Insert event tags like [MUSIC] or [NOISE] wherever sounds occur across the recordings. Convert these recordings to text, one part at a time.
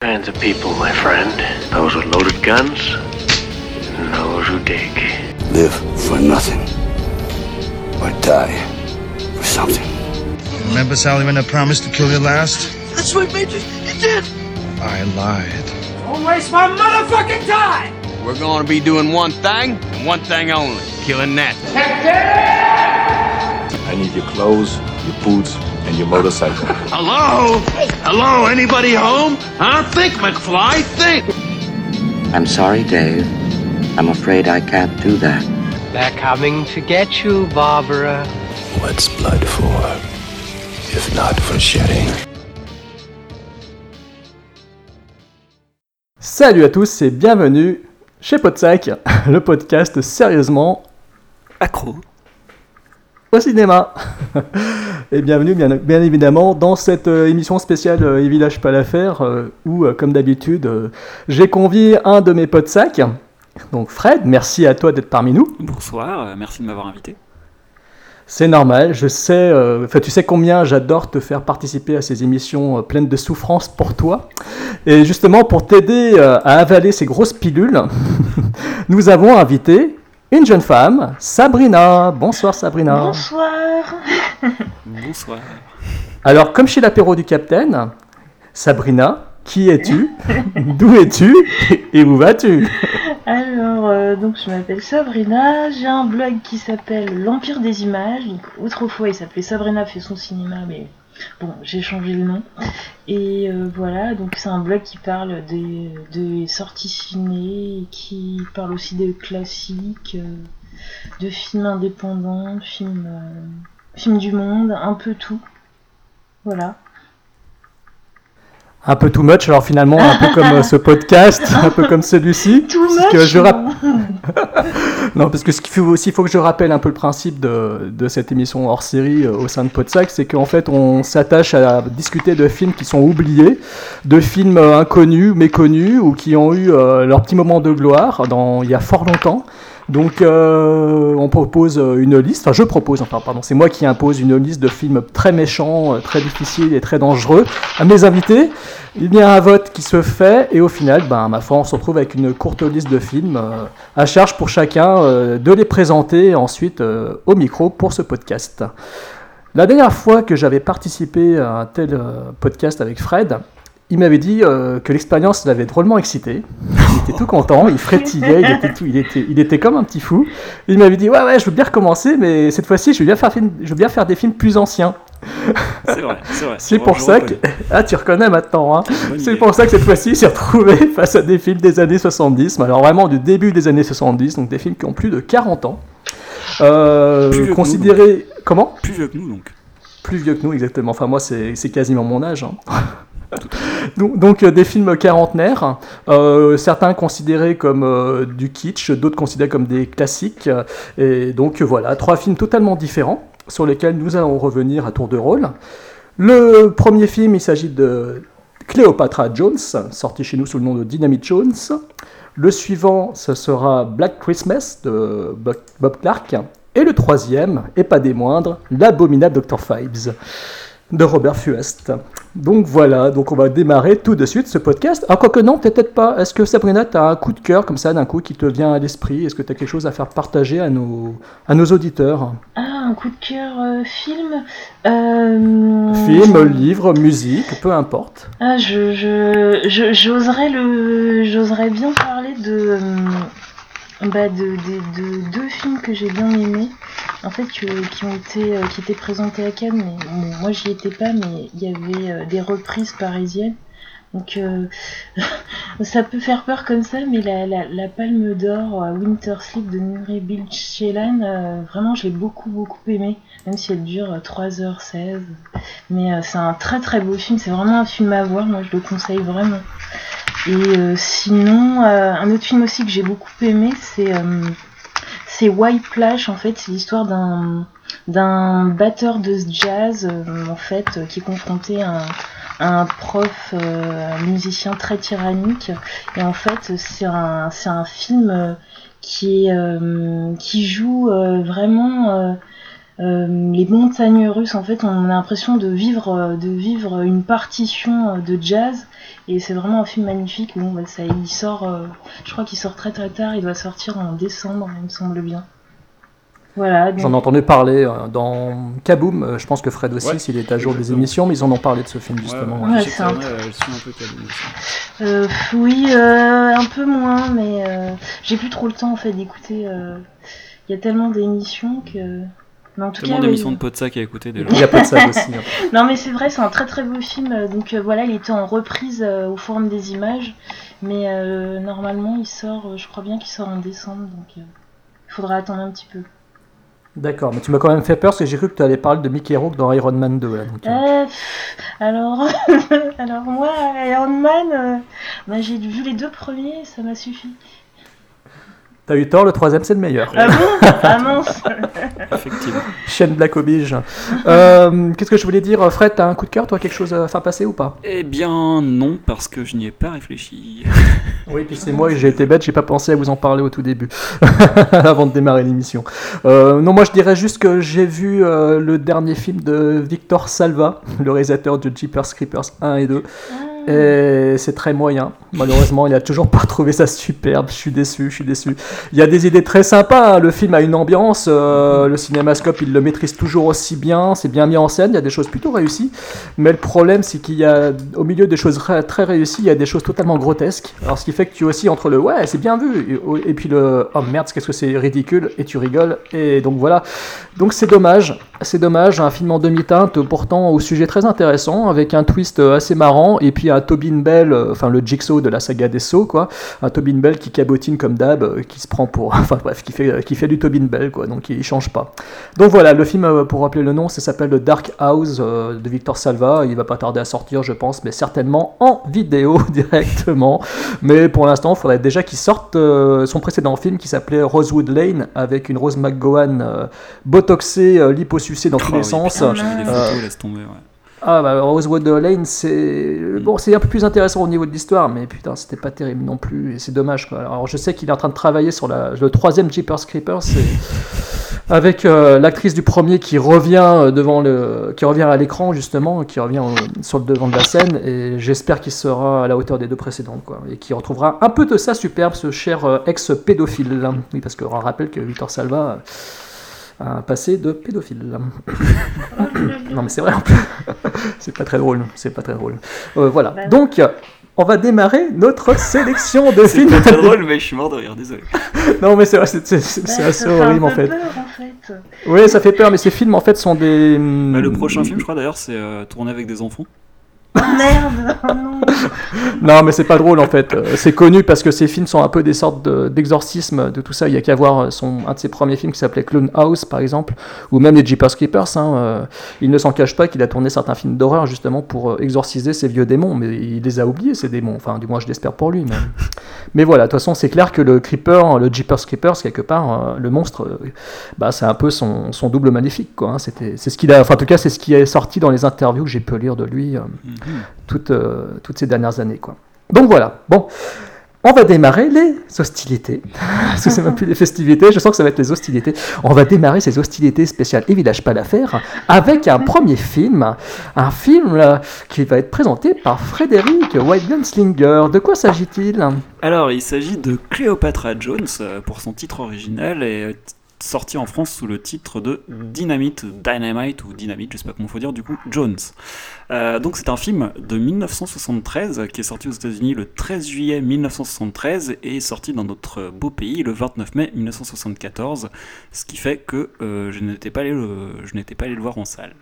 Kinds of people, my friend. Those with loaded guns, and those who dig. Live for nothing. Or die for something. Remember, Sally, when I promised to kill you last? That's what made you. You did. I lied. Don't waste my motherfucking time! We're gonna be doing one thing, and one thing only killing that. I need your clothes, your boots, and your motorcycle. Hello? Hello? Anybody home? Huh? Think, McFly, think! I'm sorry, Dave. I'm afraid I can't do that. They're coming to get you, Barbara. What's blood for? If not for shedding. Salut à tous et bienvenue chez Podsac, [LAUGHS] le podcast sérieusement Accro. Au cinéma. [LAUGHS] et bienvenue bien, bien évidemment dans cette euh, émission spéciale euh, Et Village pas l'affaire euh, où, euh, comme d'habitude, j'ai convié un de mes Podsac. Donc Fred, merci à toi d'être parmi nous. Bonsoir, merci de m'avoir invité. C'est normal, je sais, enfin tu sais combien j'adore te faire participer à ces émissions pleines de souffrance pour toi. Et justement pour t'aider à avaler ces grosses pilules, [LAUGHS] nous avons invité une jeune femme, Sabrina. Bonsoir Sabrina. Bonsoir. Bonsoir. Alors comme chez l'apéro du Capitaine, Sabrina, qui es-tu? D'où es-tu? Et où vas-tu? Alors, euh, donc je m'appelle Sabrina, j'ai un blog qui s'appelle L'Empire des Images. Donc, autrefois, il s'appelait Sabrina fait son cinéma, mais bon, j'ai changé le nom. Et euh, voilà, donc c'est un blog qui parle des, sorties ciné, qui parle aussi des classiques, euh, de films indépendants, films, euh, films du monde, un peu tout. Voilà. Un peu too much, alors finalement un peu comme euh, ce podcast, [LAUGHS] un peu comme celui-ci. Too que je [LAUGHS] non. Parce que ce qu'il faut aussi, il faut que je rappelle un peu le principe de, de cette émission hors série euh, au sein de Podsac, c'est qu'en fait, on s'attache à discuter de films qui sont oubliés, de films euh, inconnus, méconnus, ou qui ont eu leur petit moment de gloire dans, il y a fort longtemps. Donc, euh, on propose euh, une liste, enfin, je propose, enfin, pardon, c'est moi qui impose une liste de films très méchants, euh, très difficiles et très dangereux à mes invités. Il y a un vote qui se fait, et au final, ben, ma foi, on se retrouve avec une courte liste de films à charge pour chacun de les présenter ensuite au micro pour ce podcast. La dernière fois que j'avais participé à un tel podcast avec Fred, il m'avait dit euh, que l'expérience l'avait drôlement excité. Il était tout content, il frétillait, il était, tout- il était, il était comme un petit fou. Il m'avait dit Ouais, ouais, je veux bien recommencer, mais cette fois-ci, je veux bien faire, film- je veux bien faire des films plus anciens. C'est vrai, c'est vrai. C'est pour ça que. [LAUGHS] Ah, tu reconnais maintenant, hein C'est pour ça que cette fois-ci, il s'est retrouvé [LAUGHS] face à des films des années 70, mais alors vraiment du début des années 70, donc des films qui ont plus de 40 ans. Euh, considérés. Comment? Plus vieux que nous, donc. Plus vieux que nous, exactement. Enfin, moi, c'est c'est quasiment mon âge. hein. [LAUGHS] [LAUGHS] donc, euh, des films quarantenaires, euh, certains considérés comme euh, du kitsch, d'autres considérés comme des classiques. Et donc, voilà, trois films totalement différents sur lesquels nous allons revenir à tour de rôle. Le premier film, il s'agit de Cléopatra Jones, sorti chez nous sous le nom de Dynamite Jones. Le suivant, ce sera Black Christmas de Bob Bob Clark. Et le troisième, et pas des moindres, l'abominable Dr. Fibes de Robert Fuest. Donc voilà, donc on va démarrer tout de suite ce podcast. Ah, quoique non, peut-être pas. Est-ce que Sabrina, tu as un coup de cœur comme ça d'un coup qui te vient à l'esprit? Est-ce que tu as quelque chose à faire partager à nos, à nos auditeurs? Ah, un coup de cœur euh, film. Euh, Film, livre, musique, peu importe. Ah, je, j'oserais le, j'oserais bien parler de, euh, bah, de, de- de deux films que j'ai bien aimés, en fait, qui ont été, euh, qui étaient présentés à Cannes, mais moi j'y étais pas, mais il y avait euh, des reprises parisiennes. Donc euh, [LAUGHS] ça peut faire peur comme ça, mais la, la, la Palme d'Or Winter Sleep de Nuri Bilge Ceylan, euh, vraiment je l'ai beaucoup beaucoup aimé, même si elle dure euh, 3h16. Mais c'est un très très beau film, c'est vraiment un film à voir, moi je le conseille vraiment. Et sinon, un autre film aussi que j'ai beaucoup aimé, c'est c'est White Plash en fait, c'est l'histoire d'un d'un batteur de jazz euh, en fait euh, qui est confronté à un, un prof euh, musicien très tyrannique et en fait c'est un c'est un film qui est qui joue vraiment les montagnes russes, en fait, on a l'impression de vivre, de vivre une partition de jazz. Et c'est vraiment un film magnifique. Bon, bah, ça, il sort, euh, je crois qu'il sort très très tard. Il doit sortir en décembre, il me semble bien. Voilà. donc- J'en ai entendu parler euh, dans Kaboom. euh, Je pense que Fred aussi, Ouais, s'il est à jour des émissions, mais ils en ont parlé de ce film justement. Ouais, ouais, Ouais, c'est un- peu. Euh, oui, euh, un peu moins, mais euh, j'ai plus trop le temps en fait d'écouter. euh, Il y a tellement d'émissions que. Mais en tout Tellement cas, d'émissions oui. de Podsac à écouter déjà. Il y a pas de ça aussi. hein. [LAUGHS] Non, mais c'est vrai, c'est un très très beau film. Donc euh, voilà, il était en reprise euh, au Forum des images, mais euh, normalement il sort, euh, je crois bien qu'il sort en décembre, donc euh, il faudra attendre un petit peu. D'accord, mais tu m'as quand même fait peur parce que j'ai cru que tu allais parler de Mickey Rourke dans Iron Man 2. là, donc, euh, Euh, pff, alors, [LAUGHS] alors moi, Iron Man, euh, bah, j'ai vu les deux premiers, ça m'a suffi. T'as eu tort, le troisième c'est le meilleur. Ah bon? Ah mince [LAUGHS] Effectivement. Chaîne Black oblige. [LAUGHS] Euh, Qu'est-ce que je voulais dire Fred, t'as un coup de cœur, toi, quelque chose à faire passer ou pas? Eh bien non, parce que je n'y ai pas réfléchi. Oui, puis c'est moi, j'ai été bête, j'ai pas pensé à vous en parler au tout début, [LAUGHS] avant de démarrer l'émission. Euh, non, moi je dirais juste que j'ai vu euh, le dernier film de Victor Salva, le réalisateur de Jeepers Creepers 1 et 2. Et c'est très moyen. Malheureusement, il a toujours pas trouvé ça superbe. Je suis déçu, je suis déçu. Il y a des idées très sympas. hein. Le film a une ambiance. euh, le cinémascope, il le maîtrise toujours aussi bien. C'est bien mis en scène. Il y a des choses plutôt réussies. Mais le problème, c'est qu'il y a, au milieu des choses très, réussies, il y a des choses totalement grotesques. Alors, ce qui fait que tu aussi entre le ouais, c'est bien vu, et, et puis le oh merde, qu'est-ce que c'est ridicule, et tu rigoles. Et donc voilà. Donc c'est dommage. C'est dommage. Un film en demi-teinte, pourtant au sujet très intéressant, avec un twist assez marrant, et puis un Tobin Bell, euh, enfin le Jigsaw de la saga des Sauts, quoi. Un Tobin Bell qui cabotine comme d'hab, euh, qui se prend pour. [LAUGHS] Enfin bref, qui fait, qui fait du Tobin Bell, quoi. Donc il change pas. Donc voilà, le film, euh, pour rappeler le nom, ça s'appelle The Dark House euh, de Victor Salva. Il va pas tarder à sortir, je pense, mais certainement en vidéo [LAUGHS] directement. Mais pour l'instant, il faudrait déjà qu'il sorte euh, son précédent film qui s'appelait Rosewood Lane avec une Rose McGowan euh, botoxée, euh, liposucée dans tous Oh, les sens. putain, vu des Euh, photos, laisse tomber. Ouais. Ah bah Rosewood Lane, c'est bon, c'est un peu plus intéressant au niveau de l'histoire, mais putain, c'était pas terrible non plus, et c'est dommage quoi. Alors je sais qu'il est en train de travailler sur le troisième Jeepers Creepers, c'est avec euh, l'actrice du premier qui revient euh, devant le, qui revient à l'écran justement, qui revient au- sur le devant de la scène, et j'espère qu'il sera à la hauteur des deux précédentes quoi, et qui retrouvera un peu de ça superbe, ce cher euh, ex-pédophile. Oui, parce qu'on rappelle que Victor Salva un passé de pédophile. [COUGHS] non mais c'est vrai en plus. [LAUGHS] c'est pas très drôle, c'est pas très drôle. Euh, voilà. Bah oui. Donc, on va démarrer notre sélection de C'est films. pas très drôle, [LAUGHS] mais je suis mort de rire, désolé. non, mais c'est vrai, c'est c'est- c'est- Bah, c'est assez horrible en fait. peur, en fait. Oui, ça fait peur, mais ces films en fait sont des. Bah, le prochain film, je crois d'ailleurs, c'est euh, tourné avec des enfants. Oh merde Oh non [LAUGHS] Non, mais c'est pas drôle en fait. Euh, C'est connu parce que ces films sont un peu des sortes de- d'exorcismes de, tout ça. Il y a qu'à voir euh, son, un de ses premiers films qui s'appelait Clone House par exemple, ou même les Jeepers Creepers. Hein, euh, il ne s'en cache pas qu'il a tourné certains films d'horreur justement pour exorciser ses vieux démons, mais il les a oubliés ces démons. Enfin, du moins je l'espère pour lui. Mais, [LAUGHS] mais voilà, de toute façon, c'est clair que le Creeper, le Jeepers Creepers, quelque part, euh, le monstre, euh, bah, c'est un peu son, son double maléfique. Quoi, hein. C'était, c'est ce qu'il a, enfin, en tout cas, c'est ce qui est sorti dans les interviews que j'ai pu lire de lui. Mhm. Toutes, euh, toutes ces dernières années. Quoi. Donc voilà, bon, on va démarrer les hostilités. [LAUGHS] Parce que c'est même plus des festivités, je sens que ça va être les hostilités. On va démarrer ces hostilités spéciales et Village pas l'affaire avec un premier film, un film euh, qui va être présenté par Frédéric White Gunslinger. De quoi s'agit-il? Alors, il s'agit de Cléopatra Jones euh, pour son titre original et sorti en France sous le titre de Dynamite, Dynamite ou Dynamite, je sais pas comment faut dire, du coup, Jones. Euh, donc c'est un film de 1973 qui est sorti aux États-Unis le 13 juillet 1973 et sorti dans notre beau pays le 29 mai 1974, ce qui fait que euh, je n'étais pas allé le voir en salle.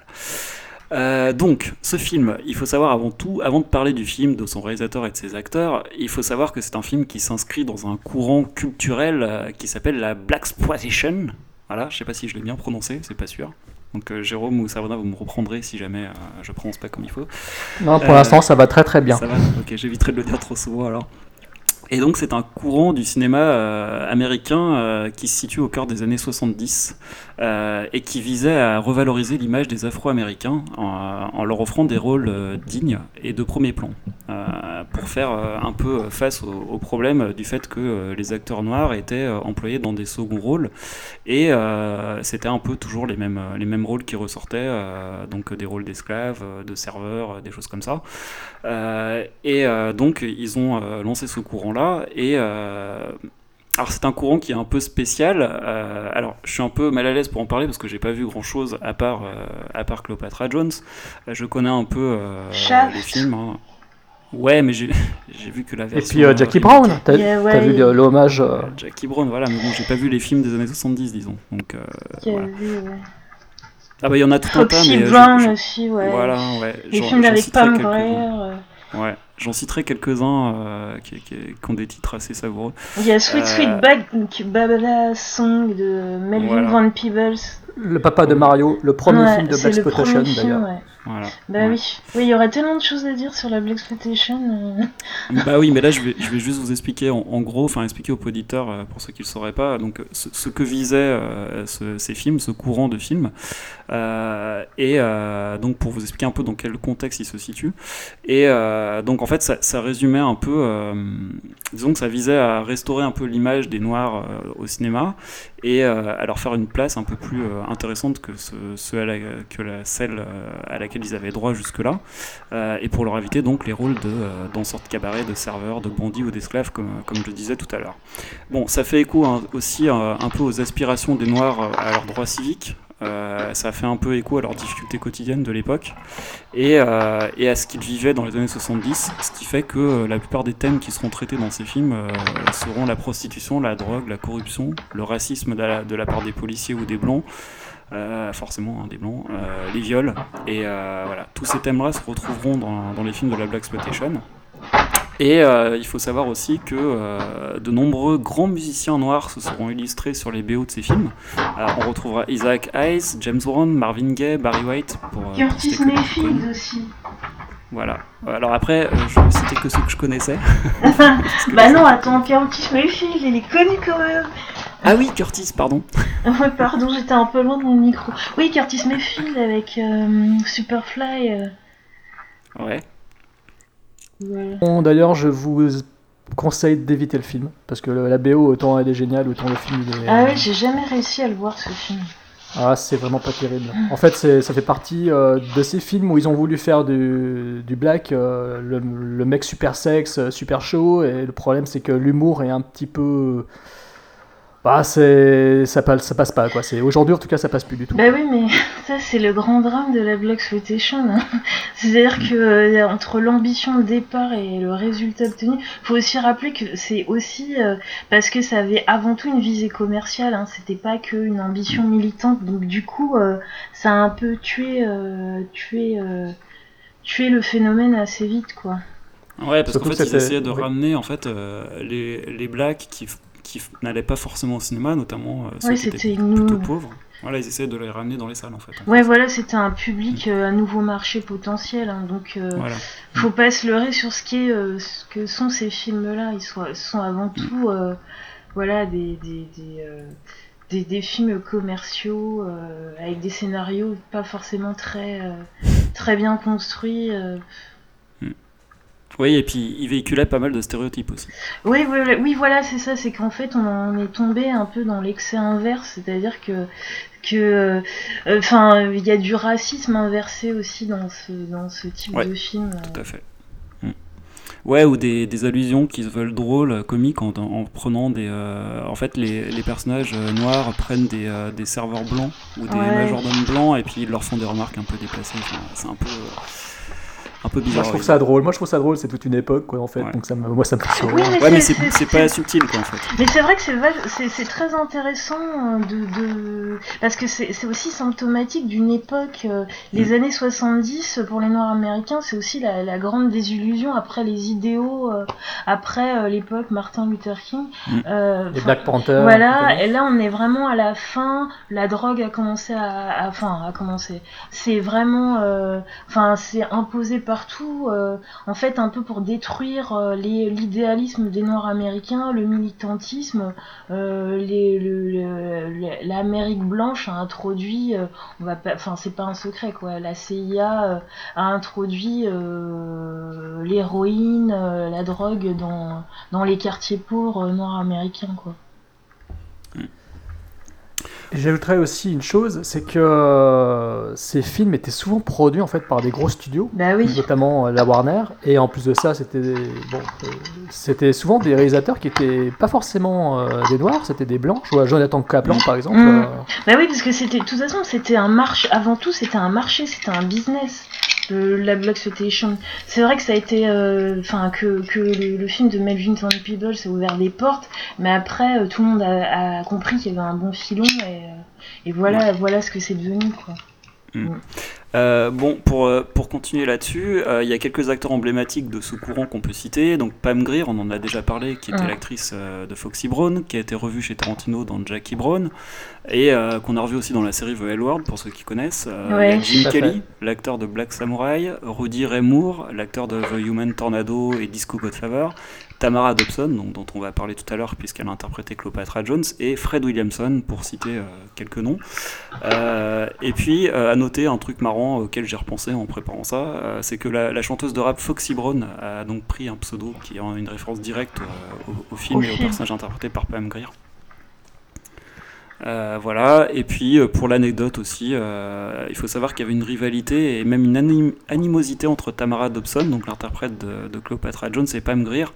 Euh, donc, ce film, il faut savoir avant tout, avant de parler du film, de son réalisateur et de ses acteurs, il faut savoir que c'est un film qui s'inscrit dans un courant culturel euh, qui s'appelle la Black Exploitation. Voilà, je sais pas si je l'ai bien prononcé, c'est pas sûr. Donc euh, Jérôme ou Savona, vous me reprendrez si jamais euh, je prononce pas comme il faut. Non, pour l'instant, ça va très très bien. Ça va Ok, j'éviterai de le dire trop souvent alors. Et donc c'est un courant du cinéma euh, américain euh, qui se situe au cœur des années 70 euh, et qui visait à revaloriser l'image des Afro-Américains en, leur offrant des rôles dignes et de premier plan. Pour faire un peu face au, problème du fait que les acteurs noirs étaient employés dans des seconds rôles et c'était un peu toujours les mêmes, les mêmes rôles qui ressortaient, donc des rôles d'esclaves, de serveurs, des choses comme ça. Et donc ils ont lancé ce courant-là et euh, alors c'est un courant qui est un peu spécial. Euh, alors je suis un peu mal à l'aise pour en parler parce que j'ai pas vu grand chose à part euh, à part Cleopatra Jones. Je connais un peu euh, les films. hein. Ouais, mais [LAUGHS] j'ai vu que la Et version. puis euh, Jackie Brown, t'as Yeah, ouais, t'as vu l'hommage euh, Jackie Brown, voilà, mais bon, j'ai pas vu les films des années 70, disons. Donc, euh, Qui a voilà. vu, ouais. Ah bah il y en a tout un tas, Foxy mais. je- Brown je- aussi, ouais. Voilà, ouais. Les films avec Pam. Grier. Ouais, j'en citerai quelques-uns euh, qui, qui- qui ont des titres assez savoureux. Il y a Sweet Euh, Sweet Bad Babada Song de Melvin Voilà. Van Peebles. le papa de Mario, le premier Ouais, film de Black film, d'ailleurs. ouais. Voilà. Bah Ouais. oui. Oui, il y aurait tellement de choses à dire sur la Black Exploitation. euh. [LAUGHS] Bah oui, mais là je vais, je vais juste vous expliquer en, en gros, enfin expliquer aux auditeurs, euh, pour ceux qui ne le sauraient pas, donc ce, ce que visaient euh, ce- ces films, ce courant de films, euh, et donc pour vous expliquer un peu dans quel contexte il se situe. Et donc en fait ça, ça résumait un peu, disons que ça visait à restaurer un peu l'image des Noirs au cinéma et à leur faire une place un peu plus intéressante que, ce, ce à la, que la, celle à laquelle ils avaient droit jusque-là, euh, et pour leur éviter donc les rôles de euh, danseurs de cabaret, de serveurs, de bandits ou d'esclaves, comme, comme je disais tout à l'heure. Bon, ça fait écho hein, aussi euh, un peu aux aspirations des Noirs euh, à leurs droits civiques. Euh, ça fait un peu écho à leurs difficultés quotidiennes de l'époque et, euh, et à ce qu'ils vivaient dans les années 70, ce qui fait que euh, la plupart des thèmes qui seront traités dans ces films euh, seront la prostitution, la drogue, la corruption, le racisme de la, part des policiers ou des blancs, euh, forcément hein, des blancs, euh, les viols, et euh, voilà, tous ces thèmes-là se retrouveront dans, dans les films de la Black Exploitation. Et euh, il faut savoir aussi que euh, de nombreux grands musiciens noirs se seront illustrés sur les BO de ces films. Euh, on retrouvera Isaac Hayes, James Brown, Marvin Gaye, Barry White pour, euh, Curtis. Mayfield aussi. Voilà. Alors après, euh, je c'était que ceux que je connaissais. [LAUGHS] Bah non, attends, Curtis Mayfield, il est connu quand même. Ah oui, Curtis, pardon. Ouais, [LAUGHS] pardon, j'étais un peu loin de mon micro. Oui, Curtis Mayfield avec euh, Superfly. euh, Ouais. voilà. Bon, D'ailleurs, je vous conseille d'éviter le film parce que le- la BO autant elle est géniale autant le film il est, Ah ouais, j'ai jamais réussi à le voir ce film. Ah, c'est vraiment pas terrible. En fait, ça fait partie euh, de ces films où ils ont voulu faire du, du black, euh, le, le mec super sexe, super chaud, et le problème c'est que l'humour est un petit peu. Bah, c'est ça passe, ça passe pas quoi. C'est aujourd'hui en tout cas ça passe plus du tout. Bah oui, mais [LAUGHS] ça c'est le grand drame de la Black Exploitation. hein. [LAUGHS] C'est-à-dire que euh, entre l'ambition de départ et le résultat obtenu, faut aussi rappeler que c'est aussi euh, parce que ça avait avant tout une visée commerciale. Hein. C'était pas qu'une ambition militante. Donc du coup, euh, ça a un peu tué, euh, tué, euh, tué le phénomène assez vite, quoi. Ouais, parce qu'en que fait, ils essayaient de ramener en fait euh, les, les blacks qui, qui n'allaient pas forcément au cinéma, notamment euh, ceux Ouais, qui étaient c'était plutôt pauvres. Voilà, ils essayaient de les ramener dans les salles en fait. Ouais, voilà, c'était un public, euh, un nouveau marché potentiel. hein. donc, euh, Voilà. faut pas se leurrer sur ce, qui est, euh, ce que sont ces films-là. Ils sont, sont avant tout euh, voilà, des, des, des, euh, des, des films commerciaux euh, avec des scénarios pas forcément très, euh, très bien construits. Euh. Oui, et puis ils véhiculaient pas mal de stéréotypes aussi. Oui, oui, voilà, c'est ça. C'est qu'en fait, on, est tombé un peu dans l'excès inverse, c'est-à-dire que que enfin il y a du racisme inversé aussi dans ce dans ce type Ouais, de film Tout à fait. Mm. Ouais, ou des, des allusions qui se veulent drôles, comiques, en, en prenant des. euh, en fait, les, les personnages euh, noirs prennent des, euh, des serveurs blancs ou des Ouais. majordomes blancs et puis ils leur font des remarques un peu déplacées. Enfin, c'est un peu. Un peu bizarre. Moi je trouve ça drôle. Moi je trouve ça drôle. C'est toute une époque quoi en fait. Donc ça me, moi ça me fait sourire. Oui, mais Ouais, mais c'est- pas subtil quoi en fait. Mais c'est vrai que c'est très intéressant euh, de, de... parce que c'est aussi symptomatique d'une époque. euh, les Mm. années 70 pour les Noirs américains, c'est aussi la, la grande désillusion après les idéaux, euh, après l'époque Martin Luther King. Mm. Euh, Les enfin, Black Panthers. Voilà, et là on est vraiment à la fin. La drogue a commencé à, à- enfin, a commencé. C'est vraiment, euh, enfin, c'est imposé par partout, euh, en fait, un peu pour détruire euh, l'idéalisme des Noirs américains, le militantisme, euh, l'Amérique blanche a introduit, on va enfin, c'est pas un secret quoi, la CIA a introduit l'héroïne, la drogue dans, les quartiers pauvres noirs américains quoi. J'ajouterais aussi une chose, c'est que euh, ces films étaient souvent produits en fait par des gros studios, Bah oui. notamment euh, la Warner, et en plus de ça, c'était bon, euh, c'était souvent des réalisateurs qui étaient pas forcément euh, des noirs, c'était des blancs. Je vois Jonathan Kaplan par exemple. Mm. euh, Bah oui, parce que c'était, de toute façon, c'était un marché, avant tout, c'était un marché, c'était un business, le- la Black Exploitation. C'est vrai que ça a été, euh, enfin, que, que le, le film de Melvin Van Peebles a ouvert des portes, mais après, euh, tout le monde a, a compris qu'il y avait un bon filon, et, euh, et voilà, voilà ce que c'est devenu, quoi. Euh, bon, pour, euh, pour continuer là-dessus, euh, il y a quelques acteurs emblématiques de ce courant qu'on peut citer. Donc Pam Grier, on en a déjà parlé, qui était l'actrice euh, de Foxy Brown, qui a été revue chez Tarantino dans Jackie Brown, et euh, qu'on a revu aussi dans la série The L pour ceux qui connaissent. Euh, Ouais. Jim. Kelly, l'acteur de Black Samurai, Rudy Ray Moore, l'acteur de The Human Tornado et Disco Godfather, Tamara Dobson, donc, dont on va parler tout à l'heure puisqu'elle a interprété Cleopatra Jones, et Fred Williamson, pour citer euh, quelques noms. Euh, et puis, euh, à noter un truc marrant auquel j'ai repensé en préparant ça, c'est que la, la chanteuse de rap Foxy Brown a donc pris un pseudo qui est une référence directe au, au film et au personnage interprété par Pam Grier. Euh, voilà, et puis euh, pour l'anecdote aussi, euh, il faut savoir qu'il y avait une rivalité et même une anim- animosité entre Tamara Dobson, donc l'interprète de, Cleopatra Jones, et Pam Grier.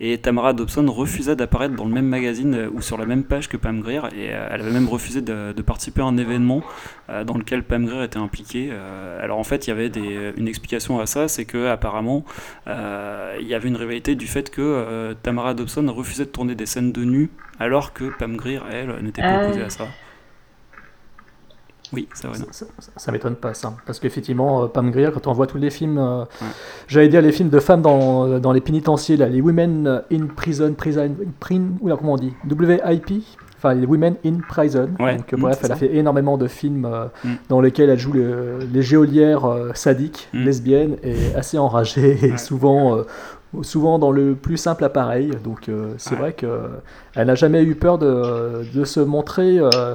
Et Tamara Dobson refusait d'apparaître dans le même magazine ou sur la même page que Pam Grier, et elle avait même refusé de, participer à un événement dans lequel Pam Grier était impliquée. Alors en fait, il y avait une explication à ça, c'est que apparemment, il y avait une rivalité du fait que Tamara Dobson refusait de tourner des scènes de nu, alors que Pam Grier, elle, n'était pas opposée à ça. Oui, c'est vrai. non. Ça, ça- ça m'étonne pas ça, parce qu'effectivement, euh, Pam Grier, quand on voit tous les films, euh, j'allais dire les films de femmes dans, dans les pénitenciers, là, les Women in Prison, prison, prison ou comment on dit, WIP, enfin les Women in Prison. Ouais, Donc euh, mm, bref, elle a fait énormément de films euh, Mm. dans lesquels elle joue le- les géolières euh, sadiques, Mm. lesbiennes et assez enragées et Ouais. souvent. Euh, Souvent dans le plus simple appareil, donc euh, c'est Ouais. vrai que elle n'a jamais eu peur de, de se montrer euh,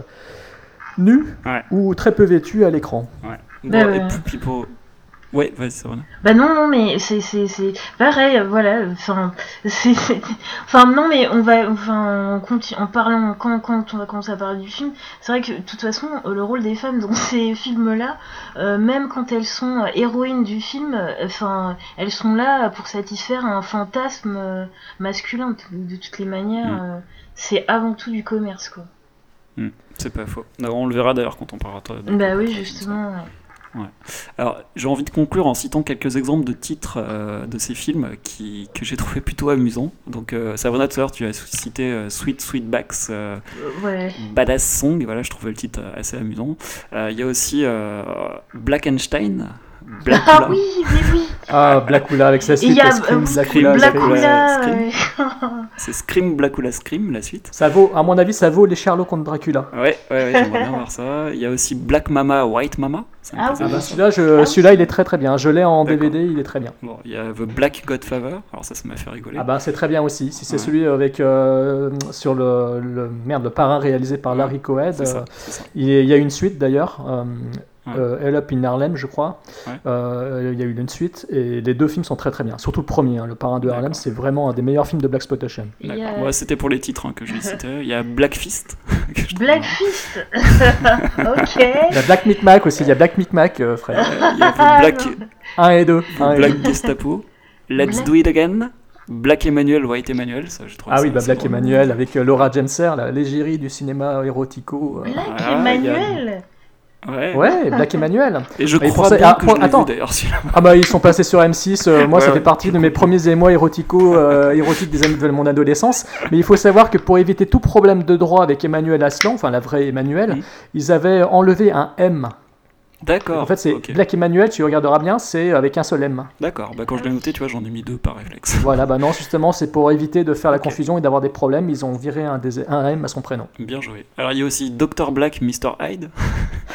nue Ouais. ou très peu vêtue à l'écran. Ouais. Bah Bon, ouais. et puis, puis pour... Ouais, vas-y, c'est vrai. Bah non, non, mais c'est c'est c'est pareil, voilà. Enfin, c'est [LAUGHS] c'est- enfin non, mais on va, enfin, en, parlant quand quand on va commencer à parler du film, c'est vrai que de toute façon, le rôle des femmes dans [LAUGHS] ces films-là, euh, même quand elles sont euh, héroïnes du film, euh, enfin, elles sont là pour satisfaire un fantasme masculin. De, toutes les manières, Mm. c'est avant tout du commerce, quoi. Hmm, c'est pas faux. Alors, on le verra d'ailleurs quand on parlera de- Bah oui, justement. ouais. Ouais. Alors, j'ai envie de conclure en citant quelques exemples de titres euh, de ces films qui, que j'ai trouvé plutôt amusants. Donc, euh, Sabrina, tout à l'heure, tu as cité euh, Sweet Sweetbacks, euh, Ouais. Badass Song. Voilà, je trouvais le titre euh, assez amusant. Il y a aussi Blackenstein. Blackula. Ah oui, mais oui. Ah, Blackula avec sa Et il suite, y a Scream, euh, Blackula, Blackula, Scream. ouais. [LAUGHS] C'est Scream, Blackula Scream, la suite. Ça vaut, à mon avis, ça vaut les Sherlock contre Dracula. Ouais, ouais, ouais j'aimerais bien voir ça. Il y a aussi Black Mama, White Mama. Ah oui. bien. bah, celui-là, je- celui-là, il est très très bien. Je l'ai en. DVD, il est très bien. Bon, il y a The Black Godfather. Alors ça, ça m'a fait rigoler. Ah bah c'est très bien aussi. Si c'est Ouais. celui avec euh, sur le, le merde le parrain réalisé par Larry Cohen, C'est ça, euh, c'est ça. il, y a- il y a une suite d'ailleurs. euh, Ouais. euh, Hell Up in Harlem, je crois. Ouais. Euh, il y a eu une suite et les deux films sont très très bien. Surtout le premier, hein, le parrain de Harlem, c'est vraiment un des meilleurs films de Black Exploitation. Il y D'accord. a Ouais, c'était pour les titres hein, que je [LAUGHS] citais. Il y a Black Fist. [LAUGHS] Black. Fist [LAUGHS] Ok Il y a Black Micmac aussi. Il y a Black Micmac, euh, frère. Euh, Il y a Ah, Black, non. 1 et 2. Black Gestapo. Let's Black- Do It Again. Black Emmanuel, White Emmanuel. Ça, je trouve Ah oui, bah Black. Emmanuel avec Laura Gemser, la légérie du cinéma érotico. Black Voilà, il y a- Emmanuel Ouais. Ouais, Black [LAUGHS] Emmanuel. Et je pour crois ça- bien ah, que je attends. vu. Ah bah ils sont passés sur M6, euh, moi Ouais, ça ouais. fait partie de mes premiers émois érotico, euh, [LAUGHS] érotiques des années de mon adolescence, mais il faut savoir que pour éviter tout problème de droit avec Emmanuel Aslan, enfin la vraie Emmanuel, ils avaient enlevé un M. D'accord. En fait c'est ok. Black Emmanuel, tu regarderas bien, c'est avec un seul M. D'accord. Bah, quand je l'ai noté, tu vois, j'en ai mis deux par réflexe. [LAUGHS] Voilà, bah non, justement c'est pour éviter de faire la confusion et d'avoir des problèmes, ils ont viré un, des- un M à son prénom. Bien joué. Alors il y a aussi Dr Black, Mr Hyde,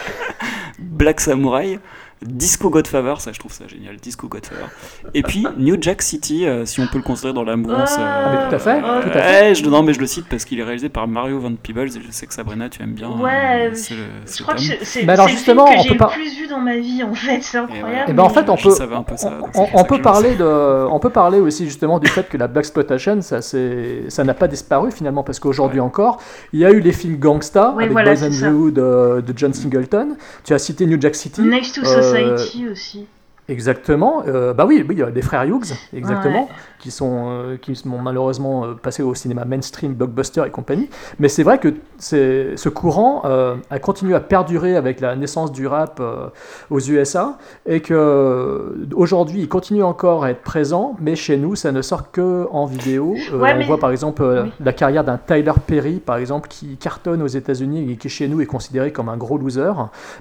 [LAUGHS] Black Samurai, Disco Godfather, ça je trouve ça génial, Disco Godfather. Et puis New Jack City, euh, si on peut le considérer dans la mouvance. euh, Ah, mais tout à fait, tout à fait. Ouais, je, non mais je le cite parce qu'il est réalisé par Mario Van Peebles et je sais que Sabrina tu aimes bien. Ouais, euh, ce- je crois que c'est Mais alors, c'est le justement, film on que peut j'ai pas- plus vu dans ma vie en fait, c'est incroyable. Eh ben en fait, on Je peut, savais un peu ça, on- peut parler de, on peut parler aussi justement du fait que la black exploitation, ça c'est, ça n'a pas disparu finalement parce qu'aujourd'hui encore, il y a eu les films gangsta Ouais, avec voilà, Boys and euh, de John Singleton. Tu as cité New Jack City. Next to Euh, Society aussi. Exactement. Euh, bah oui, oui, il y a des frères Hughes, exactement, Ouais. Qui sont euh, qui sont malheureusement euh, passés au cinéma mainstream, blockbuster et compagnie. Mais c'est vrai que ce courant euh, a continué à perdurer avec la naissance du rap euh, aux USA et que aujourd'hui il continue encore à être présent, mais chez nous ça ne sort que en vidéo. Ouais, on mais- voit par exemple Oui. la carrière d'un Tyler Perry, par exemple, qui cartonne aux États-Unis et qui chez nous est considéré comme un gros loser,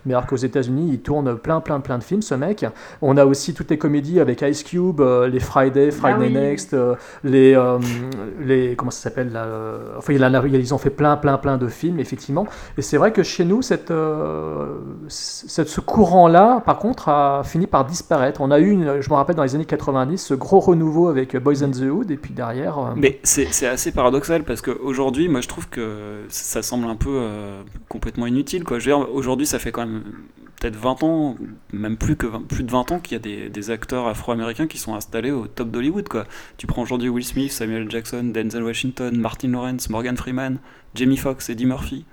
mais alors qu'aux États-Unis il tourne plein plein plein de films, ce mec. On a aussi toutes les comédies avec Ice Cube, les Friday, Friday Ah oui. Next, euh, les, euh, les comment ça s'appelle euh, Enfin, il a- ils ont fait plein, plein, plein de films effectivement. Et c'est vrai que chez nous, cette, cette- ce courant-là, par contre, a fini par disparaître. On a eu, une, je me rappelle dans les années 90, ce gros renouveau avec Boys and the Hood, et puis derrière. Mais c'est assez paradoxal parce qu'aujourd'hui, moi je trouve que ça semble un peu complètement inutile. quoi. Je veux dire, Aujourd'hui, ça fait quand même peut-être 20 ans, même plus que 20 plus de 20 ans, qu'il y a des, des acteurs afro-américains qui sont installés au top d'Hollywood. quoi. Tu prends aujourd'hui Will Smith, Samuel Jackson, Denzel Washington, Martin Lawrence, Morgan Freeman, Jamie Foxx, Eddie Murphy,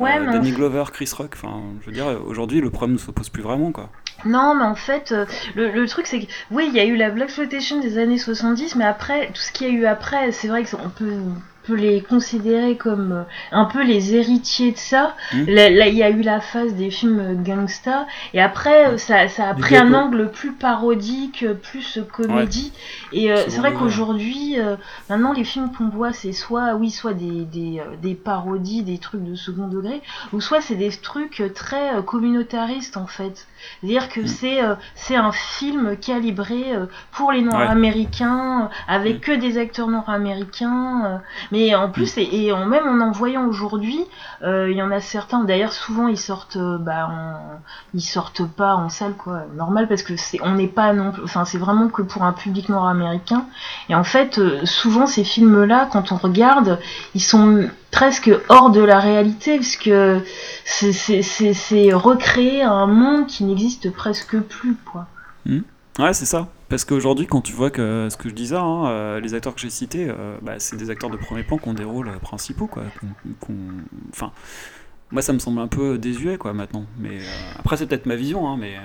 Ouais, euh, Danny Glover, Chris Rock. Enfin, je veux dire, aujourd'hui, le problème ne se pose plus vraiment. quoi. Non, mais en fait, euh, le, le truc c'est que oui, il y a eu la Black Exploitation des années 70, mais après, tout ce qu'il y a eu après, c'est vrai qu'on peut, peut les considérer comme euh, un peu les héritiers de ça. Mhm. Là, il y a eu la phase des films gangsta, et après, euh, ça, ça a Du pris un angle plus parodique, euh, plus comédie. Et euh, c'est vrai qu'aujourd'hui, euh, maintenant, les films qu'on voit, c'est soit, oui, soit des, des, des parodies, des trucs de second degré, ou soit c'est des trucs très communautaristes en fait. C'est-à-dire que Mm. c'est euh, c'est un film calibré pour les Nord-Américains, euh, avec Mm. que des acteurs Nord-Américains. euh, mais en plus, et, et en, même en en voyant aujourd'hui, euh, il y en a certains. D'ailleurs, souvent ils sortent, euh, bah, en- ils sortent pas en salle quoi, normal parce que c'est on n'est pas non, enfin c'est vraiment que pour un public Nord-américain. Et en fait, euh, souvent ces films-là, quand on regarde, ils sont presque hors de la réalité parce que c'est- recréer un monde qui n'existe presque plus quoi. Ouais, c'est ça. Parce qu'aujourd'hui, quand tu vois que ce que je disais, hein, euh, les acteurs que j'ai cités, euh, bah, c'est des acteurs de premier plan qui ont des rôles principaux, quoi. qu'on- Enfin, moi, ça me semble un peu désuet, quoi, maintenant. Mais euh, après, c'est peut-être ma vision, hein, mais. euh,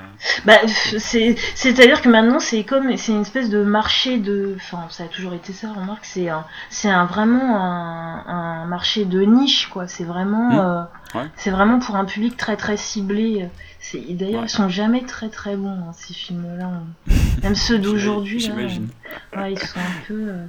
Bah, c'est c'est-à-dire que maintenant c'est comme c'est une espèce de marché de, enfin ça a toujours été ça, remarque, c'est un c'est un vraiment un, un marché de niche quoi. C'est vraiment Mm. euh, Ouais. c'est vraiment pour un public très très ciblé. C'est d'ailleurs Ouais. ils sont jamais très très bons hein, ces films-là. [LAUGHS] Même ceux d'aujourd'hui. là, J'imagine. Ouais, ils sont un peu. euh,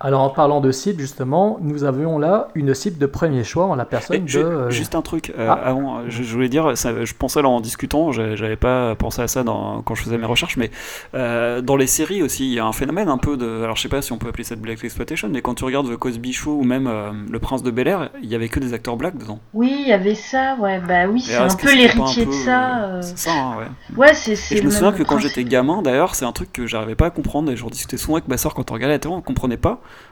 Alors en parlant de cible justement, nous avions là une cible de premier choix en la personne Et de. euh, Juste un truc, euh, Ah. avant, je, je voulais dire, ça, je pensais là en discutant, j'avais pas pensé à ça dans, quand je faisais mes recherches, mais euh, dans les séries aussi, il y a un phénomène un peu de. Alors je sais pas si on peut appeler ça de Black Exploitation, mais quand tu regardes The Cosby Show ou même euh, Le Prince de Bel Air, il y avait que des acteurs blacks dedans. Oui, il y avait ça, ouais. Bah oui, c'est un peu l'héritier de ça. C'est ça, hein, ouais. Ouais, c'est je me souviens que quand j'étais gamin, d'ailleurs, c'est un truc que j'arrivais pas à comprendre, et j'en discutais souvent avec ma soeur quand on regardait la télé, on comprenait pas.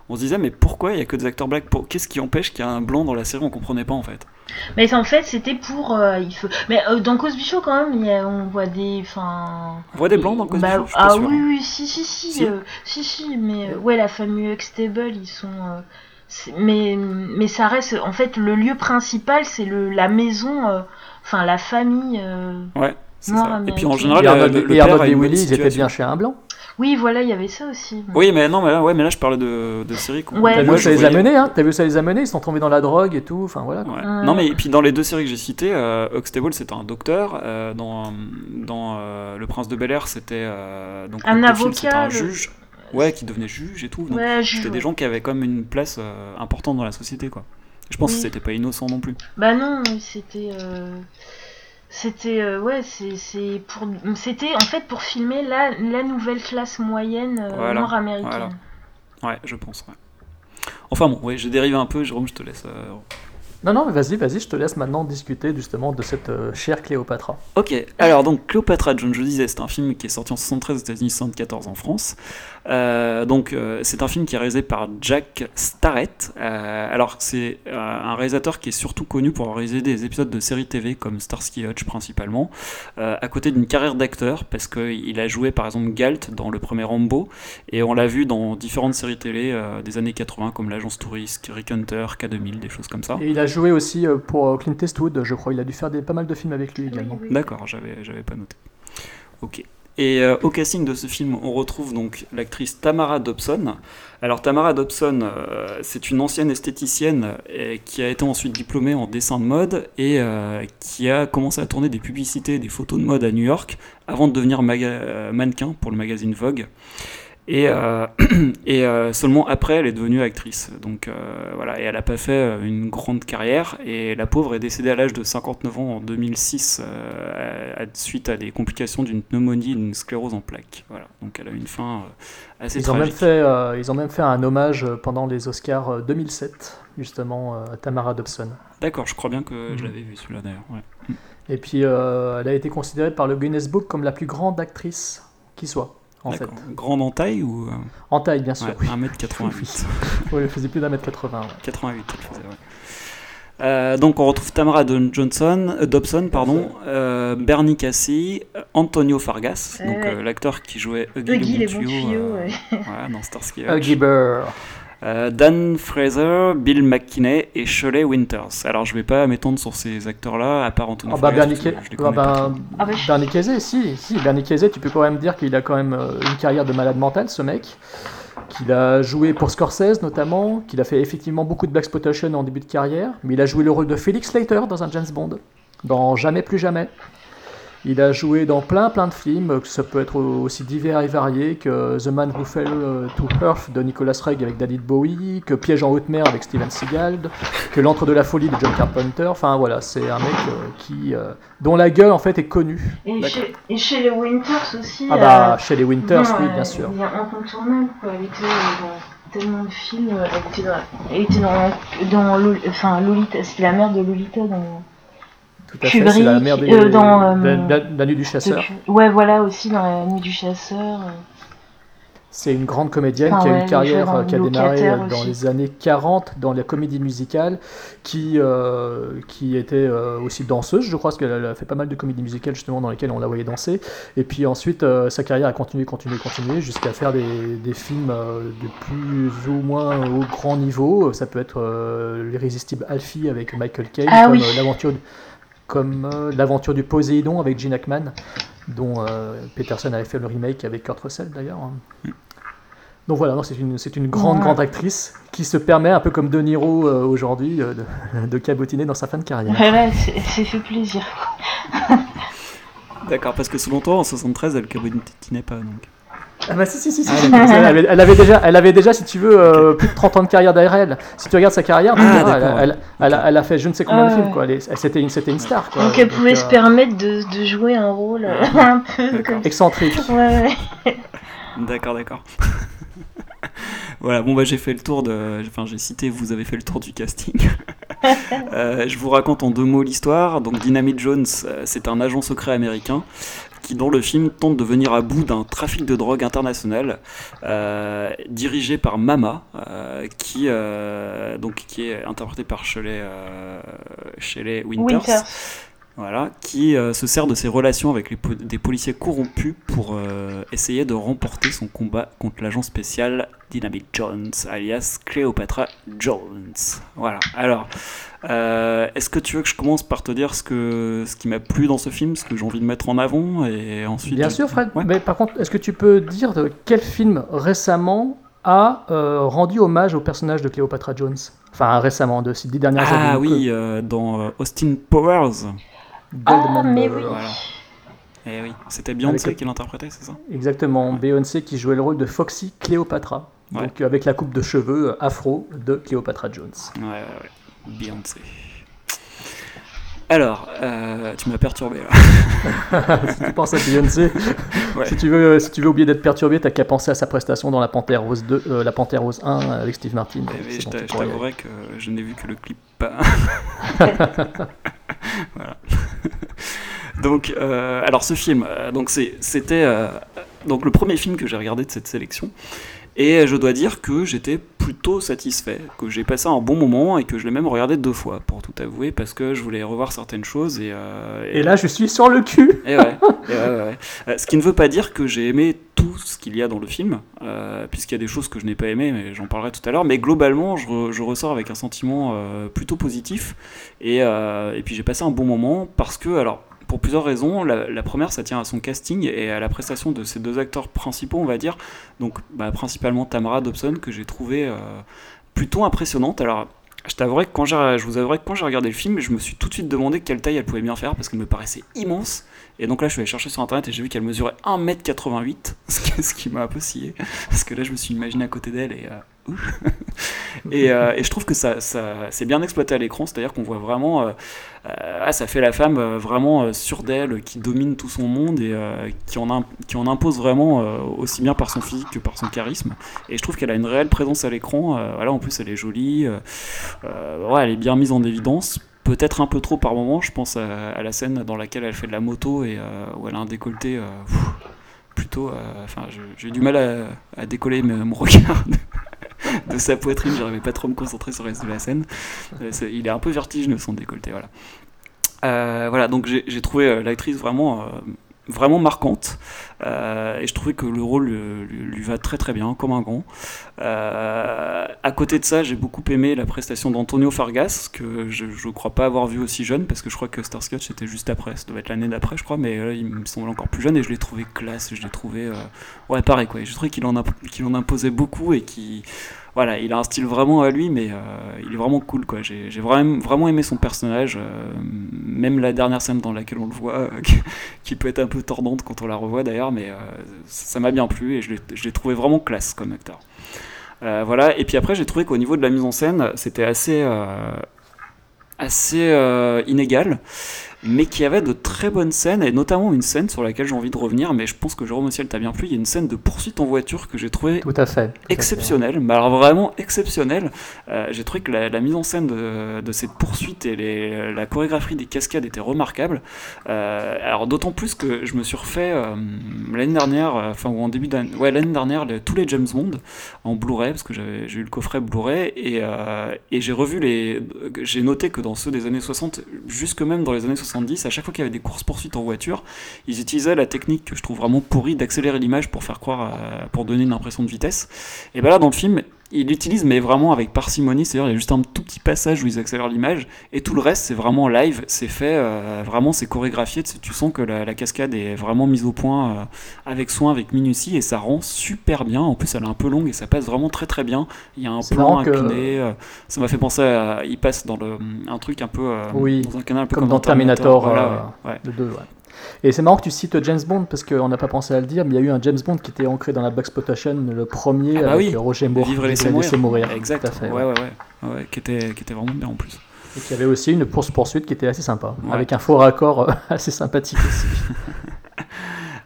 On se disait, mais pourquoi il y a que des acteurs blacks Pour- Qu'est-ce qui empêche qu'il y ait un blanc dans la série On comprenait pas en fait. Mais en fait, c'était pour. euh, il faut... Mais euh, dans Cosby Show, quand même, il y a- on voit des. Enfin. On voit des blancs dans Cosby Bah, Show, je suis pas Ah sûr, oui, hein. oui, si, si, si. Si euh, si, si, mais. ouais, la famille Huxtable, ils sont. euh, mais, mais ça reste. En fait, le lieu principal, c'est le, la maison. euh, Enfin, la famille. euh, Ouais, ça. Et puis en général, le, le et père et Willy, ils étaient bien chez un blanc. Oui, voilà, il y avait ça aussi. Oui, mais non, mais là, ouais, mais là je parlais de, de séries qu'on. Ouais. T'as vu Moi, ça les a menés, hein T'as vu où ça les a menés Ils sont tombés dans la drogue et tout. Enfin voilà. quoi. Ouais. Euh. Non mais et puis dans les deux séries que j'ai citées, euh, Huxtable c'était un docteur, euh, dans, dans euh, Le Prince de Bel Air c'était euh, donc Un pédophile, c'était avocat, un le- juge, ouais qui devenait juge et tout. Donc Ouais, c'était des gens qui avaient comme une place euh, importante dans la société quoi. Je pense Oui. que c'était pas innocent non plus. Bah non, c'était. C'était. euh, ouais, c'est c'est pour. C'était en fait pour filmer la, la nouvelle classe moyenne euh, Voilà, nord-américaine. voilà. Ouais, je pense. Ouais. Enfin bon, ouais, j'ai dérivé un peu, Jérôme, je te laisse. euh, Non, non, mais vas-y, vas-y, je te laisse maintenant discuter justement de cette euh, chère Cléopatra. Ok, alors donc Cléopatra Jones, je disais, c'est un film qui est sorti en 73 aux États-Unis, 74 en France. Euh, donc euh, c'est un film qui est réalisé par Jack Starrett. Euh, alors c'est euh, un réalisateur qui est surtout connu pour avoir réalisé des épisodes de séries TV comme Starsky Hutch principalement, euh, à côté d'une carrière d'acteur parce qu'il a joué par exemple Galt dans le premier Rambo et on l'a vu dans différentes séries télé euh, des années 80 comme l'agence touriste, Rick Hunter, K2000, des choses comme ça. Et il a joué aussi pour Clint Eastwood, je crois. Il a dû faire des, pas mal de films avec lui également. D'accord, j'avais, j'avais pas noté. Ok. Et euh, au casting de ce film, on retrouve donc l'actrice Tamara Dobson. Alors Tamara Dobson, euh, c'est une ancienne esthéticienne euh, qui a été ensuite diplômée en dessin de mode et qui a commencé à tourner des publicités, des photos de mode à New York avant de devenir mannequin pour le magazine Vogue. Et, euh, [CLEARS THROAT] et euh, seulement après, elle est devenue actrice. Donc euh, voilà, et elle n'a pas fait une grande carrière. Et la pauvre est décédée à l'âge de 59 ans en 2006 euh, à- à- suite à des complications d'une pneumonie et d'une sclérose en plaques. Voilà, donc elle a eu une fin assez Ils ont, même fait, ils ont même fait un hommage pendant les Oscars euh, 2007, justement, à Tamara Dobson. D'accord, je crois bien que je Mhm. l'avais vu celui-là d'ailleurs. ouais. Et puis, elle a été considérée par le Guinness Book comme la plus grande actrice qui soit, en fait. Grande en taille ou euh, En taille, bien sûr. ouais, oui. 1m88 [LAUGHS] Oui, elle faisait plus d'un mètre 80. ouais. 88, elle faisait, ouais. Euh, donc on retrouve Tamara Don- Johnson, euh, Dobson, pardon, euh, Bernie Cassie, Antonio Fargas, donc euh, l'acteur qui jouait Huggy, Huggy, les le bons bon tuyau, tuyaux, euh, ouais. voilà, dans Starsky [LAUGHS] Hutch. Huggy Bear. Euh, Dan Fraser, Bill McKinney et Shelley Winters. Alors je vais pas m'étendre sur ces acteurs-là, à part Antonio Ah bah Bernie, les ah bah. Ah bah, Casey, si, si, Bernie Casey, tu peux quand même dire qu'il a quand même euh, une carrière de malade mental, ce mec. Qu'il a joué pour Scorsese notamment, qu'il a fait effectivement beaucoup de blaxploitation en début de carrière, mais il a joué le rôle de Felix Leiter dans un James Bond, dans Jamais plus jamais. Il a joué dans plein plein de films, que ça peut être aussi divers et variés que The Man Who Fell euh, to Earth de Nicolas Craig avec David Bowie, que Piège en haute mer avec Steven Seagal, que L'Antre de la folie de John Carpenter. Enfin voilà, c'est un mec euh, qui, euh, dont la gueule en fait est connue. Et chez, et chez les Winters aussi. Ah bah euh, chez les Winters, oui bien sûr. Il est incontournable, quoi. Dans tellement de films. Elle était dans, elle était dans, dans enfin, Lolita. C'était la mère de Lolita dans. Tout à fait, c'est la mère des, euh, dans, de- la nuit du chasseur. de- Ouais, voilà, aussi dans La Nuit du Chasseur. C'est une grande comédienne qui a ouais, une carrière euh, qui a démarré euh, dans aussi. les années 40 dans la comédie musicale, qui, euh, qui était euh, aussi danseuse, je crois, parce qu'elle a fait pas mal de comédies musicales justement dans lesquelles on la voyait danser. Et puis ensuite, euh, sa carrière a continué, continué, continué, jusqu'à faire des, des films de plus ou moins au grand niveau. Ça peut être L'irrésistible Alfie avec Michael Caine, Ah comme oui. l'aventure comme euh, l'aventure du Poséidon avec Gene Hackman, dont euh, Peterson avait fait le remake avec Kurt Russell d'ailleurs. Donc voilà, non, c'est une, c'est une grande, Ouais. grande actrice qui se permet, un peu comme De Niro euh, aujourd'hui, euh, de, [LAUGHS] de cabotiner dans sa fin de carrière. Voilà, c'est c'est fait plaisir. D'accord, parce que selon toi, en 73, elle cabotinait pas donc. Ah bah si, si, si, si, Ah, si, elle, avait, elle avait déjà, elle avait déjà, si tu veux, euh, plus de 30 ans de carrière derrière elle. Si tu regardes sa carrière, Ah, elle, d'accord. elle- elle a, elle a fait je ne sais combien Ah de films, ouais. quoi. C'était une, c'était une star, quoi. Donc elle pouvait euh, se permettre de, de jouer un rôle euh, un peu comme Excentrique. Ouais, ouais. D'accord, d'accord. [LAUGHS] voilà, bon bah j'ai fait le tour de... Enfin j'ai cité, vous avez fait le tour du casting. [LAUGHS] Euh, je vous raconte en deux mots l'histoire. Donc Dynamite Jones, c'est un agent secret américain qui dans le film tente de venir à bout d'un trafic de drogue international euh, dirigé par Mama, euh, qui, euh, donc, qui est interprété par Shelley, Shelley Winters. Voilà, qui se sert de ses relations avec les po- des policiers corrompus pour essayer de remporter son combat contre l'agent spécial Dynamite Jones, alias Cleopatra Jones. Voilà, alors, euh, est-ce que tu veux que je commence par te dire ce, que, ce qui m'a plu dans ce film, ce que j'ai envie de mettre en avant, et ensuite... Bien sûr, Fred. Ouais. Mais par contre, est-ce que tu peux dire de quel film récemment a euh, rendu hommage au personnage de Cléopatra Jones? Enfin, récemment, de ces dix dernières années. Ah oui, euh, dans euh, Austin Powers. euh, Ah, mais oui. Voilà. Eh oui, c'était Beyoncé Avec- qui l'interprétait, c'est ça? Exactement, Beyoncé qui jouait le rôle de Foxy Cléopatra. Ouais. Donc euh, avec la coupe de cheveux euh, afro de Cléopatra Jones. Ouais, ouais, ouais. Beyoncé. Alors, euh, tu m'as perturbé là. [LAUGHS] si tu penses à Beyoncé, [LAUGHS] Ouais. si, tu veux, si tu veux oublier d'être perturbé, t'as qu'à penser à sa prestation dans La Panthère Rose 2, euh, La Panthère Rose 1 avec Steve Martin. Mais C'est je t'avouerai que je n'ai vu que le clip. pas- [LAUGHS] voilà. donc, euh, alors ce film, euh, donc c'était euh, donc le premier film que j'ai regardé de cette sélection. Et je dois dire que j'étais plutôt satisfait, que j'ai passé un bon moment et que je l'ai même regardé deux fois, pour tout avouer, parce que je voulais revoir certaines choses. Et, euh, Et là, je suis sur le cul. et ouais, et ouais, ouais, ouais. Euh, Ce qui ne veut pas dire que j'ai aimé tout ce qu'il y a dans le film, euh, puisqu'il y a des choses que je n'ai pas aimées, mais j'en parlerai tout à l'heure. Mais globalement, je, re- je ressors avec un sentiment euh, plutôt positif. Et, et puis j'ai passé un bon moment parce que, alors, pour plusieurs raisons. La, première, ça tient à son casting et à la prestation de ces deux acteurs principaux, on va dire. Donc, bah, principalement Tamara Dobson, que j'ai trouvé euh, plutôt impressionnante. Alors, je que quand je vous avouerai que quand j'ai regardé le film, je me suis tout de suite demandé quelle taille elle pouvait bien faire parce qu'elle me paraissait immense. Et donc là, je suis allé chercher sur internet et j'ai vu qu'elle mesurait 1m88, [LAUGHS] ce qui, m'a un peu scié. Parce que là, je me suis imaginé à côté d'elle et. euh. [LAUGHS] et, euh, et je trouve que ça, c'est bien exploité à l'écran, c'est-à-dire qu'on voit vraiment. euh, euh, ah, ça fait la femme vraiment sûre d'elle, qui domine tout son monde et qui, en impose vraiment aussi bien par son physique que par son charisme. Et je trouve qu'elle a une réelle présence à l'écran. voilà, en plus, elle est jolie. ouais, elle est bien mise en évidence. Peut-être un peu trop par moment. Je pense à, la scène dans laquelle elle fait de la moto et où elle a un décolleté. plutôt. Enfin, j'ai du mal à, à décoller mon [LAUGHS] regard [LAUGHS] de, sa poitrine. J'arrivais pas trop à me concentrer sur le reste de la scène. Euh, il est un peu vertigineux son décolleté, voilà. Euh, voilà, donc j'ai trouvé euh, l'actrice vraiment, vraiment marquante. Euh, et je trouvais que le rôle euh, lui, va très très bien, comme un grand. Euh, à côté de ça, j'ai beaucoup aimé la prestation d'Antonio Fargas, que je ne crois pas avoir vu aussi jeune, parce que je crois que Starsky Hutch c'était juste après, ça devait être l'année d'après, je crois, mais là, il me semble encore plus jeune, et je l'ai trouvé classe, je l'ai trouvé... euh, Ouais, pareil, quoi. Je trouvais qu'il en, en imposait beaucoup, et qui... Voilà, il a un style vraiment à lui, mais euh, il est vraiment cool, quoi. J'ai vraiment, aimé son personnage, euh, même la dernière scène dans laquelle on le voit, euh, qui- peut être un peu tordante quand on la revoit d'ailleurs, mais ça m'a bien plu, et je l'ai- trouvé vraiment classe comme acteur. Voilà, et puis après, j'ai trouvé qu'au niveau de la mise en scène, c'était assez, inégal, mais qu'il y avait de très bonnes scènes, et notamment une scène sur laquelle j'ai envie de revenir, mais je pense que Jérôme elle t'a bien plu. Il y a une scène de poursuite en voiture que j'ai trouvé Tout à fait. tout à fait. exceptionnelle, mais alors vraiment exceptionnelle. Euh, j'ai trouvé que la, la mise en scène de, de cette poursuite et les- la chorégraphie des cascades était remarquable. Euh, alors d'autant plus que je me suis refait euh, l'année dernière, enfin ou en début d'année, ouais l'année dernière, le- tous les James Bond en Blu-ray parce que j'avais- j'ai eu le coffret Blu-ray et, et j'ai revu les, j'ai noté que dans ceux des années 60, jusque même dans les années 70, à chaque fois qu'il y avait des courses poursuites en voiture, ils utilisaient la technique que je trouve vraiment pourrie d'accélérer l'image pour faire croire, pour donner une impression de vitesse. Et ben là, dans le film, il l'utilise, mais vraiment avec parcimonie. C'est-à-dire, il y a juste un tout petit passage où ils accélèrent l'image, et tout le reste, c'est vraiment live. C'est fait, euh, vraiment, c'est chorégraphié. Tu sens que la, la cascade est vraiment mise au point euh, avec soin, avec minutie, et ça rend super bien. En plus, elle est un peu longue et ça passe vraiment très très bien. Il y a un plan que- incliné. euh, ça m'a fait penser à. Il passe dans le, un truc un peu. Oui, dans un canal un peu comme dans Terminator, Voilà, ouais, ouais. le 2, ouais. Et c'est marrant que tu cites James Bond parce qu'on n'a pas pensé à le dire, mais il y a eu un James Bond qui était ancré dans la Blaxploitation, le premier Ah bah avec oui, Roger Moore. Vivre et laisser mourir. mourir. Exact. Tout à fait, ouais, ouais. ouais, ouais, ouais, qui était, qui était vraiment bien en plus. Et qui avait aussi une course poursuite qui était assez sympa, Ouais. avec un faux raccord euh, [LAUGHS] assez sympathique aussi. [LAUGHS]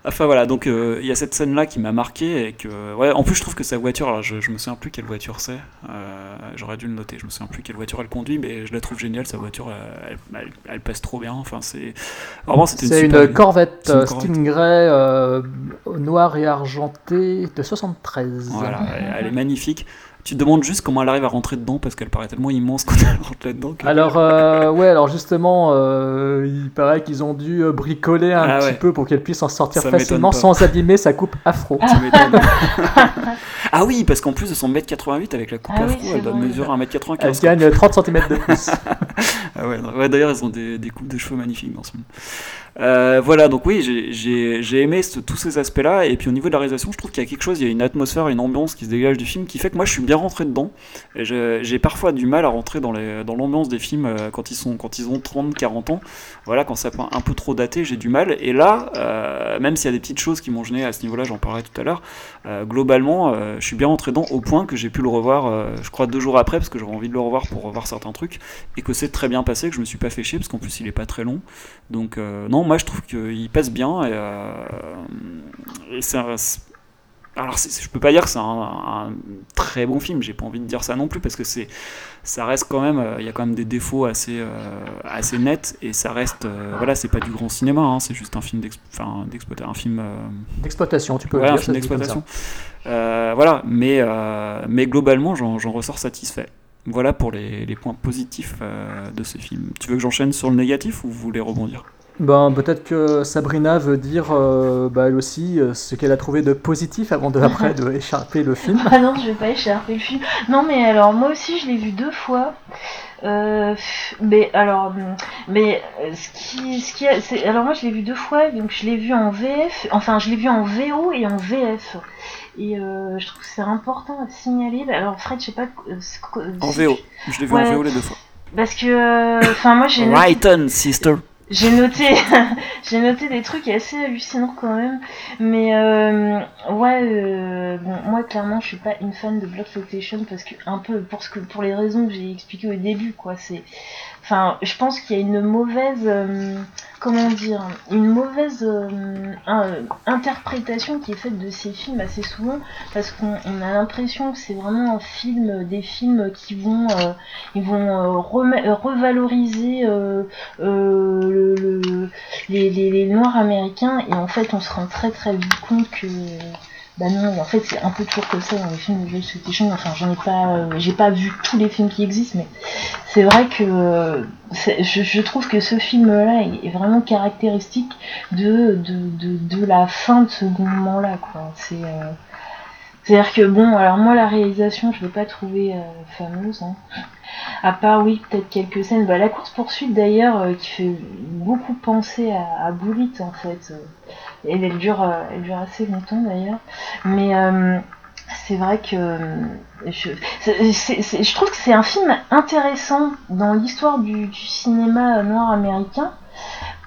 Enfin voilà, donc euh, il y a cette scène là qui m'a marqué et que ouais, en plus je trouve que sa voiture, alors je, je me souviens plus quelle voiture c'est, euh, j'aurais dû le noter, je me souviens plus quelle voiture elle conduit, mais je la trouve géniale sa voiture, elle, elle- elle passe trop bien. Enfin c'est vraiment c'était C'est une, super- Corvette c'est une euh, Corvette. Stingray euh, noire et argentée de 73. Voilà, elle, elle est magnifique. Tu te demandes juste comment elle arrive à rentrer dedans parce qu'elle paraît tellement immense quand elle rentre là-dedans. que- Alors, euh, ouais, alors justement, euh, il paraît qu'ils ont dû euh, bricoler un Ah petit ouais. peu pour qu'elle puisse en sortir Ça facilement sans abîmer sa coupe afro. Tu m'étonnes. [LAUGHS] ah oui, parce qu'en plus de son 1m88 avec la coupe Ah afro, elle doit vrai. mesurer 1m95. Elle gagne 30 cm de plus. [LAUGHS] Ah ouais, ouais, d'ailleurs, ils ont des, des coupes de cheveux magnifiques dans ce film. Euh, voilà, donc oui, j'ai- aimé tous ces aspects-là. Et puis au niveau de la réalisation, je trouve qu'il y a quelque chose, il y a une atmosphère, une ambiance qui se dégage du film qui fait que moi je suis bien rentré dedans. J'ai parfois du mal à rentrer dans l'ambiance des films euh, quand ils, sont, quand ils ont 30, 40 ans. Voilà, quand ça un peu trop daté, j'ai du mal. Et là, euh, même s'il y a des petites choses qui m'ont gêné à ce niveau-là, j'en parlerai tout à l'heure, globalement, je suis bien rentré dedans au point que j'ai pu le revoir, je crois, deux jours après, parce que j'aurais envie de le revoir pour revoir certains trucs, et que c'est très bien passé, que je me suis pas fait chier, parce qu'en plus il est pas très long. Donc, euh, non, moi je trouve qu'il passe bien, et, euh, et c'est alors, je peux pas dire que c'est un, un très bon film, j'ai pas envie de dire ça non plus, parce que c'est, ça reste quand même, euh, il y a quand même des défauts assez, euh, assez nets, et ça reste, euh, voilà, c'est pas du grand cinéma, hein, c'est juste un film d'exploitation, un film. D'exploitation, tu peux Ouais, un dire. film d'exploitation. Voilà, mais, mais globalement, j'en ressors satisfait. Voilà pour les, les points positifs de ce film. Tu veux que j'enchaîne sur le négatif ou vous voulez rebondir? Ben, peut-être que Sabrina veut dire, euh, bah, elle aussi, euh, ce qu'elle a trouvé de positif avant de, après, de [LAUGHS] écharper le film. Ah non, je vais pas écharper le film. Non, mais alors moi aussi, je l'ai vu deux fois. Euh, mais alors, mais ce qui, ce qui, c'est, alors moi, je l'ai vu deux fois. Donc, je l'ai vu en VF. Enfin, je l'ai vu en VO et en VF. Et euh, je trouve que c'est important de signaler. Alors, Fred, je sais pas. En VO. Je l'ai vu Ouais. en VO les deux fois. Parce que, euh, enfin, moi, j'ai. noté- Right on, sister. J'ai noté, [LAUGHS] j'ai noté des trucs assez hallucinants quand même, mais euh, ouais, euh, bon, moi clairement je suis pas une fan de Blaxploitation parce que un peu pour ce que pour les raisons que j'ai expliquées au début quoi, c'est, enfin je pense qu'il y a une mauvaise, euh, comment dire, une mauvaise euh, interprétation qui est faite de ces films assez souvent parce qu'on on a l'impression que c'est vraiment un film, des films qui vont, euh, ils vont revaloriser le, le- les, les, les noirs américains et en fait on se rend très très vite compte que bah non en fait c'est un peu toujours comme ça dans les films de Blaxploitation enfin j'en ai pas euh, j'ai pas vu tous les films qui existent mais c'est vrai que euh, c'est- je, trouve que ce film là est, vraiment caractéristique de, de, de, de la fin de ce moment là quoi c'est euh, c'est-à-dire que bon, alors moi la réalisation, je l'ai pas trouvée euh, fameuse. Hein. À part oui, peut-être quelques scènes. Bah, la course poursuite d'ailleurs, euh, qui fait beaucoup penser à, à en fait. euh, et elle dure, euh, elle dure assez longtemps d'ailleurs. Mais c'est vrai que je, trouve que c'est un film intéressant dans l'histoire du cinéma noir américain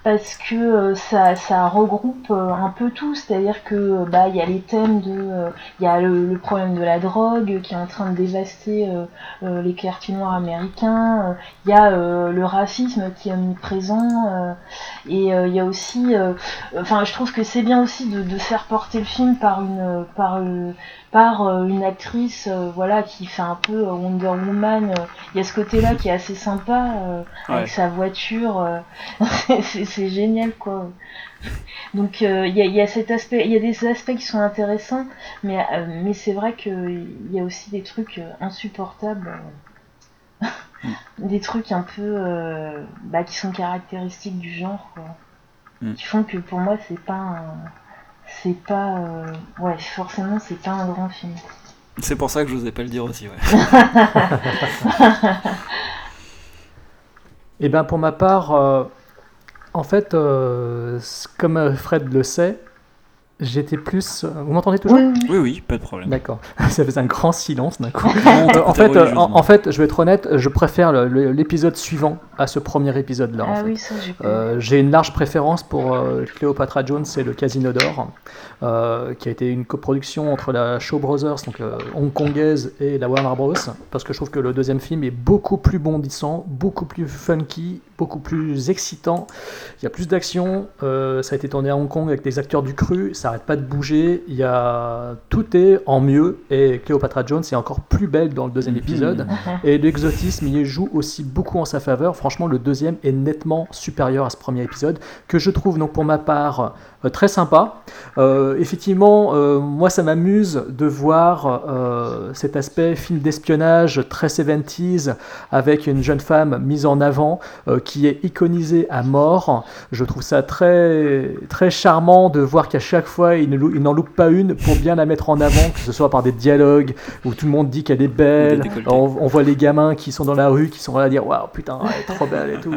parce que euh, ça, ça regroupe euh, un peu tout, c'est-à-dire que euh, bah il y a les thèmes de, il y a le, le problème de la drogue qui est en train de dévaster euh, les quartiers noirs américains, il y a euh, le racisme qui est omniprésent euh, et il y a aussi, enfin je trouve que c'est bien aussi de, de faire porter le film par une, par par euh, une actrice, euh, voilà qui fait un peu euh, Wonder Woman. Il y a ce côté-là qui est assez sympa Ouais. avec sa voiture. [LAUGHS] c'est- génial quoi. Donc euh, il y, a, y a cet aspect, il y a des aspects qui sont intéressants, mais euh, mais c'est vrai que il y a aussi des trucs euh, insupportables, [LAUGHS] des trucs un peu bah, qui sont caractéristiques du genre, quoi. Mm. qui font que pour moi c'est pas un- c'est pas euh, ouais forcément c'est pas un grand film. C'est pour ça que je n'osais pas le dire aussi, ouais. [LAUGHS] Et bien pour ma part, euh, en fait, euh, comme Fred le sait, j'étais plus... Vous m'entendez toujours Oui, oui, pas de problème. D'accord. [LAUGHS] Ça faisait un grand silence d'un coup. [LAUGHS] Non, Euh, en, fait, euh, en, fait, je vais être honnête, je préfère l'épisode suivant à ce premier épisode-là. en Ah fait. oui ça j'ai. Euh, une large préférence pour euh, Cléopatra Jones et le Casino d'Or, euh, qui a été une coproduction entre la Shaw Brothers, donc euh, hongkongaise, et la Warner Bros. Parce que je trouve que le deuxième film est beaucoup plus bondissant, beaucoup plus funky, beaucoup plus excitant. Il y a plus d'action. euh, ça a été tourné à Hong Kong avec des acteurs du cru. Ça arrête pas de bouger. Il y a tout est en mieux. Et Cléopatra Jones est encore plus belle dans le deuxième épisode. [LAUGHS] Et l'exotisme y joue aussi beaucoup en sa faveur. Franchement, le deuxième est nettement supérieur à ce premier épisode, que je trouve donc pour ma part très sympa. Euh, effectivement, euh, moi ça m'amuse de voir euh, cet aspect film d'espionnage très 70s avec une jeune femme mise en avant euh, qui est iconisé à mort. Je trouve ça très, très charmant de voir qu'à chaque fois, il n'en loupe pas une pour bien la mettre en avant, que ce soit par des dialogues où tout le monde dit qu'elle est belle. On, on voit les gamins qui sont dans la rue, qui sont là à dire Waouh, putain, elle est trop belle et tout.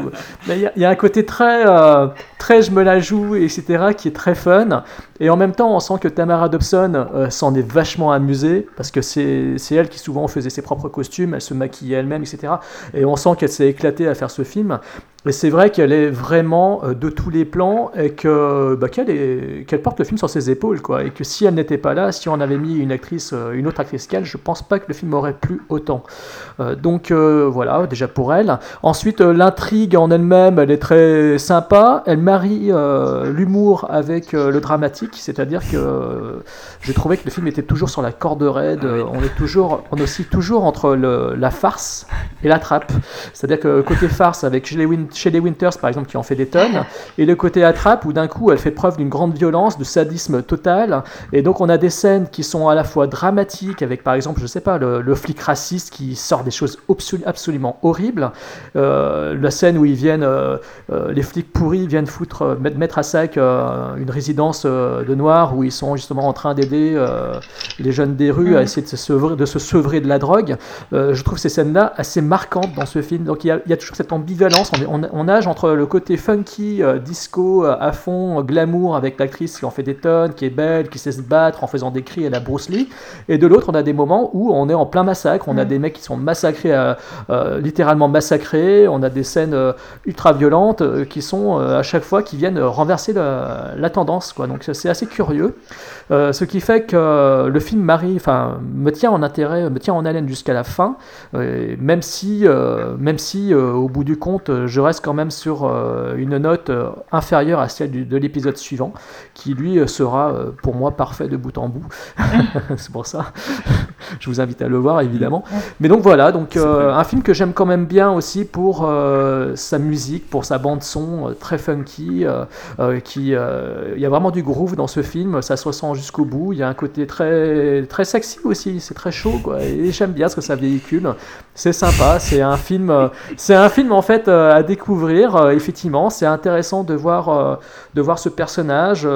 Mais il y a- il y, a un côté très, euh, très je me la joue, etc., qui est très fun. Et en même temps, on sent que Tamara Dobson euh, s'en est vachement amusée, parce que c'est elle qui souvent faisait ses propres costumes, elle se maquillait elle-même, etc. Et on sent qu'elle s'est éclatée à faire ce film. Et c'est vrai qu'elle est vraiment euh, de tous les plans et que bah, qu'elle qu'elle porte le film sur ses épaules, quoi. Et que si elle n'était pas là, si on avait mis une actrice, euh, une autre actrice qu'elle, je pense pas que le film aurait plu autant. Donc voilà, déjà pour elle. Ensuite, l'intrigue en elle-même, elle est très sympa. Elle marie l'humour avec le dramatique, c'est-à-dire que euh, j'ai trouvé que le film était toujours sur la corde raide. Euh, On est toujours, on oscille toujours entre le- la farce et la trappe. C'est-à-dire que côté farce avec Shelley, Win- Shelley Winters par exemple qui en fait des tonnes, et le côté attrape où d'un coup elle fait preuve d'une grande violence, de sadisme total. Et donc on a des scènes qui sont à la fois dramatiques avec par exemple je sais pas le, le flic raciste qui sort des choses absolu- absolument horribles. Euh, la scène où ils viennent, euh, euh, les flics pourris viennent foutre, mettre, à sac une résidence de noirs où ils sont justement en train d'aider euh, les jeunes des rues à essayer de se sevrer de, se sevrer de la drogue. Euh, je trouve ces scènes-là assez marquantes dans ce film. Donc il y a, il y a toujours cette ambivalence. On, est- on, on nage entre le côté funky, euh, disco euh, à fond, euh, glamour avec l'actrice qui en fait des tonnes, qui est belle, qui sait se battre en faisant des cris à la Bruce Lee. Et de l'autre, on a des moments où on est en plein massacre. On a des mecs qui sont massacrés, euh, euh, littéralement massacrés. On a des scènes euh, ultra violentes euh, qui sont euh, à chaque fois qui viennent euh, renverser la, la tendance. Quoi. Donc c'est assez curieux. Euh, ce qui fait que le film Marie, enfin, me tient en intérêt, me tient en haleine jusqu'à la fin, euh, même si, euh, même si au bout du compte, je reste quand même sur une note inférieure à celle du- de l'épisode suivant, qui lui sera pour moi parfait de bout en bout. [LAUGHS] C'est pour ça. [LAUGHS] je vous invite à le voir évidemment. Mais donc voilà, donc un film que j'aime quand même bien aussi pour sa musique, pour sa bande son très funky, qui il y a vraiment du groove dans ce film, ça se ressent jusqu'au bout. Il y a un côté très très sexy aussi, c'est très chaud quoi. Et j'aime bien ce que ça véhicule. C'est sympa, c'est un film, euh, c'est un film en fait euh, à découvrir. euh, effectivement, c'est intéressant de voir de voir ce personnage,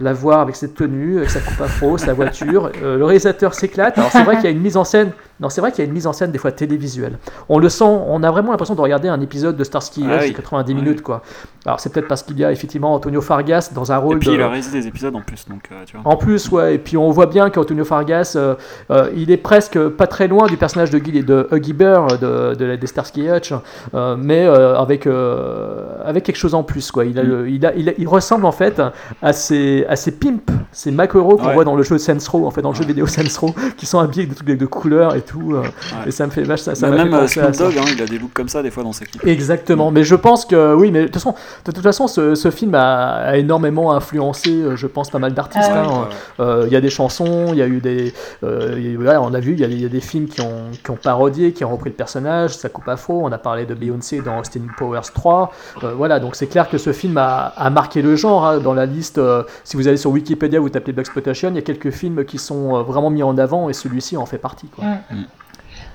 la voir avec cette tenue, avec sa coupe afro, sa voiture. Le réalisateur s'éclate. Alors c'est vrai qu'il y a une mise en scène. Non, c'est vrai qu'il y a une mise en scène des fois télévisuelle. On le sent, on a vraiment l'impression de regarder un épisode de Starsky Ah oui. de 90 minutes quoi. Alors c'est peut-être parce qu'il y a effectivement Antonio Fargas dans un rôle Et puis de... il a réalisé des épisodes en plus, donc tu vois. En plus, ouais, et puis on voit bien qu'Antonio Fargas, euh, euh, il est presque pas très loin du personnage de, Guy, de Huggy Bear de, de, la- des Starsky Hutch, euh, mais euh, avec, euh, avec quelque chose en plus. Quoi. Il, a le- il, a, il, a- il ressemble en fait à ces, à ces pimps, ces maquereaux qu'on Ouais. voit dans le jeu Saints Row, en fait, dans le jeu vidéo Saints Row, qui sont habillés avec des trucs de couleurs et tout. euh, Et ça me fait vache, ça, même euh, Snoop. Dogg, hein, il a des looks comme ça des fois dans ses clips. Exactement, mais je pense que oui, mais de toute façon, de toute façon ce, ce film a, a énormément influencé, euh, je pense, pas mal d'artistes. Ah hein. ouais. Euh, Il y a des chansons, il y a eu des, euh, il y a- voilà, on a vu, il y a, des- il y a des films qui ont, qui ont parodié, qui ont repris le personnage, sa coupe afro. On a parlé de Beyoncé dans Austin Powers 3. Euh, voilà, donc c'est clair que ce film a, a marqué le genre. hein. Dans la liste, euh, si vous allez sur Wikipédia, vous tapez Blaxploitation, il y a quelques films qui sont euh, vraiment mis en avant et celui-ci en fait partie. Quoi. Mm.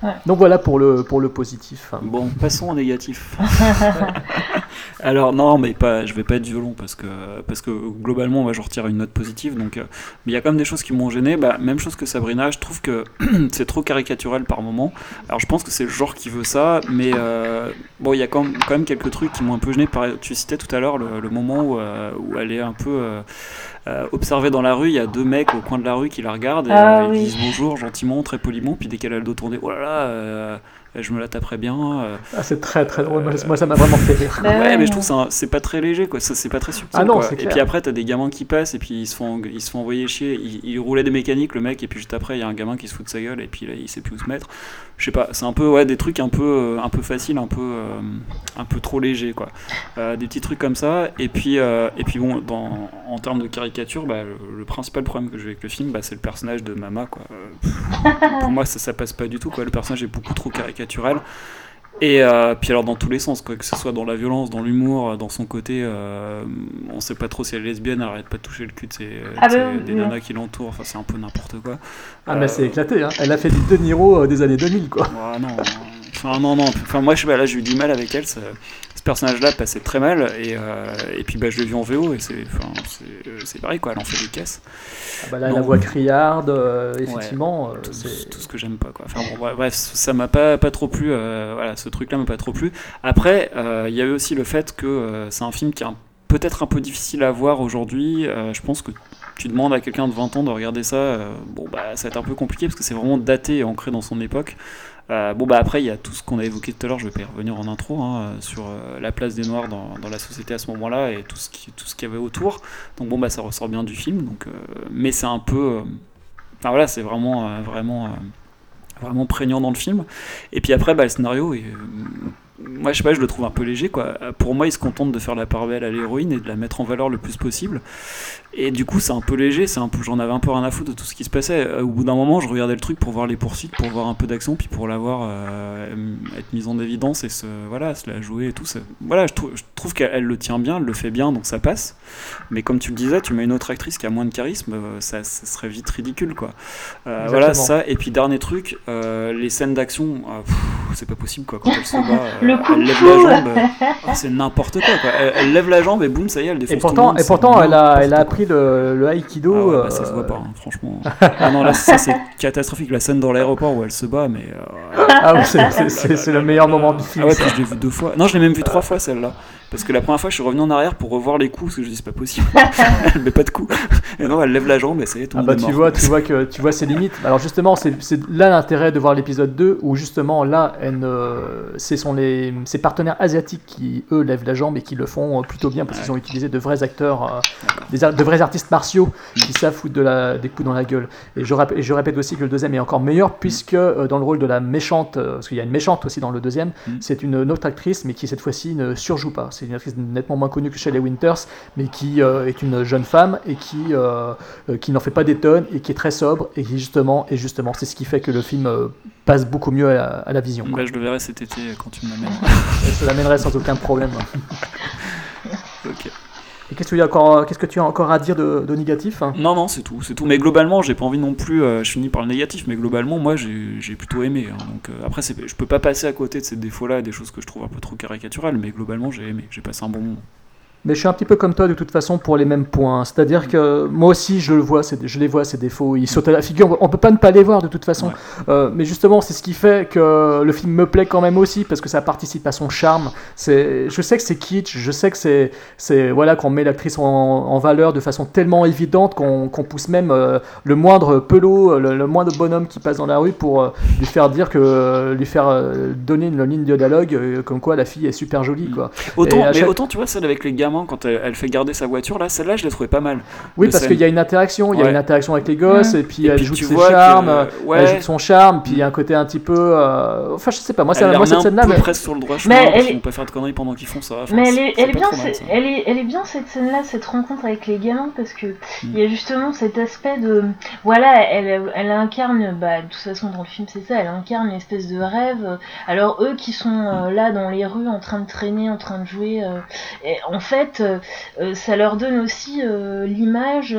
Ouais. Donc voilà pour le, pour le positif. Bon, passons au négatif. [LAUGHS] [LAUGHS] Alors non, mais pas, je vais pas être violent parce que parce que globalement, moi, je retire une note positive. Donc, euh, mais il y a quand même des choses qui m'ont gêné. Bah, même chose que Sabrina, je trouve que [CLEARS THROAT] c'est trop caricatural par moment. Alors, je pense que c'est le genre qui veut ça, mais euh, bon, il y a quand même, quand même quelques trucs qui m'ont un peu gêné. Par- Tu citais tout à l'heure le, le moment où, euh, où elle est un peu euh, euh, observée dans la rue. Il y a deux mecs au coin de la rue qui la regardent et Ah euh, ils oui. disent bonjour gentiment, très poliment. Puis dès qu'elle a le dos tourné, oh là là. Je me la taperais bien. euh, Ah, c'est très très drôle. Moi, moi, ça m'a vraiment fait rire. Bah ouais, ouais, mais je trouve ça c'est pas très léger quoi, ça c'est pas très subtil Ah non, quoi. c'est Et clair. puis après t'as des gamins qui passent et puis ils se font ils se font envoyer chier, ils, ils roulaient des mécaniques le mec et puis juste après il y a un gamin qui se fout de sa gueule et puis là il sait plus où se mettre. Je sais pas, c'est un peu ouais des trucs un peu euh, un peu faciles, un peu euh, un peu trop légers quoi. Euh, des petits trucs comme ça et puis euh, et puis bon dans en termes de caricature, bah, le, le principal problème que j'ai avec le film, bah, c'est le personnage de Mama quoi. Pff, pour moi ça ça passe pas du tout quoi, le personnage est beaucoup trop caricatural. Et euh, puis alors dans tous les sens, quoi, que ce soit dans la violence, dans l'humour, dans son côté, euh, on sait pas trop si elle est lesbienne, elle arrête pas de toucher le cul de ses, Ah de ses- bah des oui. nanas qui l'entourent, enfin c'est un peu n'importe quoi. Ah, mais Euh, c'est éclaté. Hein. Elle a fait du De Niro euh, des années 2000, quoi. Ouais, non, enfin non, non, enfin moi je sais pas, là j'ai eu du mal avec elle, ça- ce personnage-là passait très mal et, euh, et puis bah, je l'ai vu en VO et c'est enfin, c'est- euh, c'est pareil quoi, elle en fait des caisses. Ah bah là, la voix criarde, euh, effectivement, Ouais, euh, tout, c'est- tout ce que j'aime pas quoi. Enfin bon, bref, ça m'a pas, pas trop plu. voilà, ce truc-là m'a pas trop plu. Après, il y a eu aussi le fait que c'est un film qui est peut-être un peu difficile à voir aujourd'hui. Je pense que tu demandes à quelqu'un de 20 ans de regarder ça, euh, bon bah ça va être un peu compliqué parce que c'est vraiment daté et ancré dans son époque. Euh, bon bah après il y a tout ce qu'on a évoqué tout à l'heure, je vais pas y revenir en intro, hein, sur euh, la place des Noirs dans, dans la société à ce moment-là et tout ce qu'il y avait autour. Donc bon bah ça ressort bien du film, donc, euh, mais c'est un peu... Enfin voilà, c'est vraiment, vraiment, vraiment prégnant dans le film. Et puis après, bah, le scénario, est, moi je sais pas, je le trouve un peu léger. Quoi. Pour moi, il se contente de faire la part belle à l'héroïne et de la mettre en valeur le plus possible. Et du coup, c'est un peu léger, c'est un peu, j'en avais un peu rien à foutre de tout ce qui se passait. Euh, Au bout d'un moment, je regardais le truc pour voir les poursuites, pour voir un peu d'action, puis pour la voir euh, être mise en évidence et se, voilà, se la jouer et tout. ça- Voilà, je, trouve- je trouve qu'elle elle le tient bien, elle le fait bien, donc ça passe. Mais comme tu le disais, tu mets une autre actrice qui a moins de charisme, euh, ça, ça serait vite ridicule, quoi. Euh, voilà, ça. Et puis dernier truc, euh, les scènes d'action, c'est pas possible, quoi. Quand elle se bat, Le coup elle de lève fou. la jambe, euh, [LAUGHS] oh, c'est n'importe quoi, quoi. Elle, elle lève la jambe et boum, ça y est, elle défonce Et tout le pourtant, monde, et pourtant elle, a, elle a appris le, le aïkido. Ah ouais, bah, ça se euh, voit pas, hein, franchement. ah non, là, ça c'est catastrophique. La scène dans l'aéroport où elle se bat, mais. euh, Ah oui, c'est- c'est le meilleur moment du film. Ah ouais, puis je l'ai vu deux fois. Non, je l'ai même vu trois fois celle-là. Parce que la première fois, je suis revenu en arrière pour revoir les coups, parce que je dis c'est pas possible. [LAUGHS] elle met pas de coups. Et non, elle lève la jambe et ça y est, tout Ah bah tu mort. vois, tu vois que tu vois ses limites. Alors justement, c'est c'est là l'intérêt de voir l'épisode 2 où justement là, ce sont les ses partenaires asiatiques qui eux lèvent la jambe et qui le font euh, plutôt bien parce qu'ils ont utilisé de vrais acteurs, euh, des de vrais artistes martiaux qui savent foutre de la, des coups dans la gueule. Et je, rap- et je répète aussi que le deuxième est encore meilleur puisque euh, dans le rôle de la méchante, euh, parce qu'il y a une méchante aussi dans le deuxième, c'est une, une autre actrice mais qui cette fois-ci ne surjoue pas. C'est une actrice nettement moins connue que Shelley Winters mais qui euh, est une jeune femme et qui euh, euh, qui n'en fait pas des tonnes et qui est très sobre et qui justement et justement c'est ce qui fait que le film passe beaucoup mieux à la, à la vision. Bah, je le verrai cet été quand tu me l'amènes. [LAUGHS] Je l'amènerai sans aucun problème. [LAUGHS] ok. Et qu'est-ce que tu as encore, qu'est-ce que tu as encore à dire de, négatif hein? Non, non, c'est tout, c'est tout. Mais globalement, j'ai pas envie non plus. euh, je finis par le négatif, mais globalement, moi, j'ai plutôt aimé. hein. Donc euh, après, c'est- je peux pas passer à côté de ces défauts-là, des choses que je trouve un peu trop caricaturales, mais globalement, j'ai aimé. J'ai passé un bon moment. Mais je suis un petit peu comme toi de toute façon pour les mêmes points. C'est-à-dire que moi aussi je le vois, je les vois ces défauts. Ils sautent à la figure. On peut pas ne pas les voir de toute façon. Ouais. Euh, mais justement, c'est ce qui fait que le film me plaît quand même aussi parce que ça participe à son charme. C'est, je sais que c'est kitsch, je sais que c'est, c'est voilà qu'on met l'actrice en, en valeur de façon tellement évidente qu'on, qu'on pousse même euh, le moindre pelot, le, le moindre bonhomme qui passe dans la rue pour euh, lui faire dire que, lui faire euh, donner une ligne de dialogue euh, comme quoi la fille est super jolie quoi. Autant, mais autant, tu vois, celle avec les gamins, quand elle, elle fait garder sa voiture, là, celle-là, je l'ai trouvée pas mal. Oui, parce qu'il y a une interaction, il y a Ouais. une interaction avec les gosses, Mm. et puis Et elle puis joue ses que- charmes, euh, ouais. elle joue de son charme, puis il y a un côté un petit peu. euh, Enfin, je sais pas, moi, les moi cette scène-là. mais- presque sur le droit chemin, Mais elle vont pas faire de conneries pendant qu'ils font ça. Enfin, Mais elle c'est- est, c'est elle, est pas bien, trop mal, c'est- ça. elle, est, elle est bien cette scène-là, cette rencontre avec les gamins, parce que il y a justement cet aspect de. Voilà, elle, elle incarne, bah, de toute façon dans le film c'est ça, elle incarne une espèce de rêve. Alors eux qui sont euh, là dans les rues en train de traîner, en train de jouer, euh, et en fait, euh, euh, ça leur donne aussi euh, l'image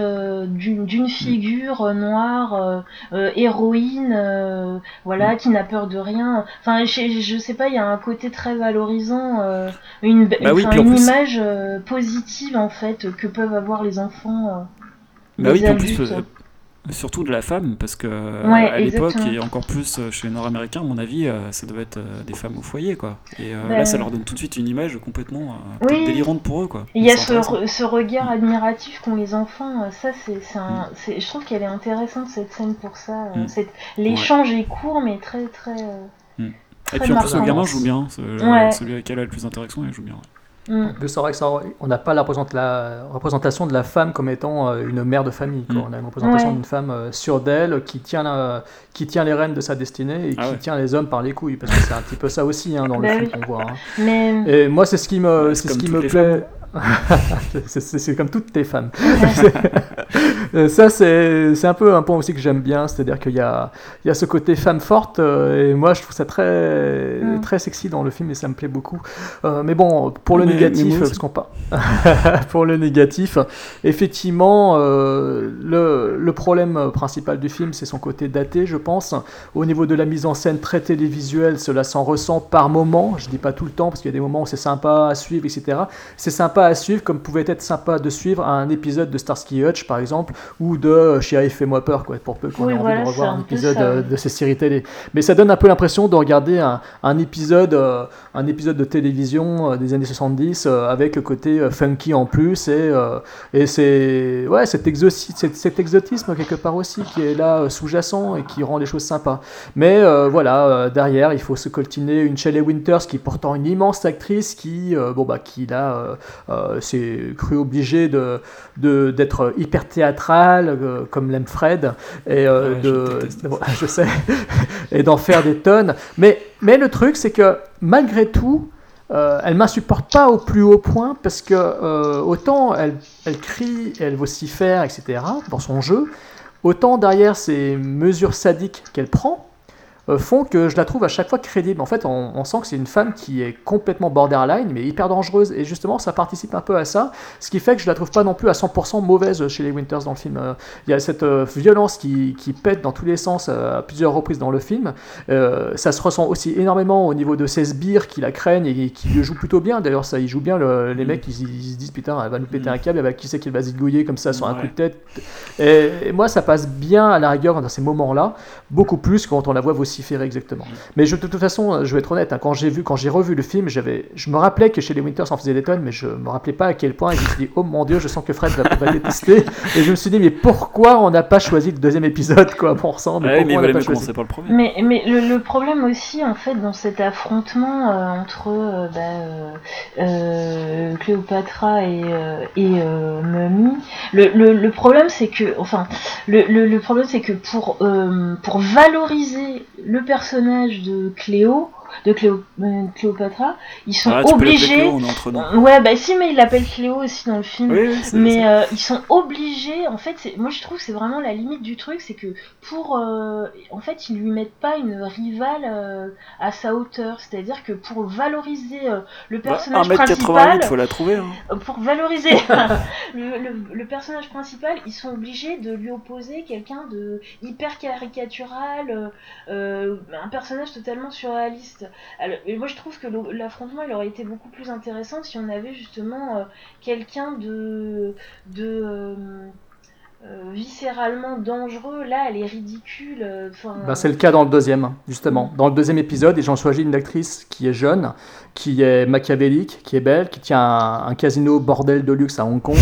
d'une figure noire, héroïne, voilà, qui n'a peur de rien. Enfin, je, je sais pas, il y a un côté très valorisant, une, Bah oui, une image positive en fait que peuvent avoir les enfants. Bah oui, en plus, surtout de la femme, parce que euh, Ouais, à l'époque, et encore plus euh, chez les Nord-Américains, à mon avis, euh, ça devait être des femmes au foyer, quoi. Et euh, Ben- là, ça leur donne tout de suite une image complètement euh, Oui. délirante pour eux, quoi. Il y a ce, intéressant. re- ce regard admiratif qu'ont les enfants, ça c'est, c'est un, je trouve qu'elle est intéressante cette scène pour ça. Mm. cette- l'échange est court mais très très. Mm. très Et puis en plus, le gamin joue bien. Ouais. Celui avec qui elle a le plus d'interaction, il joue bien. Mm. En plus, c'est vrai que ça- on n'a pas la, représentation de la femme comme étant euh, une mère de famille. quoi. Mm. On a une représentation Ouais. d'une femme euh, sûre d'elle, qui tient, la- qui tient les rênes de sa destinée et Ah qui ouais. tient les hommes par les couilles. Parce que c'est un petit peu ça aussi hein, dans le Bah film qu'on voit. hein. Mais Et moi, c'est ce qui me, Ouais, c'est c'est ce qui me plaît. C'est- comme toutes tes femmes. Ça, c'est, c'est un peu un point aussi que j'aime bien, c'est-à-dire qu'il y a, il y a ce côté femme forte, euh, et moi je trouve ça très, Mm. très sexy dans le film et ça me plaît beaucoup. Euh, mais bon, pour le Mais- négatif, parce qu'on pas. [LAUGHS] pour le négatif, effectivement, euh, le, le problème principal du film, c'est son côté daté, je pense. Au niveau de la mise en scène très télévisuelle, cela s'en ressent par moment. Je dis pas tout le temps, parce qu'il y a des moments où c'est sympa à suivre, etc. C'est sympa à suivre, comme pouvait être sympa de suivre un épisode de Starsky Hutch, par exemple, ou de Chérie, fais-moi peur, quoi, pour peu qu'on Oui, ait envie de revoir un épisode ça, euh, oui. de ces séries télé. Mais ça donne un peu l'impression de regarder un, un épisode, euh, un épisode de télévision euh, des années 70 euh, avec le côté euh, funky en plus et, euh, et c'est ouais cet, exoci- cet, cet exotisme quelque part aussi qui est là euh, sous-jacent et qui rend les choses sympas. Mais euh, voilà euh, derrière il faut se coltiner une Shelley Winters qui est pourtant une immense actrice qui euh, bon bah qui là euh, s'est cru obligée de de- d'être hyper théâtrale euh, comme l'aime Fred et euh, Ouais, je de je sais [LAUGHS] et d'en faire des tonnes. Mais, mais le truc, c'est que malgré tout, elle m'insupporte pas au plus haut point parce que autant elle, elle crie, elle vocifère, etc. dans son jeu, autant derrière ces mesures sadiques qu'elle prend font que je la trouve à chaque fois crédible. En fait, on, on sent que c'est une femme qui est complètement borderline, mais hyper dangereuse. Et justement, ça participe un peu à ça, ce qui fait que je la trouve pas non plus à 100% mauvaise chez les Winters dans le film. Euh, Il y a cette euh, violence qui, qui pète dans tous les sens euh, à plusieurs reprises dans le film. Euh, ça se ressent aussi énormément au niveau de ses sbires qui la craignent et qui le jouent plutôt bien. D'ailleurs, ça, ils jouent bien. le- les mecs, ils, ils se disent putain, elle va nous péter un câble, elle va, qui c'est qu'il va zigouiller comme ça sur un Ouais. coup de tête. Et, et moi, ça passe bien à la rigueur dans ces moments-là, beaucoup plus quand on la voit vociférer exactement. Mais je, de toute façon, je vais être honnête, hein, quand j'ai vu, quand j'ai revu le film, j'avais, je me rappelais que chez les Winters on faisait des tonnes, mais je me rappelais pas à quel point. Et je me suis dit, oh mon dieu, je sens que Fred va, va détester. Et je me suis dit, mais pourquoi on n'a pas choisi le deuxième épisode, quoi, bon sang, mais Ouais, on pas choisi par le premier? Mais, mais le, le problème aussi, en fait, dans cet affrontement euh, entre euh, bah, euh, euh, Cléopatra et, euh, et euh, Mummy, le, le, le problème c'est que, enfin, le, le, le problème c'est que pour, euh, pour valoriser le personnage de Cléo, de Cléo, euh, Cléopatra, ils sont Ah, obligés. Cléo, Ouais, bah si, mais il l'appelle Cléo aussi dans le film. Oui, oui, c'est- Mais euh, ils sont obligés, en fait, moi je trouve que c'est vraiment la limite du truc, c'est que pour, euh, en fait, ils lui mettent pas une rivale euh, à sa hauteur, c'est-à-dire que pour valoriser le Bah, personnage 1m88, principal, faut la trouver. hein. pour valoriser [LAUGHS] [LAUGHS] le, le- le personnage principal, ils sont obligés de lui opposer quelqu'un de hyper caricatural, un personnage totalement surréaliste. Alors, et moi je trouve que l'affrontement il aurait été beaucoup plus intéressant si on avait justement euh, quelqu'un de, de euh, euh, viscéralement dangereux. Là, elle est ridicule. enfin, Bah, c'est le cas dans le deuxième, justement. Dans le deuxième épisode, ils ont choisi une actrice qui est jeune, qui est machiavélique, qui est belle, qui tient un, un casino bordel de luxe à Hong Kong,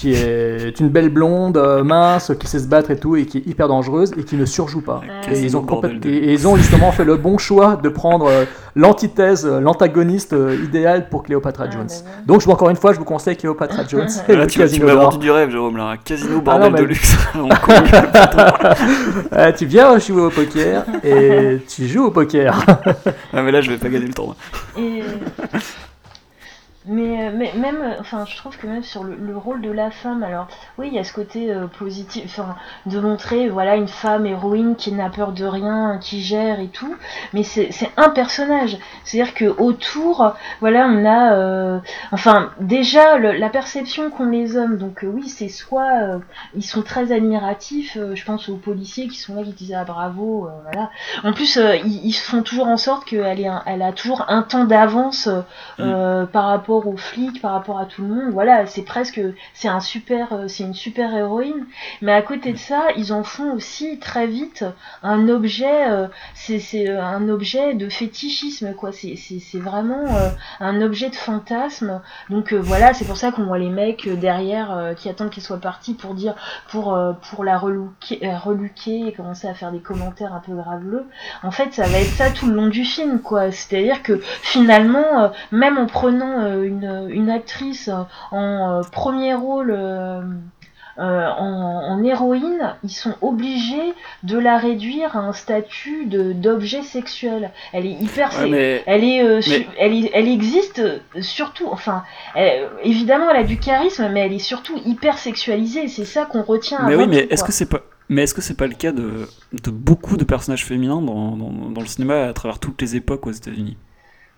qui est une belle blonde, euh, mince, qui sait se battre et tout, et qui est hyper dangereuse et qui ne surjoue pas. Et ils, ont de et- et ils ont justement fait le bon choix de prendre euh, l'antithèse, euh, l'antagoniste euh, idéal pour Cléopatra Ah, Jones. bah. Donc, je vous- encore une fois, je vous conseille Cléopatra [LAUGHS] Jones. et Là, le tu, tu m'as vendu du rêve, Jérôme, là. Un casino Ah bordel non, de luxe. [LAUGHS] [LAUGHS] Ah, tu viens jouer au poker et tu joues au poker. ah, mais là, je vais pas gagner le tournoi. Et... Mais, euh, mais même, euh, enfin, je trouve que même sur le, le rôle de la femme, alors oui, il y a ce côté euh, positif, enfin, de montrer, voilà, une femme héroïne qui n'a peur de rien, qui gère et tout, mais c'est un personnage. C'est-à-dire que autour, voilà, on a, euh, enfin, déjà le- la perception qu'ont les hommes. Donc euh, oui, c'est soit ils sont très admiratifs. je pense aux policiers qui sont là, qui disent ah bravo, voilà. En plus, ils, ils font toujours en sorte qu'elle elle a toujours un temps d'avance euh, par rapport aux flics, par rapport à tout le monde. Voilà, c'est presque, c'est un super, euh, c'est une super héroïne. Mais à côté de ça, ils en font aussi très vite un objet. euh, c'est euh, un objet de fétichisme, quoi. C'est vraiment euh, un objet de fantasme. Donc voilà, c'est pour ça qu'on voit les mecs derrière qui attendent qu'elle soit partie pour dire, pour pour la relooker, reluquer et commencer à faire des commentaires un peu graveleux. En fait, ça va être ça tout le long du film, quoi. C'est-à-dire que finalement, même en prenant une, une actrice en euh, premier rôle. euh, euh, en, en héroïne, ils sont obligés de la réduire à un statut de d'objet sexuel. Elle est hyper, Ouais, c'est- mais- elle est, euh, mais- elle, elle existe surtout, enfin, elle- évidemment, elle a du charisme, mais elle est surtout hyper sexualisée. C'est ça qu'on retient. Mais oui, mais est-ce que c'est pas mais est-ce que c'est pas le cas de, de beaucoup de personnages féminins dans, dans, dans le cinéma à travers toutes les époques aux États-Unis?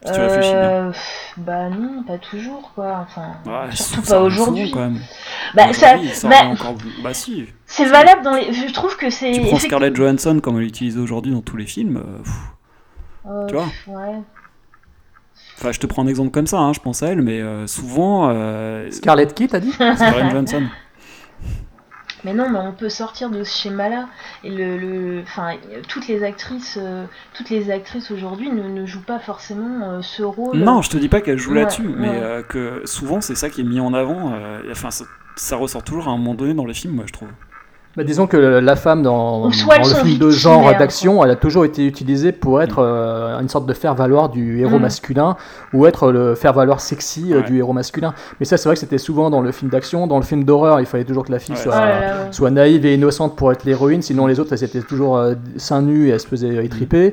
Si tu réfléchis bien. Euh, bah non, pas toujours quoi. Enfin, Ouais, surtout pas aujourd'hui. Bah, ça bah, encore... Bah si. c'est valable dans les. Je trouve que c'est. Tu prends Scarlett Johansson comme elle est utilisée aujourd'hui dans tous les films. euh, Euh, tu vois Ouais. Enfin, je te prends un exemple comme ça, hein, je pense à elle, mais euh, souvent. Euh, Scarlett qui, t'as dit? Scarlett Johansson. Mais non, mais on peut sortir de ce schéma-là. Et le, le, enfin, toutes les actrices, euh, toutes les actrices aujourd'hui ne, ne jouent pas forcément euh, ce rôle. Non, je te dis pas qu'elle joue Ouais, là-dessus, mais euh, que souvent c'est ça qui est mis en avant. Enfin, ça, ça ressort toujours à un moment donné dans les films, moi je trouve. Bah, disons que la femme dans, le film de genre d'action, elle a toujours été utilisée pour être euh, une sorte de faire-valoir du héros Mm. masculin ou être le faire-valoir sexy euh, Ouais. du héros masculin. Mais ça, c'est vrai que c'était souvent dans le film d'action. Dans le film d'horreur, il fallait toujours que la fille Ouais. soit, là là, ouais. soit naïve et innocente pour être l'héroïne, sinon les autres, elles étaient toujours euh, seins nus et elles se faisaient étriper.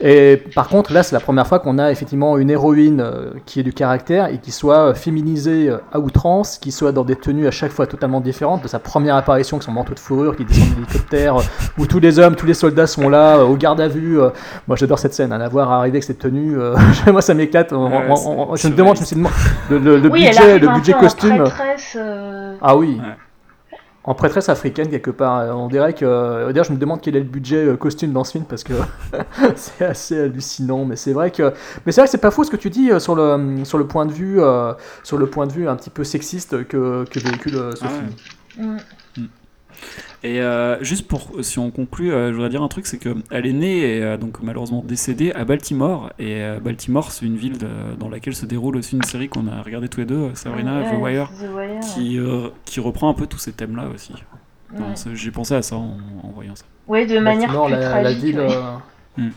Et par contre, là, c'est la première fois qu'on a effectivement une héroïne euh, qui ait du caractère et qui soit euh, féminisée euh, à outrance, qui soit dans des tenues à chaque fois totalement différentes, de sa première apparition, avec son manteau de fourrure qui descend de l'hélicoptère, euh, où tous les hommes, tous les soldats sont là, euh, au garde à vue. euh. moi, j'adore cette scène, à la voir arriver avec cette tenue, euh, [LAUGHS] moi, ça m'éclate. Ouais, je me demande, je me suis demandé, le, le- le oui, budget, le budget costume. En prêtresse, euh, Ah oui. Ouais. En prêtresse africaine quelque part. On dirait que. D'ailleurs, je me demande quel est le budget costume dans ce film parce que [LAUGHS] c'est assez hallucinant. Mais c'est vrai que. Mais c'est vrai que c'est pas faux ce que tu dis sur le sur le point de vue euh, sur le point de vue un petit peu sexiste que, que véhicule ce Ah film. mm. Et euh, juste pour, si on conclut, euh, je voudrais dire un truc, c'est qu'elle est née et euh, donc malheureusement décédée à Baltimore. Et euh, Baltimore, c'est une ville de- dans laquelle se déroule aussi une série qu'on a regardé tous les deux, Sabrina, Ouais, The Wire, The Wire, qui, euh, qui reprend un peu tous ces thèmes-là aussi. ouais. J'ai pensé à ça en, en voyant ça. Ouais, de manière Baltimore, plus la, tragique. la ville. ouais. Hmm.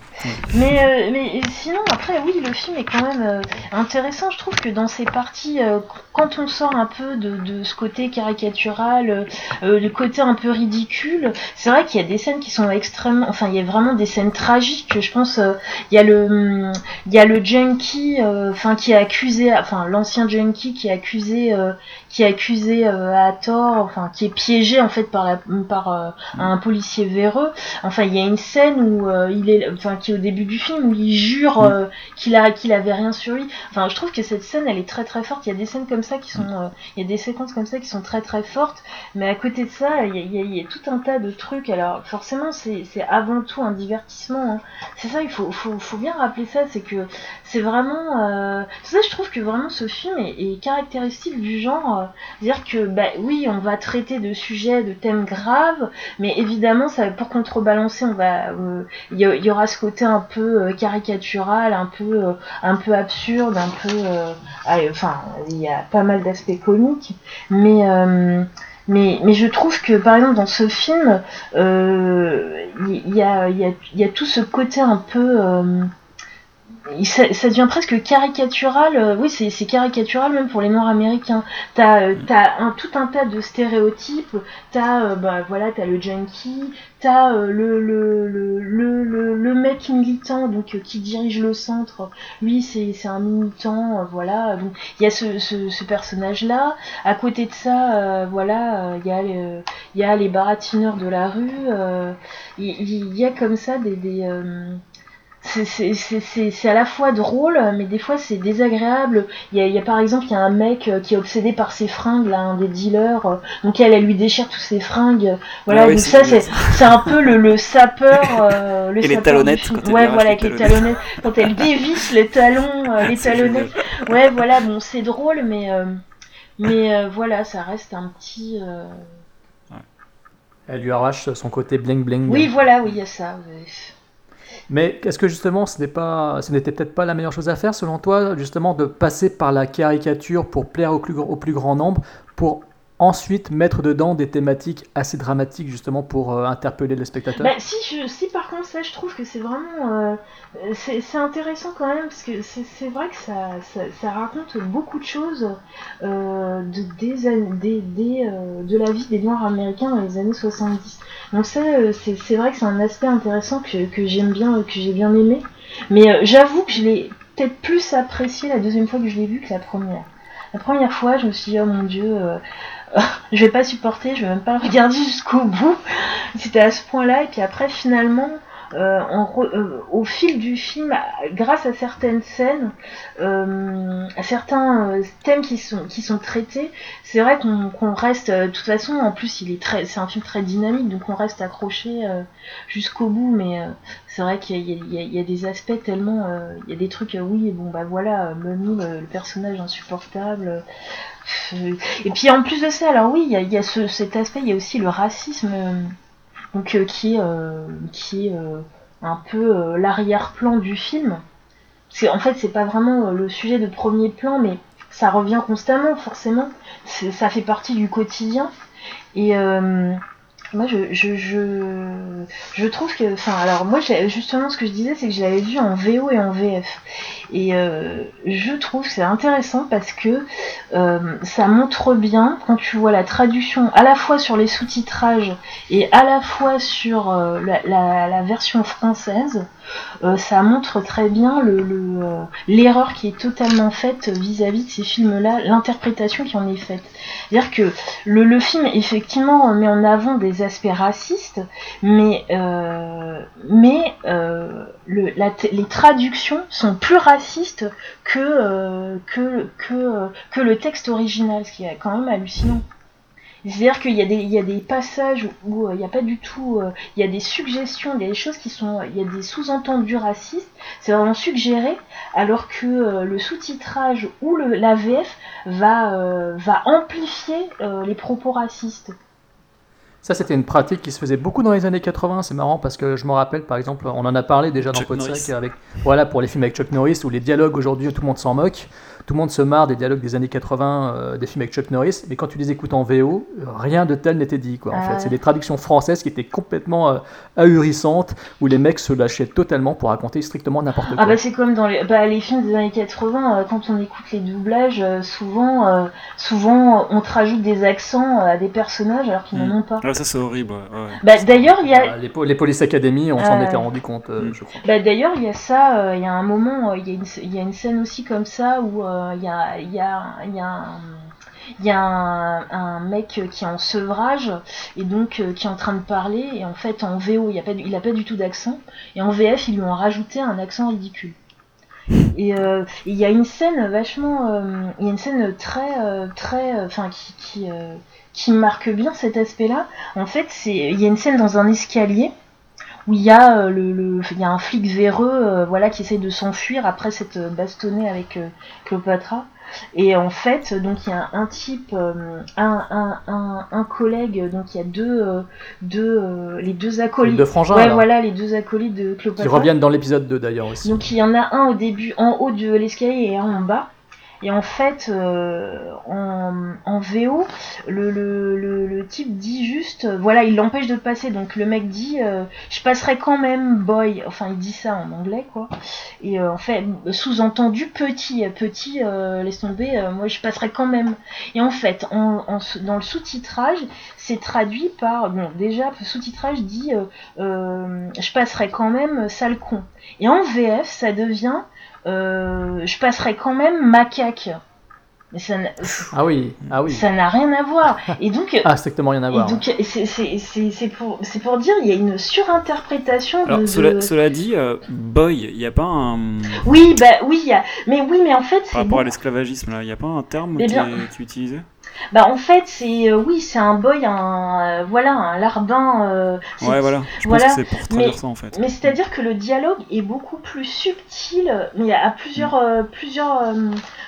Mais, euh, mais sinon, après, oui, le film est quand même euh, intéressant. Je trouve que dans ces parties, euh, quand on sort un peu de, de ce côté caricatural, le côté un peu ridicule, c'est vrai qu'il y a des scènes qui sont extrêmement. Enfin, il y a vraiment des scènes tragiques. Je pense, il y a le, hum, il y a le junkie, enfin, qui est accusé, enfin, l'ancien junkie qui est accusé, qui est accusé à tort, enfin, qui est piégé en fait par, par un policier véreux. Enfin, il y a une scène où il est, enfin, qui est au début du film où il jure euh, qu'il a, qu'il avait rien sur lui. Enfin, je trouve que cette scène, elle est très très forte. Il y a des scènes comme ça qui sont, euh, il y a des séquences comme ça qui sont très très fortes. Mais à côté de ça, il y a, il y a- il y a tout un tas de trucs. Alors, forcément, c'est, c'est avant tout un divertissement. hein. C'est ça, il faut, faut, faut bien rappeler ça. C'est que c'est vraiment, euh... ça, je trouve que vraiment ce film est, est caractéristique du genre. euh, c'est-à-dire que, bah oui, on va traiter de sujets, de thèmes graves, mais évidemment, ça, pour contrebalancer, on va, il y, a- aura ce côté un peu euh, caricatural, un peu, euh, un peu absurde, un peu, euh, enfin, il y a pas mal d'aspects comiques, mais, mais, mais je trouve que par exemple dans ce film, il y, a, y, a, y a tout ce côté un peu ça, ça devient presque caricatural, euh, oui c'est c'est caricatural même pour les Noirs américains. T'as euh, t'as un, tout un tas de stéréotypes, t'as euh, bah voilà t'as le junkie, t'as euh, le, le, le, le, le, mec militant donc euh, qui dirige le centre, lui c'est c'est un militant, euh, voilà donc il y a ce, ce, ce personnage là. À côté de ça euh, voilà il y a les, y a les baratineurs de la rue, euh, il il y, a comme ça des, des euh, c'est- c'est c'est- c'est- c'est à la fois drôle, mais des fois c'est désagréable. Il y a, il y a par exemple, il y a un mec euh, qui est obsédé par ses fringues, là, un des dealers. euh, Donc elle, elle lui déchire tous ses fringues. Voilà, Ah oui, donc c'est ça c'est c'est un peu le, le sapeur. [LAUGHS] euh, le Et les sapeur du talonnettes, quand elle Ouais, voilà, les avec les talonnettes. Quand elle dévisse les talons, euh, [LAUGHS] les C'est talonnettes. Ouais, voilà, bon, c'est drôle, mais euh, mais euh, voilà, ça reste un petit. euh, Elle lui arrache son côté bling bling. Oui, voilà, oui, il y a ça. ouais. Mais est-ce que justement ce n'était peut-être pas la meilleure chose à faire selon toi, justement de passer par la caricature pour plaire au plus, au plus grand nombre, pour ensuite mettre dedans des thématiques assez dramatiques justement pour euh, interpeller les spectateurs Bah, si, par contre ça je trouve que c'est vraiment euh, c'est c'est intéressant quand même parce que c'est vrai que ça, ça, raconte beaucoup de choses euh, de, des, des, euh, de la vie des Noirs américains dans les années 70. Donc ça euh, c'est vrai que c'est un aspect intéressant que, que j'aime bien que j'ai bien aimé. Mais euh, j'avoue que je l'ai peut-être plus apprécié la deuxième fois que je l'ai vu que la première. La première fois je me suis dit oh mon dieu euh, [LAUGHS] je vais pas supporter, je vais même pas [LAUGHS] regarder jusqu'au bout. C'était à ce point-là, et puis après, finalement, euh, euh, au fil du film, grâce à certaines scènes, à certains euh, thèmes qui sont, qui sont traités, c'est vrai qu'on reste, de toute façon, en plus, c'est un film très dynamique, donc on reste accroché jusqu'au bout, mais c'est vrai qu'il y, a- des aspects tellement, il y a des trucs, oui, bon bah voilà, Mummy, le personnage insupportable. Euh, et puis en plus de ça, alors oui, il y a, cet aspect, il y a aussi le racisme, euh, donc euh, qui est, qui est un peu l'arrière-plan du film. Parce qu'en fait, c'est pas vraiment le sujet de premier plan, mais ça revient constamment, forcément. Ça fait partie du quotidien. Et moi, je, je, je, trouve que, enfin, alors moi, justement, ce que je disais, c'est que je l'avais vu en VO et en VF. Et euh, je trouve c'est intéressant parce que euh, ça montre bien, quand tu vois la traduction à la fois sur les sous-titrages et à la fois sur euh, la, la- la version française, euh, ça montre très bien le- le, euh, l'erreur qui est totalement faite vis-à-vis de ces films-là, l'interprétation qui en est faite. C'est-à-dire que le, le film, effectivement, met en avant des aspects racistes, mais, euh, mais les traductions sont plus racistes que, euh, que, le texte original, ce qui est quand même hallucinant. C'est-à-dire qu'il y, a des- passages où euh, il n'y a pas du tout... euh, il y a des suggestions, il y a des choses qui sont... Il y a des sous-entendus racistes, c'est vraiment suggéré, alors que le sous-titrage ou le, la VF va, va amplifier les propos racistes. Ça, c'était une pratique qui se faisait beaucoup dans les années 80. C'est marrant parce que je me rappelle, par exemple, on en a parlé déjà dans Chuck Podsac avec, voilà, pour les films avec Chuck Norris où les dialogues aujourd'hui, tout le monde s'en moque. Tout le monde se marre des dialogues des années 80, euh, des films avec Chuck Norris. Mais quand tu les écoutes en VO, euh, rien de tel n'était dit, quoi. En Ah fait, ouais. c'est des traductions françaises qui étaient complètement euh, ahurissantes où les mecs se lâchaient totalement pour raconter strictement n'importe quoi. Ah bah c'est comme dans les, bah, les films des années 80, euh, quand on écoute les doublages, euh, souvent, euh, souvent euh, on te rajoute des accents à des personnages alors qu'ils n'en ont pas. Ah, ça c'est horrible. ouais. Bah, d'ailleurs, il y a, Euh, les, po- les Police Academy, on s'en était rendu compte, je crois. Bah d'ailleurs, il y a ça, euh, il y a un moment, euh, il y, a une- il y a une scène aussi comme ça où euh, il y a, il y a, il y a un... Il y a un, mec qui est en sevrage et donc euh, qui est en train de parler et en fait en VO il a pas, pas du tout d'accent et en VF ils lui ont rajouté un accent ridicule. Et euh, il y a une scène vachement, euh, il y a une scène très euh, très, euh, enfin qui qui, euh, qui marque bien cet aspect-là. En fait c'est, il y a une scène dans un escalier où il y a euh, le, le- il y a un flic véreux euh, voilà qui essaie de s'enfuir après s'être bastonné avec euh, Cléopâtra et en fait donc il y a un type euh, un, un, un, un collègue donc il y a deux euh, deux euh, les deux acolytes Les deux frangins, ouais là. voilà les deux acolytes de Qui Cléopâtra reviennent dans l'épisode 2 d'ailleurs aussi. donc il y en a un au début en haut de l'escalier et un en bas. Et en fait, euh, en, en VO, le, le, le, le type dit juste, voilà, il l'empêche de passer. Donc le mec dit, euh, je passerai quand même, boy. Enfin, il dit ça en anglais, quoi. Et euh, en fait, sous-entendu, petit, petit, euh, laisse tomber, euh, moi je passerai quand même. Et en fait, en, en dans le sous-titrage, c'est traduit par, bon, déjà, le sous-titrage dit, euh, je passerai quand même, sale con. Et en VF, ça devient euh, je passerai quand même macaque. Mais ça n'a Ah oui, ah oui. ça n'a rien à voir. Et donc, Ah, strictement rien à voir. donc c'est- c'est c'est- c'est pour, c'est pour dire, il y a une surinterprétation de. Alors, de- cela, cela dit, euh, boy, il n'y a pas un. Oui, bah oui, y a... mais oui, mais en fait, Par rapport bon. à l'esclavagisme, là, il n'y a pas un terme Eh qui, bien- est, qui est utilisé? Bah en fait, c'est euh, oui, c'est un boy, un euh, voilà, un larbin. euh, c'est- Ouais, voilà. Je voilà, pense que c'est pour traduire mais- ça en fait. Mais c'est-à-dire que le dialogue est beaucoup plus subtil, mais à plusieurs, euh, plusieurs,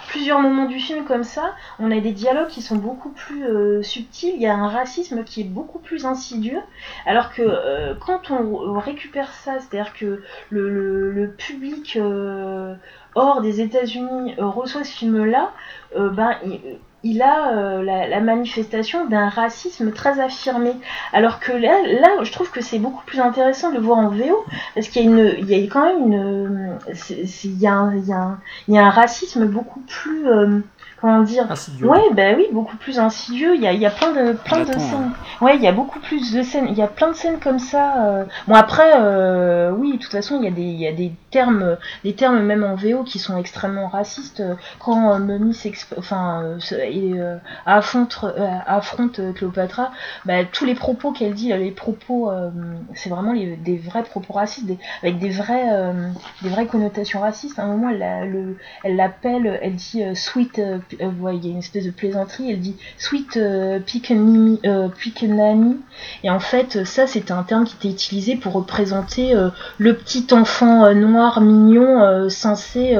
plusieurs moments du film comme ça, on a des dialogues qui sont beaucoup plus subtils, il y a un racisme qui est beaucoup plus insidieux, alors que quand on récupère ça, c'est-à-dire que le, le, le public hors des États-Unis reçoit ce film-là, euh, ben, il- il a euh, la, manifestation d'un racisme très affirmé. Alors que là, je trouve que c'est beaucoup plus intéressant de voir en VO, parce qu'il y a une, il y a quand même une, il y a un racisme beaucoup plus, euh, comment dire, Insidieux. ouais, bah oui, beaucoup plus insidieux. Il y a, il y a plein de, plein de scènes. Ouais, il y a beaucoup plus de scènes. Il y a plein de scènes comme ça. euh. Bon après, euh, oui, de toute façon, il y a des, il y a des termes, des termes même en VO qui sont extrêmement racistes. Quand euh, enfin, euh, euh, affronte, euh, affronte Cléopâtra, bah, tous les propos qu'elle dit, les propos, euh, c'est vraiment les- des vrais propos racistes, des- avec des vrais, euh, des vraies connotations racistes. À un moment, elle la- le- elle l'appelle, elle dit euh, sweet, p- euh, ouais, il y a une espèce de plaisanterie, elle dit sweet euh, euh, et en fait, ça c'était un terme qui était utilisé pour représenter euh, le petit enfant noir mignon censé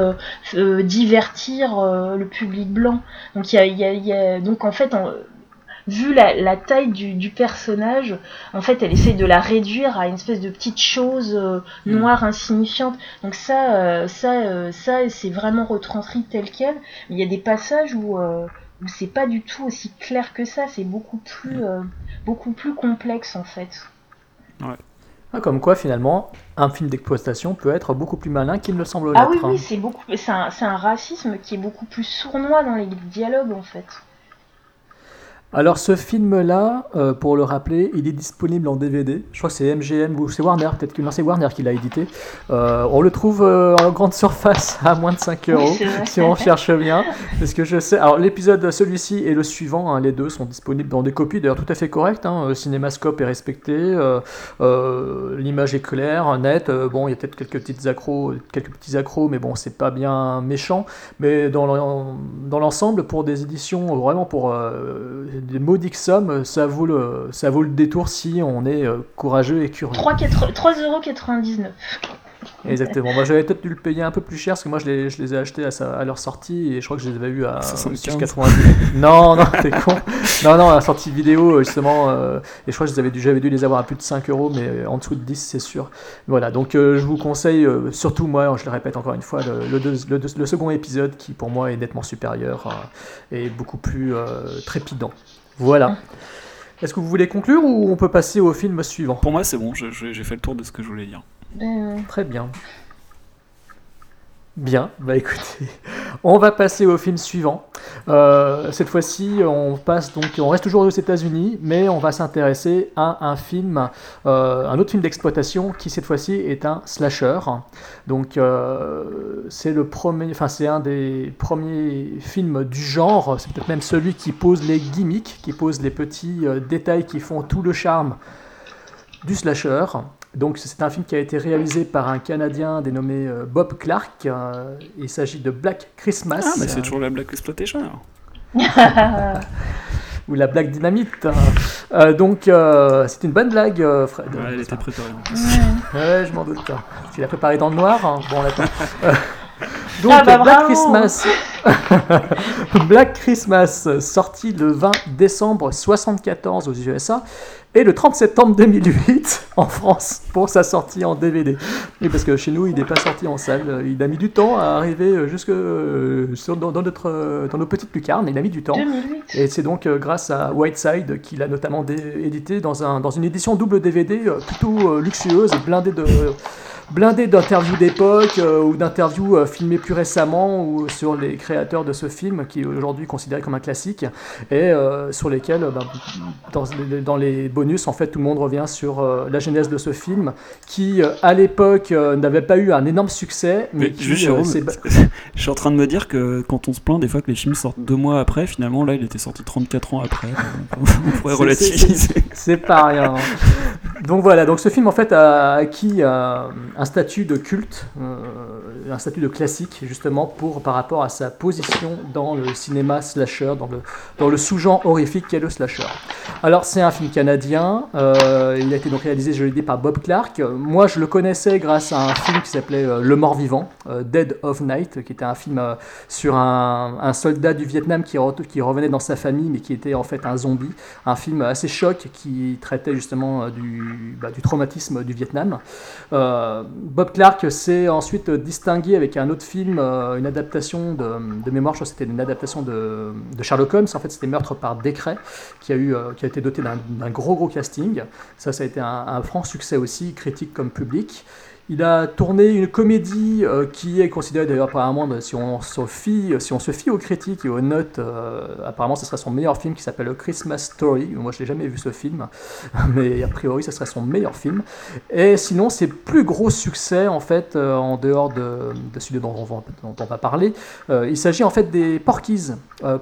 divertir le public blanc. Donc y a, donc en fait, vu la, la taille du, du personnage, en fait, elle essaie de la réduire à une espèce de petite chose euh, noire insignifiante. Donc ça, euh, ça, euh, ça, c'est vraiment retranscrit tel quel. Il y a des passages où, euh, où c'est pas du tout aussi clair que ça. C'est beaucoup plus, euh, beaucoup plus complexe en fait. Ah, comme quoi, finalement, un film d'exploitation peut être beaucoup plus malin qu'il ne le semble Ah l'être. oui, hein. oui, c'est beaucoup, c'est un, c'est un racisme qui est beaucoup plus sournois dans les dialogues en fait. Alors ce film-là, euh, pour le rappeler, il est disponible en DVD. Je crois que c'est MGM ou c'est Warner, peut-être que non, c'est Warner qui l'a édité. Euh, on le trouve euh, en grande [LAUGHS] surface à moins de 5 euros si on cherche bien. Parce que je sais. Alors l'épisode, celui-ci et le suivant, hein, les deux sont disponibles dans des copies d'ailleurs tout à fait correctes. Hein. Le cinémascope est respecté, l'image est claire, nette. Bon, il y a peut-être quelques petites accros, quelques petits accros, mais bon, c'est pas bien méchant. Mais dans l'en- dans l'ensemble, pour des éditions vraiment pour des maudiques sommes, ça vaut le, ça vaut le détour si on est euh, courageux et curieux. 3,99€. Exactement. Moi, j'avais peut-être dû le payer un peu plus cher parce que moi, je les, je les ai achetés à, sa- à leur sortie et je crois que je les avais eu à 75. 90. non, non, [LAUGHS] t'es con. Non, non, à la sortie vidéo, justement. euh, et je crois que je les avais dû, j'avais dû les avoir à plus de 5 euros, mais en dessous de 10, c'est sûr. Voilà. Donc, euh, je vous conseille, euh, surtout moi, je le répète encore une fois, le, le, deux- le deux- le second épisode qui, pour moi, est nettement supérieur euh, et beaucoup plus euh, trépidant. Voilà. Est-ce que vous voulez conclure ou on peut passer au film suivant? Pour moi, c'est bon, j'ai fait le tour de ce que je voulais dire. Très bien. Bien, bah écoutez, [LAUGHS] on va passer au film suivant. Euh, cette fois-ci, on passe donc, on reste toujours aux États-Unis, mais on va s'intéresser à un film, euh, un autre film d'exploitation qui cette fois-ci est un slasher. Donc euh, c'est le premier, enfin c'est un des premiers films du genre. C'est peut-être même celui qui pose les gimmicks, qui pose les petits détails qui font tout le charme du slasher. Donc c'est un film qui a été réalisé par un Canadien dénommé euh, Bob Clark. Euh, il s'agit de Black Christmas. Ah, mais c'est euh, toujours la Black Exploitation alors. [LAUGHS] ou la Black Dynamite. Euh, donc euh, c'est une bonne blague, euh, Fred. Ouais, elle était préparée en plus. Ouais, je m'en doute. Tu l'as préparé dans le noir hein Bon, d'accord. [LAUGHS] Euh, donc, Ah bah, Black. Christmas. [LAUGHS] Black Christmas, sorti le 20 décembre 74 aux USA et le 30 septembre 2008 [LAUGHS] en France pour sa sortie en DVD. Oui, parce que chez nous, il n'est pas sorti en salle. Il a mis du temps à arriver jusque euh, dans, notre, euh, dans nos petites lucarnes. Il a mis du temps. 2008. Et c'est donc euh, grâce à Whiteside qu'il a notamment édité dans, un, dans une édition double DVD euh, plutôt euh, luxueuse et blindée de blindée d'interviews d'époque euh, ou d'interviews euh, filmées plus récemment ou sur les créateurs de ce film qui est aujourd'hui considéré comme un classique et euh, sur lesquels ben, dans, les- dans les bonus en fait tout le monde revient sur la genèse de ce film qui à l'époque n'avait pas eu un énorme succès mais, Mais qui juste, euh, Jérôme, [LAUGHS] je suis en train de me dire que quand on se plaint des fois que les films sortent deux mois après, finalement là il était sorti 34 ans après. on [LAUGHS] pourrait C'est- relativiser. C'est pas rien. Donc voilà, donc ce film en fait a acquis un statut de culte, euh, un statut de classique justement pour par rapport à sa position dans le cinéma slasher, dans le, dans le sous-genre horrifique qu'est le slasher. Alors c'est un film canadien, euh, il a été donc réalisé, je l'ai dit, par Bob Clark. Moi je le connaissais grâce à un film qui s'appelait euh, Le Mort Vivant, euh, Dead of Night, qui était un film sur un, un soldat du Vietnam qui, re- qui revenait dans sa famille mais qui était en fait un zombie. Un film assez choc qui traitait justement du, bah, du traumatisme du Vietnam. Bob Clark s'est ensuite distingué avec un autre film, euh, une adaptation de, mémoire, je crois que c'était une adaptation de, Sherlock Holmes. En fait, c'était Meurtre par décret, qui a, eu, euh, qui a été doté d'un gros gros casting. Ça, ça a été un franc succès aussi, critique comme public. Il a tourné une comédie euh, qui est considérée d'ailleurs apparemment, si on, se fie, si on se fie aux critiques et aux notes, euh, apparemment ce serait son meilleur film qui s'appelle Christmas Story. Moi je l'ai jamais vu ce film, [LAUGHS] mais a priori ce serait son meilleur film. Et sinon ses plus gros succès en fait, euh, en dehors de, de celui dont on, va, dont parler, il s'agit en fait des Porkies.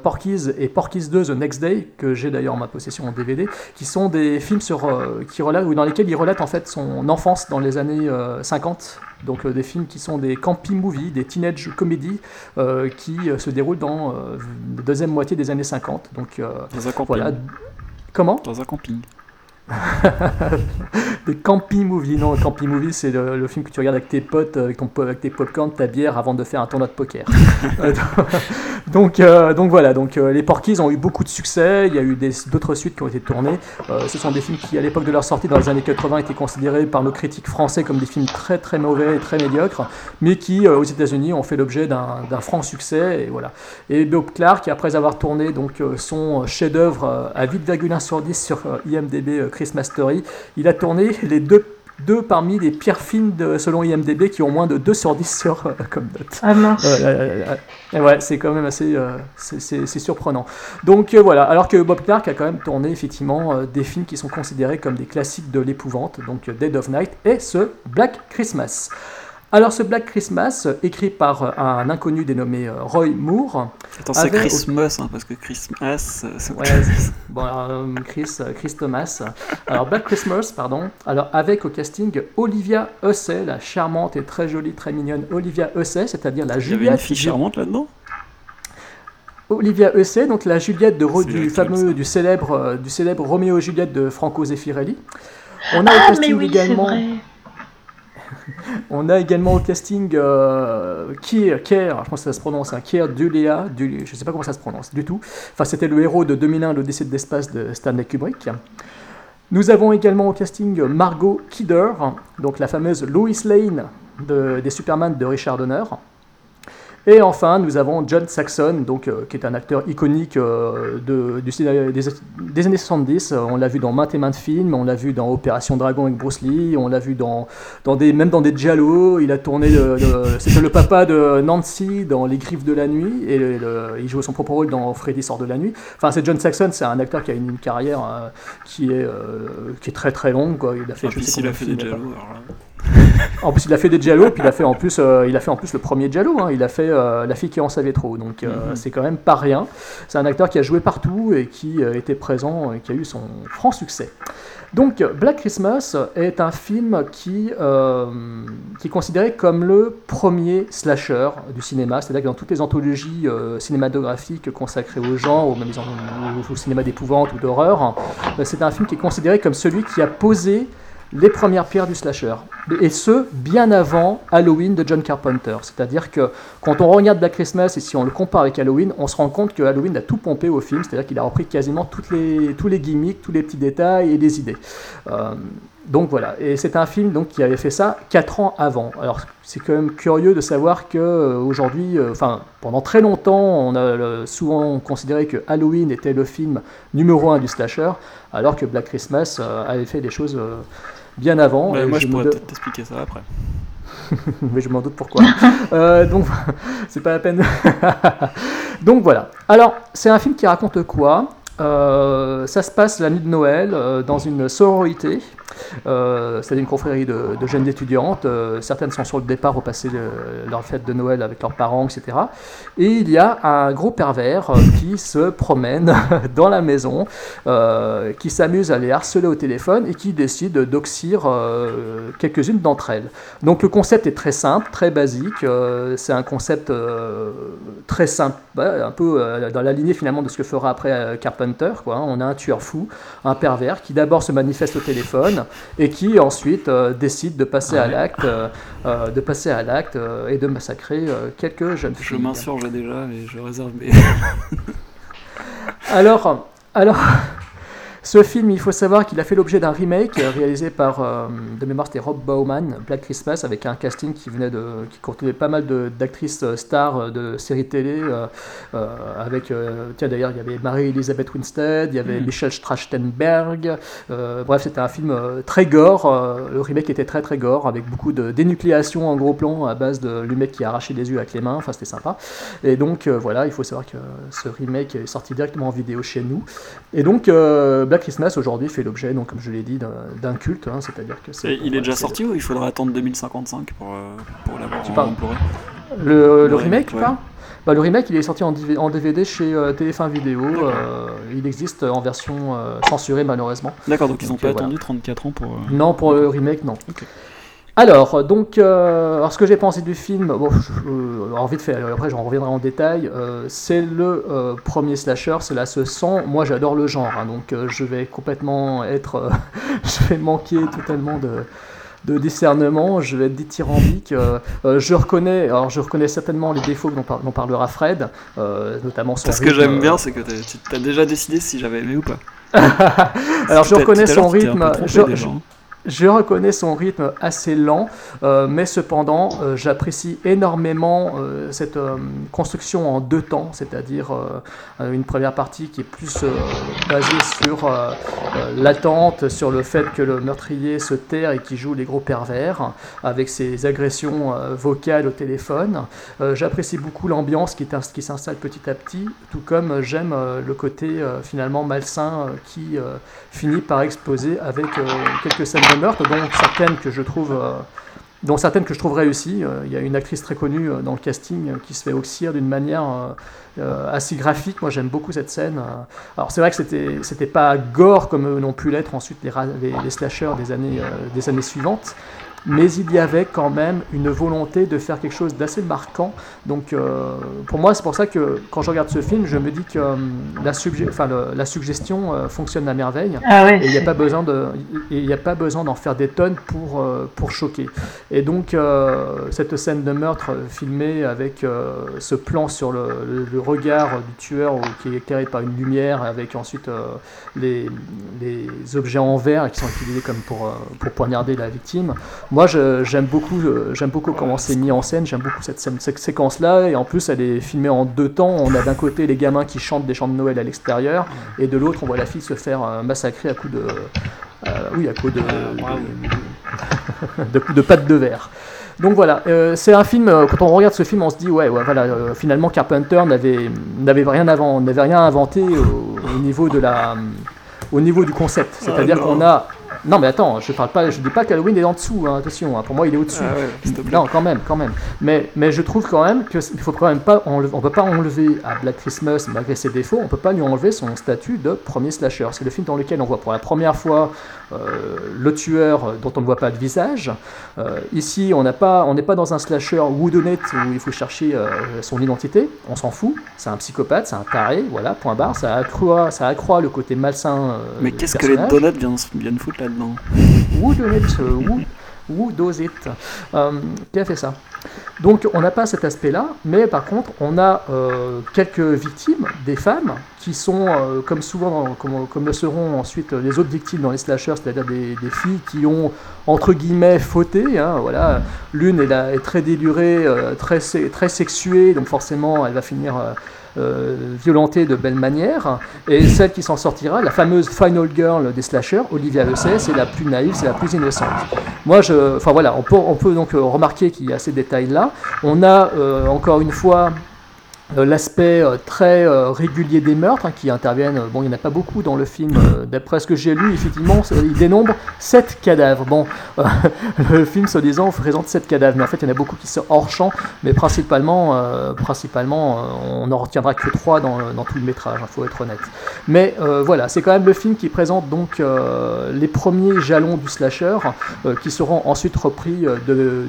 Porkies et Porkies 2 The Next Day, que j'ai d'ailleurs en ma possession en DVD, qui sont des films sur, qui relatent, ou dans lesquels il relate en fait son enfance dans les années 50. Donc euh, des films qui sont des campy movies, des teenage comedies euh, qui euh, se déroulent dans la deuxième moitié des années 50. Donc Dans un camping. voilà. Comment? Dans un camping. [LAUGHS] Des camping movies. Non, camping movie, c'est le, film que tu regardes avec tes potes, euh, avec, ton, avec tes popcorn, ta bière avant de faire un tournoi de poker. [LAUGHS] Donc, euh, donc voilà, donc, euh, les Porkies ont eu beaucoup de succès. Il y a eu d'autres suites qui ont été tournées. Ce sont des films qui, à l'époque de leur sortie, dans les années 80, étaient considérés par nos critiques français comme des films très très mauvais et très médiocres, mais qui, aux États-Unis, ont fait l'objet d'un franc succès. Et voilà. Et Bob Clark, après avoir tourné donc son chef-d'œuvre à 8,1 sur 10 sur IMDb Christmas Story, il a tourné les deux, deux parmi les pires films de, selon IMDb qui ont moins de 2 sur 10 sur euh, comme note. Ah mince. Ouais, c'est quand même assez euh, c'est- surprenant. Donc euh, voilà, alors que Bob Clark a quand même tourné effectivement euh, des films qui sont considérés comme des classiques de l'épouvante, donc Dead of Night et ce Black Christmas. Alors ce Black Christmas, écrit par euh, un inconnu dénommé euh, Roy Moore. Attends, c'est avait- Christmas, hein, parce que Christmas, euh, Ouais, bon, alors, Chris, Chris Thomas. Alors, Black Christmas, pardon. Alors, avec au casting Olivia Hussey, la charmante et très jolie, très mignonne Olivia Hussey, c'est-à-dire la Il y avait une Juliette. fille charmante là-dedans? Olivia Hussey, donc la Juliette de du fameux, du célèbre, du célèbre Roméo et Juliette de Franco Zeffirelli. On a au Ah mais casting oui, également. [LAUGHS] On a également au casting euh, Keir, Keir, je pense que ça se prononce, hein, Keir Dullea, du, je ne sais pas comment ça se prononce du tout. Enfin, c'était le héros de 2001, l'Odyssée de l'espace de Stanley Kubrick. Nous avons également au casting Margot Kidder, donc la fameuse Lois Lane de- des Superman de Richard Donner. Et enfin, nous avons John Saxon, donc, euh, qui est un acteur iconique euh, de, du cinéma- des, des années 70. Euh, On l'a vu dans maintes et maintes films, on l'a vu dans Opération Dragon avec Bruce Lee, on l'a vu dans, dans des, même dans des Giallo. Il a tourné, c'était le papa de Nancy dans Les Griffes de la Nuit, et le- le- il jouait son propre rôle dans Freddy sort de la nuit. Enfin, c'est John Saxon, c'est un acteur qui a une, une carrière euh, qui, est, qui est très très longue. Quoi. Il a fait, je sais il a fait des Giallo. [LAUGHS] en plus, il a fait des Giallo, puis il a fait en plus, euh, il a fait en plus le premier Giallo. hein. Il a fait euh, La fille qui en savait trop. Donc, euh, Mhm. c'est quand même pas rien. C'est un acteur qui a joué partout et qui était présent et qui a eu son franc succès. Donc, Black Christmas est un film qui, qui est considéré comme le premier slasher du cinéma. C'est-à-dire que dans toutes les anthologies cinématographiques consacrées au genre, ou même au, au cinéma d'épouvante ou d'horreur, euh, c'est un film qui est considéré comme celui qui a posé les premières pierres du slasher. Et ce, bien avant Halloween de John Carpenter. C'est-à-dire que quand on regarde Black Christmas et si on le compare avec Halloween, on se rend compte que Halloween a tout pompé au film. C'est-à-dire qu'il a repris quasiment les, tous les gimmicks, tous les petits détails et les idées. Euh, donc voilà, et c'est un film donc, qui avait fait ça 4 ans avant. Alors c'est quand même curieux de savoir que euh, aujourd'hui, euh, enfin pendant très longtemps, on a souvent considéré que Halloween était le film numéro 1 du slasher, alors que Black Christmas avait fait des choses bien avant. Et moi, je pourrais peut-être t'expliquer ça après. [LAUGHS] mais je m'en doute pourquoi. [LAUGHS] Euh, donc, [LAUGHS] c'est pas la peine. donc voilà. Alors, c'est un film qui raconte quoi? Euh, ça se passe la nuit de Noël euh, dans une sororité, euh, c'est-à-dire une confrérie de, jeunes étudiantes. euh, certaines sont sur le départ au passer le- leur fête de Noël avec leurs parents, etc. Et il y a un gros pervers euh, qui se promène [LAUGHS] dans la maison, qui s'amuse à les harceler au téléphone et qui décide d'oxyre quelques-unes d'entre elles. Donc le concept est très simple, très basique. c'est un concept très simple, un peu dans la lignée finalement de ce que fera après Carpenter. Hein. On a un tueur fou, un pervers qui d'abord se manifeste au téléphone et qui ensuite euh, décide de passer à l'acte, euh, euh, de passer à l'acte et de massacrer quelques jeunes Je filles. m'insurge déjà et je réserve mes. [LAUGHS] Alors, alors Ce film, il faut savoir qu'il a fait l'objet d'un remake euh, réalisé par, euh, de mémoire, c'était Rob Bauman, Black Christmas, avec un casting qui venait de, qui contenait pas mal d'actrices euh, stars de séries télé, euh, euh, avec, tiens d'ailleurs, il y avait Marie-Elisabeth Winstead, il y avait Mhm. Michel Trachtenberg, euh, bref, c'était un film très gore, le remake était très très gore, avec beaucoup de dénucléation en gros plan à base de le mec qui arrachait des yeux avec les mains, enfin c'était sympa. Et donc voilà, il faut savoir que ce remake est sorti directement en vidéo chez nous. Et donc Black Christmas aujourd'hui fait l'objet, donc comme je l'ai dit, d'un- culte, hein, c'est-à-dire que. Et il est déjà sorti ou il faudra attendre 2055 pour, euh, pour l'avoir Tu en parles- Blu-ray? Le, le Le remake, remake, tu ouais. parles bah, Le remake, il est sorti en, DV en DVD chez euh, TF1 Vidéo. euh, il existe en version euh, censurée, malheureusement. D'accord, donc ils ont Donc, pas voilà. attendu 34 ans pour. Non, pour le remake, non. Alors, donc, euh, alors, ce que j'ai pensé du film, bon, je- euh, vite fait, après j'en reviendrai en détail, euh, c'est le euh, premier slasher, cela se sent, moi j'adore le genre, hein, donc euh, je vais complètement être, euh, [LAUGHS] je vais manquer totalement de, de discernement, je vais être dithyrambique, euh, euh, je reconnais, alors je reconnais certainement les défauts dont, par- dont parlera Fred, euh, notamment son Parce que j'aime euh, bien, c'est que tu as déjà décidé si j'avais aimé ou pas. [LAUGHS] Alors je reconnais son rythme, je, reconnais son rythme assez lent, euh, mais cependant euh, j'apprécie énormément euh, cette construction en deux temps, c'est-à-dire une première partie qui est plus basée sur l'attente, sur le fait que le meurtrier se terre et qui joue les gros pervers, avec ses agressions vocales au téléphone. J'apprécie beaucoup l'ambiance qui, s'installe petit à petit, tout comme j'aime le côté finalement malsain qui finit par exploser avec quelques scènes meurtre, dont certaines que je trouve, euh, dont certaines que je trouve réussies. Euh, Il y a une actrice très connue euh, dans le casting qui se fait oxyre d'une manière assez graphique. Moi, j'aime beaucoup cette scène. Alors, c'est vrai que c'était, c'était pas gore comme n'ont pu l'être ensuite les, les, les slashers des années, des années suivantes. Mais il y avait quand même une volonté de faire quelque chose d'assez marquant. Donc, euh, pour moi, c'est pour ça que quand je regarde ce film, je me dis que euh, la, enfin, le- la suggestion euh, fonctionne à merveille. Ah ouais, et il n'y a pas besoin de, et il n'y a pas besoin d'en faire des tonnes pour euh, pour choquer. Et donc euh, cette scène de meurtre filmée avec ce plan sur le, le- le regard du tueur qui est éclairé par une lumière, avec ensuite les, les objets en verre qui sont utilisés comme pour pour poignarder la victime. Moi, j'aime beaucoup, euh, j'aime beaucoup comment c'est mis en scène. J'aime beaucoup cette, séquence-là, et en plus, elle est filmée en deux temps. On a d'un côté les gamins qui chantent des chants de Noël à l'extérieur, et de l'autre, on voit la fille se faire euh, massacrer à coups de, euh, oui, à coups de, de, de pattes de verre. Donc voilà, euh, c'est un film. euh, quand on regarde ce film, on se dit ouais, ouais voilà. euh, finalement, Carpenter n'avait n'avait rien avant, n'avait rien inventé au, au niveau de la, au niveau du concept. C'est-à-dire qu'on a non mais attends, je parle pas, je dis pas qu'Halloween est en dessous, hein, attention, hein, pour moi il est au-dessus. Ah ouais, non, quand même, quand même. Mais, mais je trouve quand même que c- il faut quand même pas, on peut pas enlever à Black Christmas, malgré ses défauts, on peut pas lui enlever son statut de premier slasher. C'est le film dans lequel on voit pour la première fois euh, le tueur euh, dont on ne voit pas de visage. Euh, ici, on n'a pas, on n'est pas dans un slasher whodunit où il faut chercher euh, son identité. On s'en fout. C'est un psychopathe, c'est un taré, voilà, point barre. Ça accroît, ça accroît le côté malsain. Mais qu'est-ce que les donuts viennent, viennent foutre Who euh, qui a fait ça? Donc on n'a pas cet aspect-là, mais par contre on a euh, quelques victimes, des femmes, qui sont, euh, comme souvent, comme, le seront ensuite les autres victimes dans les slashers, c'est-à-dire des, filles qui ont, entre guillemets, fauté. hein, voilà. L'une est, très délurée, très sexuée, donc forcément elle va finir... euh, violentée de belle manière, et celle qui s'en sortira, la fameuse final girl des slashers, Olivia Le c'est la plus naïve, c'est la plus innocente. Moi, je, enfin voilà, on peut, on peut donc remarquer qu'il y a ces détails-là. On a euh, encore une fois l'aspect euh, très euh, régulier des meurtres hein, qui interviennent. euh, Bon, il n'y en a pas beaucoup dans le film. euh, D'après ce que j'ai lu, effectivement, il dénombre 7 cadavres. Bon, euh, [LAUGHS] le film, soi-disant, présente 7 cadavres, mais en fait, il y en a beaucoup qui sont hors champ, mais principalement, euh, principalement euh, on n'en retiendra que 3 dans, dans tout le métrage, il faut être honnête. Mais euh, voilà, c'est quand même le film qui présente donc euh, les premiers jalons du slasher, euh, qui seront ensuite repris euh, de,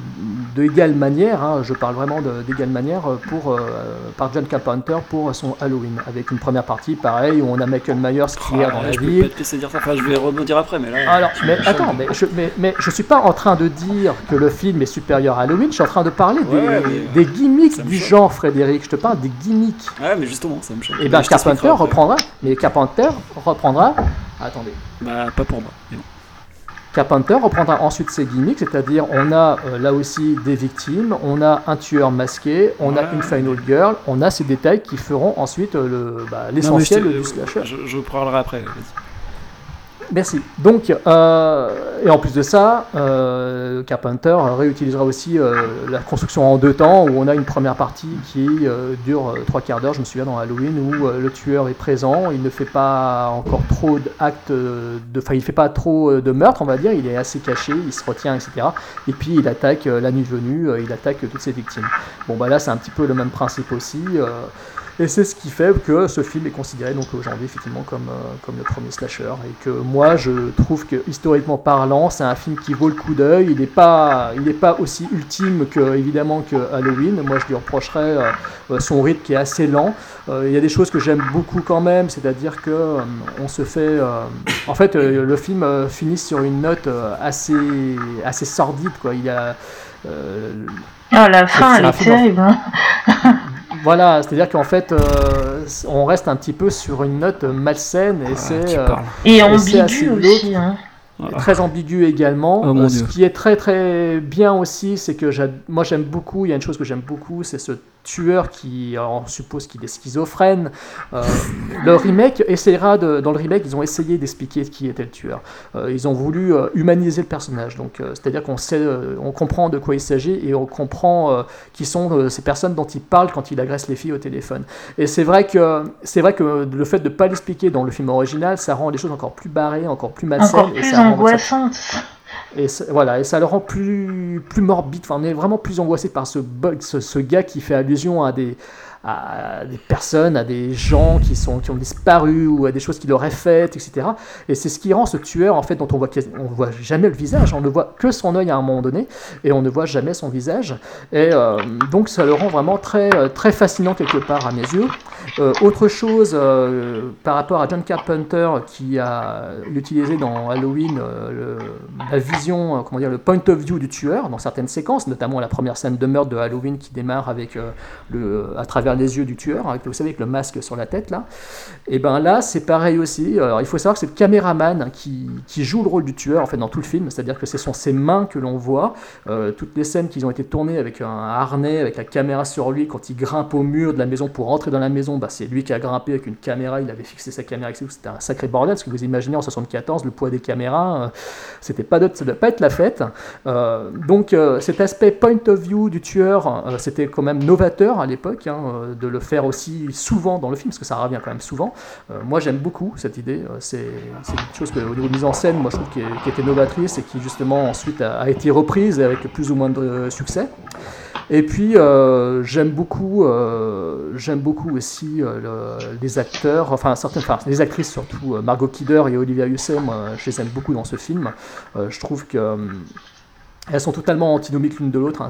de égale manière, hein, je parle vraiment d'égale manière, euh, pour, euh, par John Carpenter pour son Halloween, avec une première partie pareil, où on a Michael Myers qui dans Ah, la je peux ville. laisser dire ça, enfin je vais rebondir après, mais là. Alors, mais je- attends, mais je, mais, mais je suis pas en train de dire que le film est supérieur à Halloween, je suis en train de parler des, Ouais, ouais, mais- des gimmicks du genre, Frédéric. Je te parle des gimmicks. Ouais, mais justement, ça me choque. Et je t'expliquerai Carpenter reprendra, mais Carpenter reprendra Attendez. Bah, pas pour moi. mais bon. Carpenter reprendra ensuite ses gimmicks, c'est-à-dire on a euh, là aussi des victimes, on a un tueur masqué, on a une final girl, on a ces détails qui feront ensuite euh, le, bah, l'essentiel du slasher. je, je parlerai après. Merci. Donc, euh, et en plus de ça, euh, Carpenter réutilisera aussi euh, la construction en deux temps, où on a une première partie qui euh, dure euh, trois quarts d'heure, je me souviens dans Halloween, où euh, le tueur est présent, il ne fait pas encore trop d'actes, de, enfin il fait pas trop de meurtres, on va dire, il est assez caché, il se retient, etc. Et puis il attaque la nuit venue, il attaque toutes ses victimes. Bon bah là c'est un petit peu le même principe aussi. Et c'est ce qui fait que ce film est considéré donc aujourd'hui effectivement comme, euh, comme le premier slasher. Et que moi je trouve que historiquement parlant, c'est un film qui vaut le coup d'œil. Il n'est pas, pas aussi ultime que évidemment que Halloween. Moi je lui reprocherais euh, son rythme qui est assez lent. Euh, Il y a des choses que j'aime beaucoup quand même, c'est-à-dire que on se fait. en fait, le film finit sur une note assez, assez sordide. Quoi. Il y a. Ah, la fin, c'est elle est terrible. hein. [LAUGHS] voilà, c'est-à-dire qu'en fait, euh, on reste un petit peu sur une note malsaine et c'est euh, parles. Et ambigu aussi. Hein. très ambigu également. Oh Euh, ce qui est très très bien aussi, c'est que moi j'aime beaucoup. Il y a une chose que j'aime beaucoup, c'est ce tueur qui, on suppose qu'il est schizophrène. Euh, le remake essaiera de, dans le remake, ils ont essayé d'expliquer qui était le tueur. Euh, ils ont voulu euh, humaniser le personnage. Donc, c'est-à-dire qu'on sait, on comprend de quoi il s'agit et on comprend qui sont ces personnes dont il parle quand il agresse les filles au téléphone. Et c'est vrai que c'est vrai que le fait de ne pas l'expliquer dans le film original, ça rend les choses encore plus barrées, encore plus malsaines. Encore et plus rend- ça- angoissante. Et ça- voilà, et ça le rend plus, plus morbide. Enfin, on est vraiment plus angoissé par ce bug, ce gars qui fait allusion à des, à des personnes, à des gens qui, sont, qui ont disparu ou à des choses qu'il aurait faites, etc. Et c'est ce qui rend ce tueur, en fait, dont on voit, on voit jamais le visage. On ne voit que son œil à un moment donné et on ne voit jamais son visage. Et euh, donc, ça le rend vraiment très, euh, très fascinant quelque part à mes yeux. Euh, autre chose par rapport à John Carpenter qui a utilisé dans Halloween la vision, comment dire, le point of view du tueur dans certaines séquences, notamment la première scène de meurtre de Halloween qui démarre avec le, à travers les yeux du tueur, avec, vous savez, avec le masque sur la tête là. Et ben là, c'est pareil aussi. Il faut savoir que c'est le caméraman qui, joue le rôle du tueur en fait dans tout le film, c'est-à-dire que ce sont ses mains que l'on voit. Euh, toutes les scènes qui ont été tournées avec un harnais, avec la caméra sur lui, quand il grimpe au mur de la maison pour rentrer dans la maison, bah, c'est lui qui a grimpé avec une caméra, il avait fixé sa caméra, c'était un sacré bordel, parce que vous imaginez en 74, le poids des caméras, euh, c'était pas ça doit pas être la fête. Euh, donc euh, cet aspect point of view du tueur, c'était quand même novateur à l'époque, hein, euh, de le faire aussi souvent dans le film, parce que ça revient quand même souvent. Euh, moi j'aime beaucoup cette idée, euh, c'est quelque chose que, au niveau de mise en scène, moi je trouve qui, est- était novatrice et qui justement ensuite a, été reprise avec plus ou moins de succès. Et puis j'aime beaucoup, j'aime beaucoup aussi le- les acteurs, enfin certaines, les actrices surtout, Margot Kidder et Olivia Hussey, moi je les aime beaucoup dans ce film. Je trouve que euh, elles sont totalement antinomiques l'une de l'autre. hein.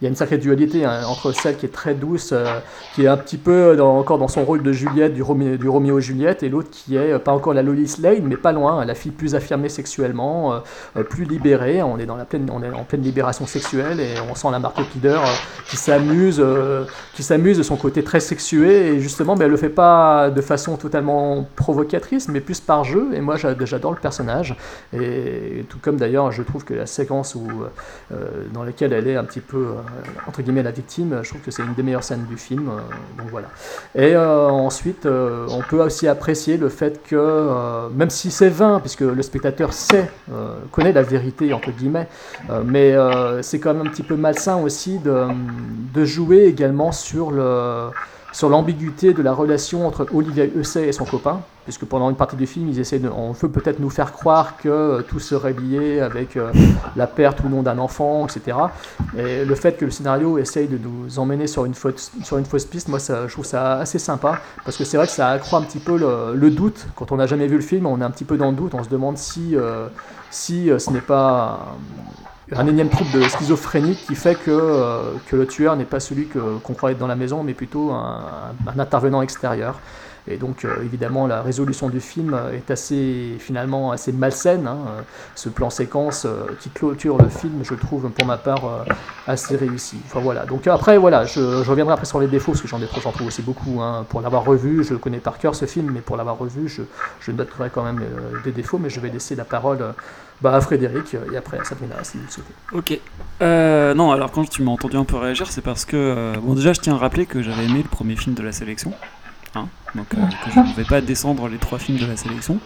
Il y a une sacrée dualité hein, entre celle qui est très douce, euh, qui est un petit peu encore dans son rôle de Juliette, du, Romé- du Roméo et Juliette, et l'autre qui est euh, pas encore la Lois Lane, mais pas loin, hein, la fille plus affirmée sexuellement, euh, plus libérée. On est, dans la pleine, on est en pleine libération sexuelle et on sent la Kidder euh, qui s'amuse, qui s'amuse de son côté très sexué, et justement, mais elle le fait pas de façon totalement provocatrice, mais plus par jeu. Et moi, j'a- j'adore le personnage. Et tout comme d'ailleurs, je trouve que la séquence où, euh, dans laquelle elle est un petit peu, euh, entre guillemets, la victime, je trouve que c'est une des meilleures scènes du film. euh, donc voilà. Et euh, ensuite, euh, on peut aussi apprécier le fait que, euh, même si c'est vain, puisque le spectateur sait, euh, connaît la vérité, entre guillemets, euh, mais euh, c'est quand même un petit peu malsain aussi de, de jouer également sur le sur l'ambiguïté de la relation entre Olivia Hussey et son copain, puisque pendant une partie du film, ils essaient on veut peut-être nous faire croire que euh, tout serait lié avec euh, la perte ou non d'un enfant, etc. Et le fait que le scénario essaye de nous emmener sur une fausse, piste, moi, ça, je trouve ça assez sympa, parce que c'est vrai que ça accroît un petit peu le, doute. Quand on n'a jamais vu le film, on est un petit peu dans le doute, on se demande si, euh, si ce n'est pas un énième trouble de schizophrénie qui fait que, euh, que le tueur n'est pas celui qu'on croit être dans la maison, mais plutôt un intervenant extérieur. Et donc, euh, évidemment, la résolution du film est assez, finalement, assez malsaine. hein. Ce plan séquence euh, qui clôture le film, je trouve, pour ma part, euh, assez réussi. Enfin, voilà. Donc, après, voilà, je, reviendrai après sur les défauts, parce que j'en trouve aussi beaucoup. hein. Pour l'avoir revu, je le connais par cœur, ce film, mais pour l'avoir revu, je, je noterai quand même des défauts, mais je vais laisser la parole bah, à Frédéric et après à Sabrina, si vous le souhaitez. Ok. Non, alors quand tu m'as entendu un peu réagir, c'est parce que, bon, déjà, je tiens à rappeler que j'avais aimé le premier film de la sélection. Hein, donc, euh, que je ne vais pas descendre les trois films de la sélection.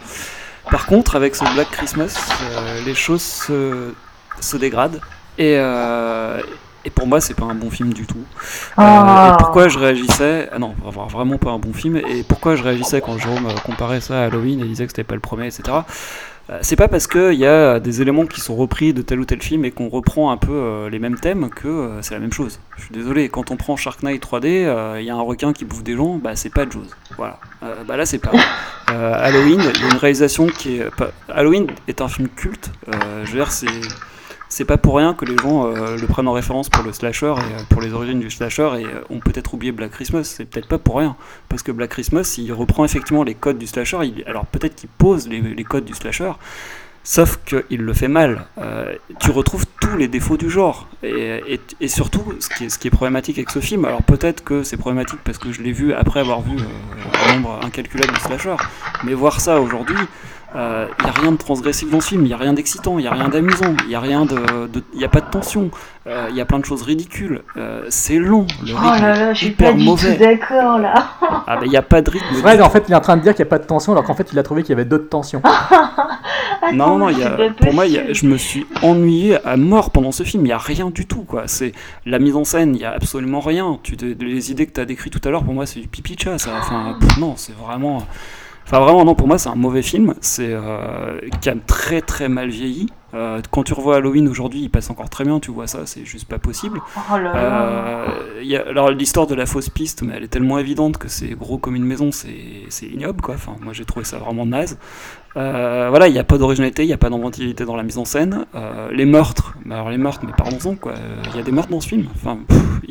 Par contre, avec ce Black Christmas, euh, les choses se, se dégradent. Et, euh, et pour moi, c'est pas un bon film du tout. Euh, Ah. et pourquoi je réagissais. Ah non, vra- vraiment pas un bon film. Et pourquoi je réagissais quand Jérôme comparait ça à Halloween et disait que c'était pas le premier, etc. Euh, C'est pas parce qu'il y a des éléments qui sont repris de tel ou tel film et qu'on reprend un peu euh, les mêmes thèmes que euh, c'est la même chose. Je suis désolé, quand on prend Shark Knight 3D, euh, il y a un requin qui bouffe des gens, bah c'est pas Jaws. Voilà. Bah là c'est pas. Halloween, il y a une réalisation qui est. Halloween est un film culte. Je veux dire, c'est. C'est pas pour rien que les gens euh, le prennent en référence pour le slasher et euh, pour les origines du slasher et euh, ont peut-être oublié Black Christmas. C'est peut-être pas pour rien. Parce que Black Christmas, il reprend effectivement les codes du slasher. alors peut-être qu'il pose les, codes du slasher, sauf qu'il le fait mal. Euh, tu retrouves tous les défauts du genre. Et, surtout, ce qui, est, ce qui est problématique avec ce film, alors peut-être que c'est problématique parce que je l'ai vu après avoir vu un nombre incalculable de slasher, mais voir ça aujourd'hui, il n'y a rien de transgressif dans ce film, il n'y a rien d'excitant, il n'y a rien d'amusant, il n'y a rien de, de- y a pas de tension, il y a plein de choses ridicules, euh, c'est long, le Oh rythme là là, est je suis hyper pas du mauvais. tout d'accord là. Ah ben il n'y a pas de rythme. Fred, en fait, il est en train de dire qu'il n'y a pas de tension, alors qu'en fait, il a trouvé qu'il y avait d'autres tensions. [LAUGHS] Non, non, il y a- c'est pas pour moi, y a- je me suis ennuyé à mort pendant ce film. Il n'y a rien du tout, quoi. C'est la mise en scène, il n'y a absolument rien. Tu, les idées que tu as décrites tout à l'heure, pour moi, c'est du pipi de chat. Ça. Enfin, pff, non, c'est vraiment. Enfin, vraiment, non, pour moi, c'est un mauvais film. C'est euh, qui a très très mal vieilli. Euh, quand tu revois Halloween aujourd'hui, il passe encore très bien. Tu vois ça, c'est juste pas possible. Oh là là. Euh, il y a, alors l'histoire de la fausse piste, mais elle est tellement évidente que c'est gros comme une maison, c'est ignoble quoi. Enfin, moi j'ai trouvé ça vraiment naze. Euh, voilà, il n'y a pas d'originalité, il n'y a pas d'inventivité dans la mise en scène. Les meurtres, bah alors les meurtres, mais pardon quoi. Il y a des meurtres dans ce film. Enfin,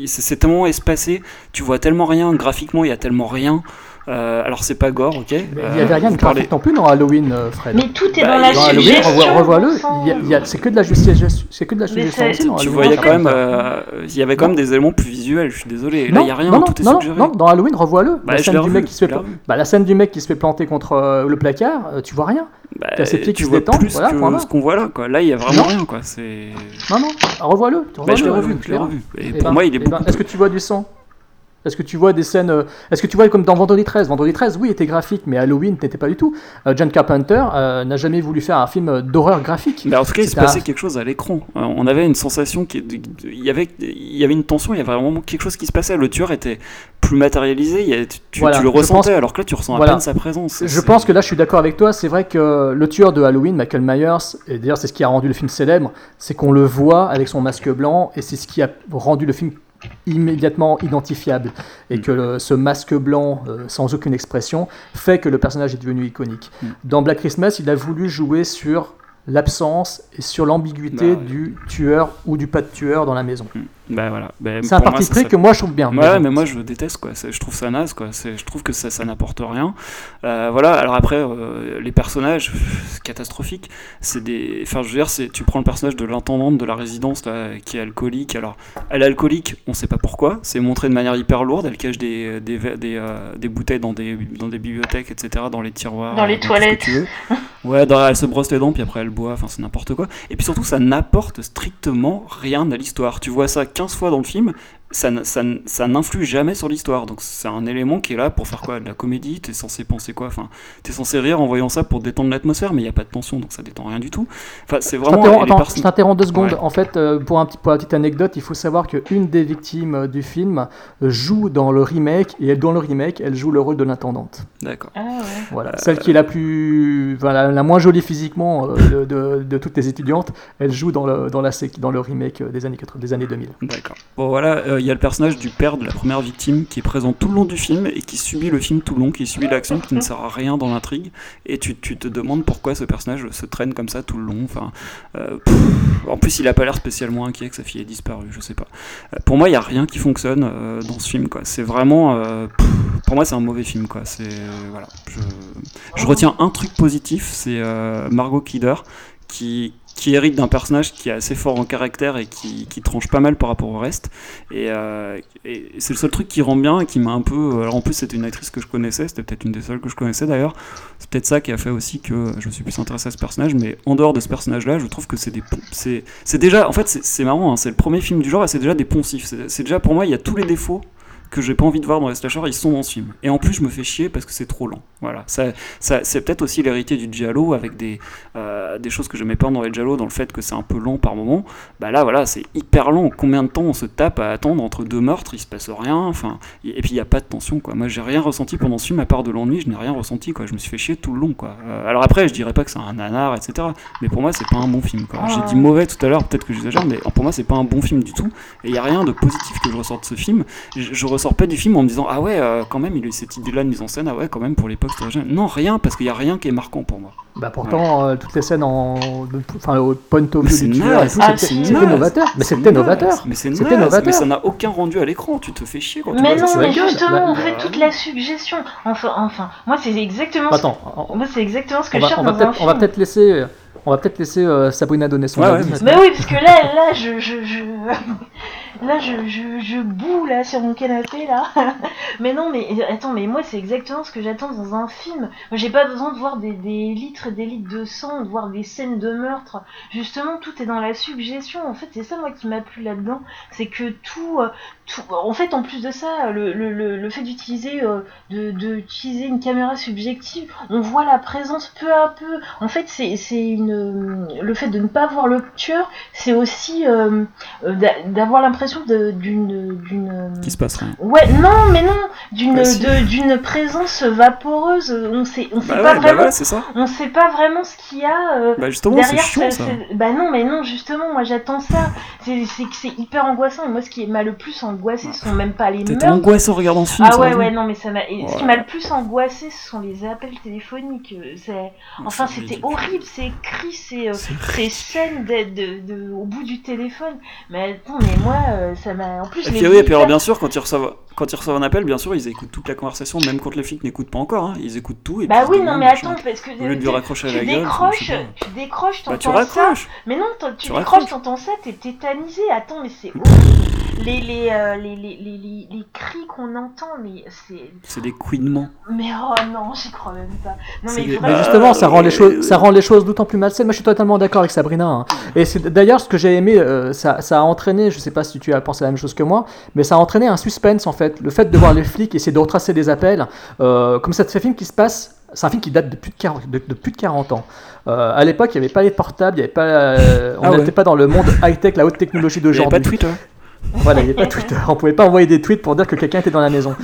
c'est tellement espacé, tu vois tellement rien. Graphiquement, il y a tellement rien. Euh, alors c'est pas gore, ok. Mais il n'y avait rien de graphique non plus dans Halloween, euh, Fred. Mais tout est Bah, dans la suggestion. revois- revois-le. C'est que de la suggestion. C'est que de la suggestion dans tu en quand même, euh, il y avait quand même des éléments plus visuels. Je suis désolé. Là, il y a rien, non, non, tout est non, suggéré. non, dans Halloween, revois-le. Bah, la, scène du mec qui se fait bah, la scène du mec qui se fait planter contre euh, le placard, euh, tu vois rien. Bah, T'as ses pieds qui tu se vois détendent, plus voilà, que ce qu'on voit là, quoi. Là, il y a vraiment rien, quoi. C'est. Non, non, revois-le. Bah, je l'ai revu, je l'ai revu. Et pour moi, il est beaucoup. Est-ce que tu vois du sang? Est-ce que tu vois des scènes. euh, Est-ce que tu vois comme dans Vendredi 13 Vendredi 13, oui, était graphique, mais Halloween n'était pas du tout. Euh, John Carpenter euh, n'a jamais voulu faire un film d'horreur graphique. Mais en tout cas, il se un- passait quelque chose à l'écran. On avait une sensation qui, il y avait, il y avait une tension, il y avait vraiment quelque chose qui se passait. Le tueur était plus matérialisé. il y a- tu, Voilà, le ressentais, pense- alors que là, tu ressens voilà. à peine sa présence. Je pense que là, je suis d'accord avec toi. C'est vrai que le tueur de Halloween, Michael Myers, et d'ailleurs, c'est ce qui a rendu le film célèbre, c'est qu'on le voit avec son masque blanc, et c'est ce qui a rendu le film immédiatement identifiable. Et Mm. que le- ce masque blanc, euh, sans aucune expression, fait que le personnage est devenu iconique. Mm. Dans Black Christmas, il a voulu jouer sur l'absence et sur l'ambiguïté Bah ouais. du tueur ou du pas de tueur dans la maison. Bah voilà. Bah, C'est un parti pris que moi je trouve bien. Ouais, mais moi je déteste quoi. Je trouve ça naze quoi. Je trouve que ça, ça n'apporte rien. Euh, voilà. Alors après, euh, les personnages, c'est catastrophique. C'est des. Enfin, je veux dire, c'est. Tu prends le personnage de l'intendante de la résidence là, qui est alcoolique. Alors, elle est alcoolique. On sait pas pourquoi. C'est montré de manière hyper lourde. Elle cache des des verres- des, euh, des bouteilles dans des dans des bibliothèques, etc. Dans les tiroirs. Dans les toilettes. Ouais, dans- elle se brosse les dents puis après elle boit. Enfin, c'est n'importe quoi. Et puis surtout, ça n'apporte strictement rien à l'histoire. Tu vois ça 15 fois dans le film ça, ça, ça n'influe jamais sur l'histoire. Donc c'est un élément qui est là pour faire quoi? De la comédie T'es censé penser quoi? Enfin, t'es censé rire en voyant ça pour détendre l'atmosphère, mais il n'y a pas de tension, donc ça détend rien du tout. Enfin, c'est vraiment. je t'interromps deux secondes. Ouais. En fait, euh, pour, un petit, pour la petite anecdote, il faut savoir qu'une des victimes euh, du film euh, joue dans le remake, et elle, dans le remake, elle joue le rôle de l'intendante. D'accord. Ah ouais. Voilà. Celle qui est la plus, voilà, la moins jolie physiquement euh, de, de- de toutes les étudiantes, elle joue dans le, dans la, sé- dans le remake des années, 80 des années 2000. D'accord. Bon voilà, euh, il y a le personnage du père de la première victime qui est présent tout le long du film et qui subit le film tout le long, qui subit l'action, qui ne sert à rien dans l'intrigue. Et tu, te demandes pourquoi ce personnage se traîne comme ça tout le long. Euh, en plus, il a pas l'air spécialement inquiet que sa fille ait disparu, je sais pas. Euh, pour moi, il y a rien qui fonctionne euh, dans ce film. C'est vraiment, euh, pour moi, c'est un mauvais film, quoi. Je, je retiens un truc positif, c'est euh, Margot Kidder qui qui hérite d'un personnage qui est assez fort en caractère et qui, qui tranche pas mal par rapport au reste. Et, euh, c'est le seul truc qui rend bien et qui m'a un peu. Alors en plus, c'était une actrice que je connaissais, c'était peut-être une des seules que je connaissais d'ailleurs. C'est peut-être ça qui a fait aussi que je me suis plus intéressé à ce personnage. Mais en dehors de ce personnage-là, je trouve que c'est des. C'est déjà. En fait, c'est- marrant, hein, c'est le premier film du genre et c'est déjà des poncifs. C'est déjà pour moi, il y a tous les défauts que j'ai pas envie de voir dans les slashers, ils sont dans ce film. Et en plus, je me fais chier parce que c'est trop lent. Voilà. Ça, ça, c'est peut-être aussi l'héritier du Giallo avec des, euh, des choses que j'aimais pas dans les Giallo, dans le fait que c'est un peu lent par moment. Bah là, voilà, c'est hyper lent. Combien de temps on se tape à attendre entre deux meurtres Il se passe rien. Enfin, et puis il y a pas de tension, quoi. Moi, j'ai rien ressenti pendant ce film à part de l'ennui. Je n'ai rien ressenti, quoi. Je me suis fait chier tout le long, quoi. Euh, alors après, je dirais pas que c'est un nanar, etc. Mais pour moi, c'est pas un bon film, quoi. J'ai dit mauvais tout à l'heure, peut-être que j'exagère, mais pour moi, c'est pas un bon film du tout. Et il y a rien de positif que je ressors de ce film. Je, je ressors pas du film en me disant ah ouais, euh, quand même, il a eu cette idée-là de mise en scène. Ah ouais, quand même pour l'époque, c'était original. Non, rien, parce qu'il y a rien qui est marquant pour moi. Bah pourtant, euh, toutes les scènes en, enfin au point of Mais view c'est du tueur c'était novateur. Mais C'est c'était novateur. Mais c'est C'était novateur. Mais ça n'a aucun rendu à l'écran. Tu te fais chier quand tu Mais vois non, ça. mais justement, Bah, en bah, fait, toute la suggestion. Enfin, enfin, moi, c'est exactement. ce- Attends, on, Moi, c'est exactement ce que on je va, cherche on va dans un peut-être, on va film. peut-être laisser, on va peut-être laisser euh, Sabrina donner son Ouais, avis. Bah oui, parce que là, là, je, je, je, là, je, je, boue là sur mon canapé là. [LAUGHS] mais non, mais attends, mais moi, c'est exactement ce que j'attends dans un film. J'ai pas besoin de voir des, des litres et des litres de sang, de voir des scènes de meurtre. Justement, tout est dans la suggestion. En fait, c'est ça moi qui m'a plu là-dedans, c'est que tout, euh, tout, en fait, en plus de ça, le, le, le, fait d'utiliser, euh, de, de utiliser une caméra subjective, on voit la présence peu à peu. En fait, c'est, c'est une, le fait de ne pas voir le tueur, c'est aussi euh, euh, d'a- d'avoir l'impression de- d'une, d'une. Qu'il se passe rien. Ouais, non, mais non, d'une, Bah, si. d'une présence vaporeuse. On sait, on sait Bah pas ouais, bah vraiment, ouais, c'est ça. on sait pas vraiment ce qu'il y a. euh, Bah justement, derrière chiant ça- bah non mais non justement moi j'attends ça c'est c'est hyper angoissant et moi ce qui m'a le plus angoissé ce sont même pas les T'étais meurtres angoissé en regardant ce film. ah ouais ouais non mais ça m'a ce qui m'a le plus angoissé ce sont les appels téléphoniques euh, c'est enfin c'était horrible ces cris ces, euh, C'est ces scènes de, de, de- au bout du téléphone mais attends mais moi euh, ça m'a en plus Et les puis oui, et puis alors bien sûr, quand ils reçoivent, quand ils reçoivent un appel, bien sûr, ils écoutent toute la conversation, même quand les flics n'écoutent pas encore. hein. Ils écoutent tout. Et bah puis oui non mais attends parce que Au lieu de lui raccrocher à la gueule. décroches tu décroches Bah, tu t'entends ça. Mais non, tu Tu décroches, t'entends ça, t'es tétanisé. Attends, mais c'est horrible. [LAUGHS] Les, les, euh, les, les, les, cris qu'on entend, mais c'est. C'est des couinements. Mais oh non, j'y crois même pas. Non, mais des- Mais vraiment. justement, ça rend les euh, choses, ça rend les choses d'autant plus malsaines. Moi, je suis totalement d'accord avec Sabrina. hein. Et c'est d'ailleurs ce que j'ai aimé. euh, ça, ça a entraîné. Je sais pas si tu as pensé la même chose que moi, mais ça a entraîné un suspense en fait. Le fait de voir les flics essayer de retracer des appels, euh, comme ça, c'est un film qui se passe. C'est un film qui date de plus de 40, de, de plus de 40 ans. Euh, à l'époque, il n'y avait pas les portables, il y avait pas, euh, on Ah ouais. n'était pas dans le monde high-tech, la haute technologie Il n'y avait d'aujourd'hui. pas de Twitter. Voilà, il n'y avait pas Twitter. On pouvait pas envoyer des tweets pour dire que quelqu'un était dans la maison.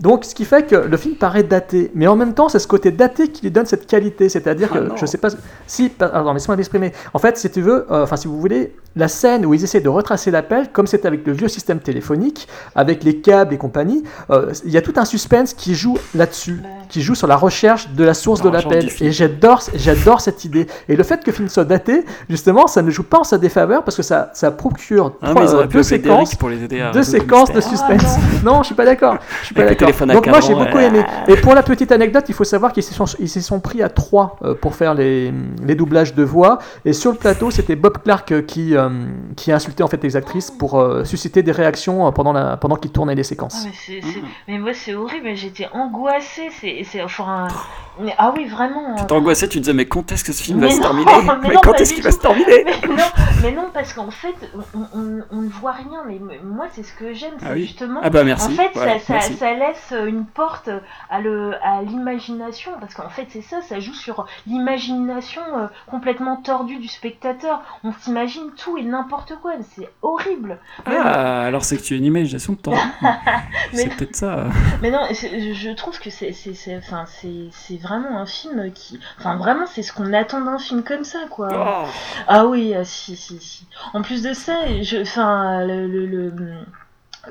Donc, ce qui fait que le film paraît daté. Mais en même temps, c'est ce côté daté qui lui donne cette qualité. C'est-à-dire que, Ah non. je sais pas. Si, pa- alors, laisse-moi m'exprimer. En fait, si tu veux, euh, enfin, si vous voulez, la scène où ils essaient de retracer l'appel, comme c'était avec le vieux système téléphonique, avec les câbles et compagnie, euh, il y a tout un suspense qui joue là-dessus, qui joue sur la recherche de la source La de l'appel. Et j'adore, j'adore cette idée. Et le fait que le film soit daté, justement, ça ne joue pas en sa défaveur parce que ça, ça procure Ah, trois- euh, deux séquences Derek pour les aider à deux séquences de suspense. non, je suis pas d'accord. Je suis pas d'accord. Téléphone à Donc moi j'ai beaucoup aimé. Et pour la petite anecdote, il faut savoir qu'ils se sont, ils se sont pris à trois euh, pour faire les, les doublages de voix. Et sur le plateau, c'était Bob Clark euh, qui, euh, qui insultait en fait les actrices pour euh, susciter des réactions pendant, la, pendant qu'ils tournaient les Ah, séquences. mais, c'est, c'est- mais moi c'est horrible, j'étais angoissée, c'est, c'est enfin, mais, ah oui vraiment. T'es angoissé, tu te disais, mais quand est-ce que ce film Mais va se terminer [LAUGHS] mais Mais non, quand est-ce qu'il va se terminer mais non, mais non, parce qu'en fait, on, on- on ne voit rien. Mais moi, c'est ce que j'aime, c'est Ah oui. justement. Ah bah merci. En fait, ça, ça, merci. ça laisse une porte à, l'imagination, parce qu'en fait, c'est ça, ça joue sur l'imagination euh, complètement tordue du spectateur. On s'imagine tout et n'importe quoi, c'est horrible. Même- Ah, alors c'est que tu as une imagination de temps. [LAUGHS] Mais- c'est peut-être ça. Mais non, je trouve que c'est, enfin, c'est vraiment un film qui, enfin, vraiment, c'est ce qu'on attend d'un film comme ça, quoi. Oh. Ah oui, ah, si, si, si. En plus de ça, je, enfin, le, le, le,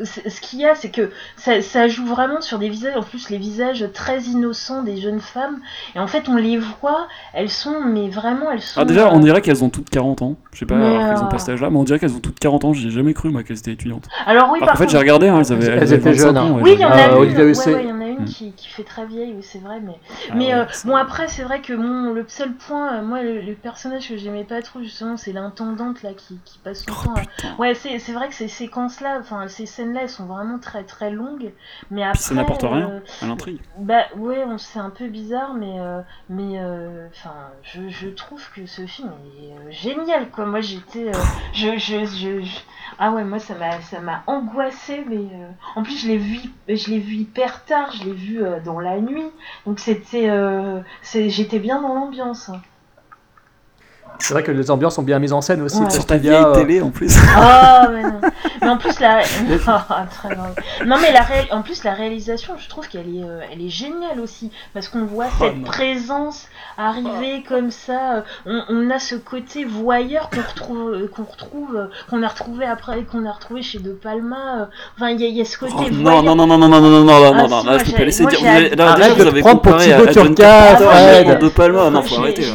ce qu'il y a, c'est que ça, ça joue vraiment sur des visages, en plus les visages très innocents des jeunes femmes. Et en fait, on les voit, elles sont, mais vraiment, elles sont. Ah, déjà, euh, on dirait qu'elles ont toutes 40 ans. Je sais pas Mais, alors qu'elles ont euh, pas cet âge-là, mais on dirait qu'elles ont toutes 40 ans. J'ai jamais cru, moi, qu'elles étaient étudiantes. Alors oui, Alors par qu'en fait, contre- j'ai regardé, hein, elles avaient, Elles avaient étaient 25 jeunes, ans. hein. ouais, Oui, il y en a j'ai- Ah, une, ouais, ouais, il y en a une Mm. qui, qui fait très vieille, oui, c'est vrai, mais, Ah mais euh, bon après c'est vrai que mon le seul point, euh, moi le, le personnage que j'aimais pas trop justement, c'est l'intendante là qui, qui passe son Oh, temps. à-. Ouais, c'est c'est vrai que ces séquences là, enfin ces scènes elles sont vraiment très très longues, mais après. Puis ça n'apporte rien euh, à l'intrigue. bah ouais, on- c'est un peu bizarre, mais euh, mais euh, enfin, je, je trouve que ce film est génial quoi. Moi j'étais, je, je, je, ah ouais, moi ça m'a ça m'a angoissé, mais en plus je l'ai vu je l'ai vu hyper tard, je l'ai vu dans la nuit, donc c'était c'est j'étais bien dans l'ambiance. C'est vrai que les ambiances sont bien mises en scène aussi. Sur ta vieille euh, télé en plus. Oh, [LAUGHS] mais non. Mais en plus, la... [LAUGHS] [LAUGHS] Oh, non, mais la en plus, la réalisation, je trouve qu'elle est, euh, elle est géniale aussi. Parce qu'on voit oh, cette présence arriver oh. comme ça. Euh, on, a ce côté voyeur qu'on retrouve, qu'on retrouve, qu'on a retrouvé après, qu'on a retrouvé chez De Palma. Enfin, il y, a ce côté voyeur. Non, non, non, non, non, non, non, non, non, ah, non, je peux pas laisser dire. De Palma. Non, faut arrêter.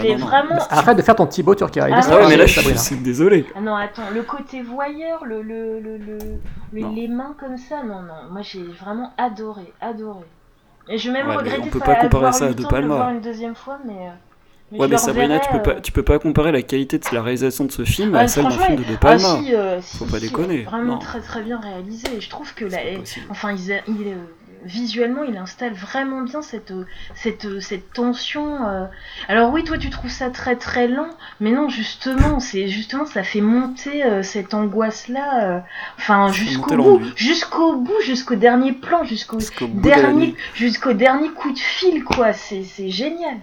Arrête de faire ton Thibaut Turca. Ah, Ah ouais, mais là, je Sabrina. suis désolé. Ah non, attends, le côté voyeur, le, le, le, le- le- Non. les mains comme ça, non, non, moi j'ai vraiment adoré, adoré. Et je vais même Ouais, regretter on peut de pas comparer ça à De temps de le Palma. voir une deuxième fois, mais. euh, mais Ouais, mais Sabrina, tu peux pas, euh, tu peux pas comparer la qualité de la réalisation de ce film ah, à celle d'un film de De ah, Palma. si, euh, si, Faut pas si, déconner. Vraiment Non. très très bien réalisé. Je trouve que la, enfin, il, a- il, euh, visuellement, il installe vraiment bien cette, cette, cette tension. euh. Alors oui, toi, tu trouves ça très très lent, mais non, justement, c'est justement ça fait monter euh, cette angoisse-là, euh, enfin jusqu'au bout, jusqu'au bout, jusqu'au dernier plan, jusqu'au de dernier, jusqu'au dernier coup de fil, quoi. C'est c'est génial.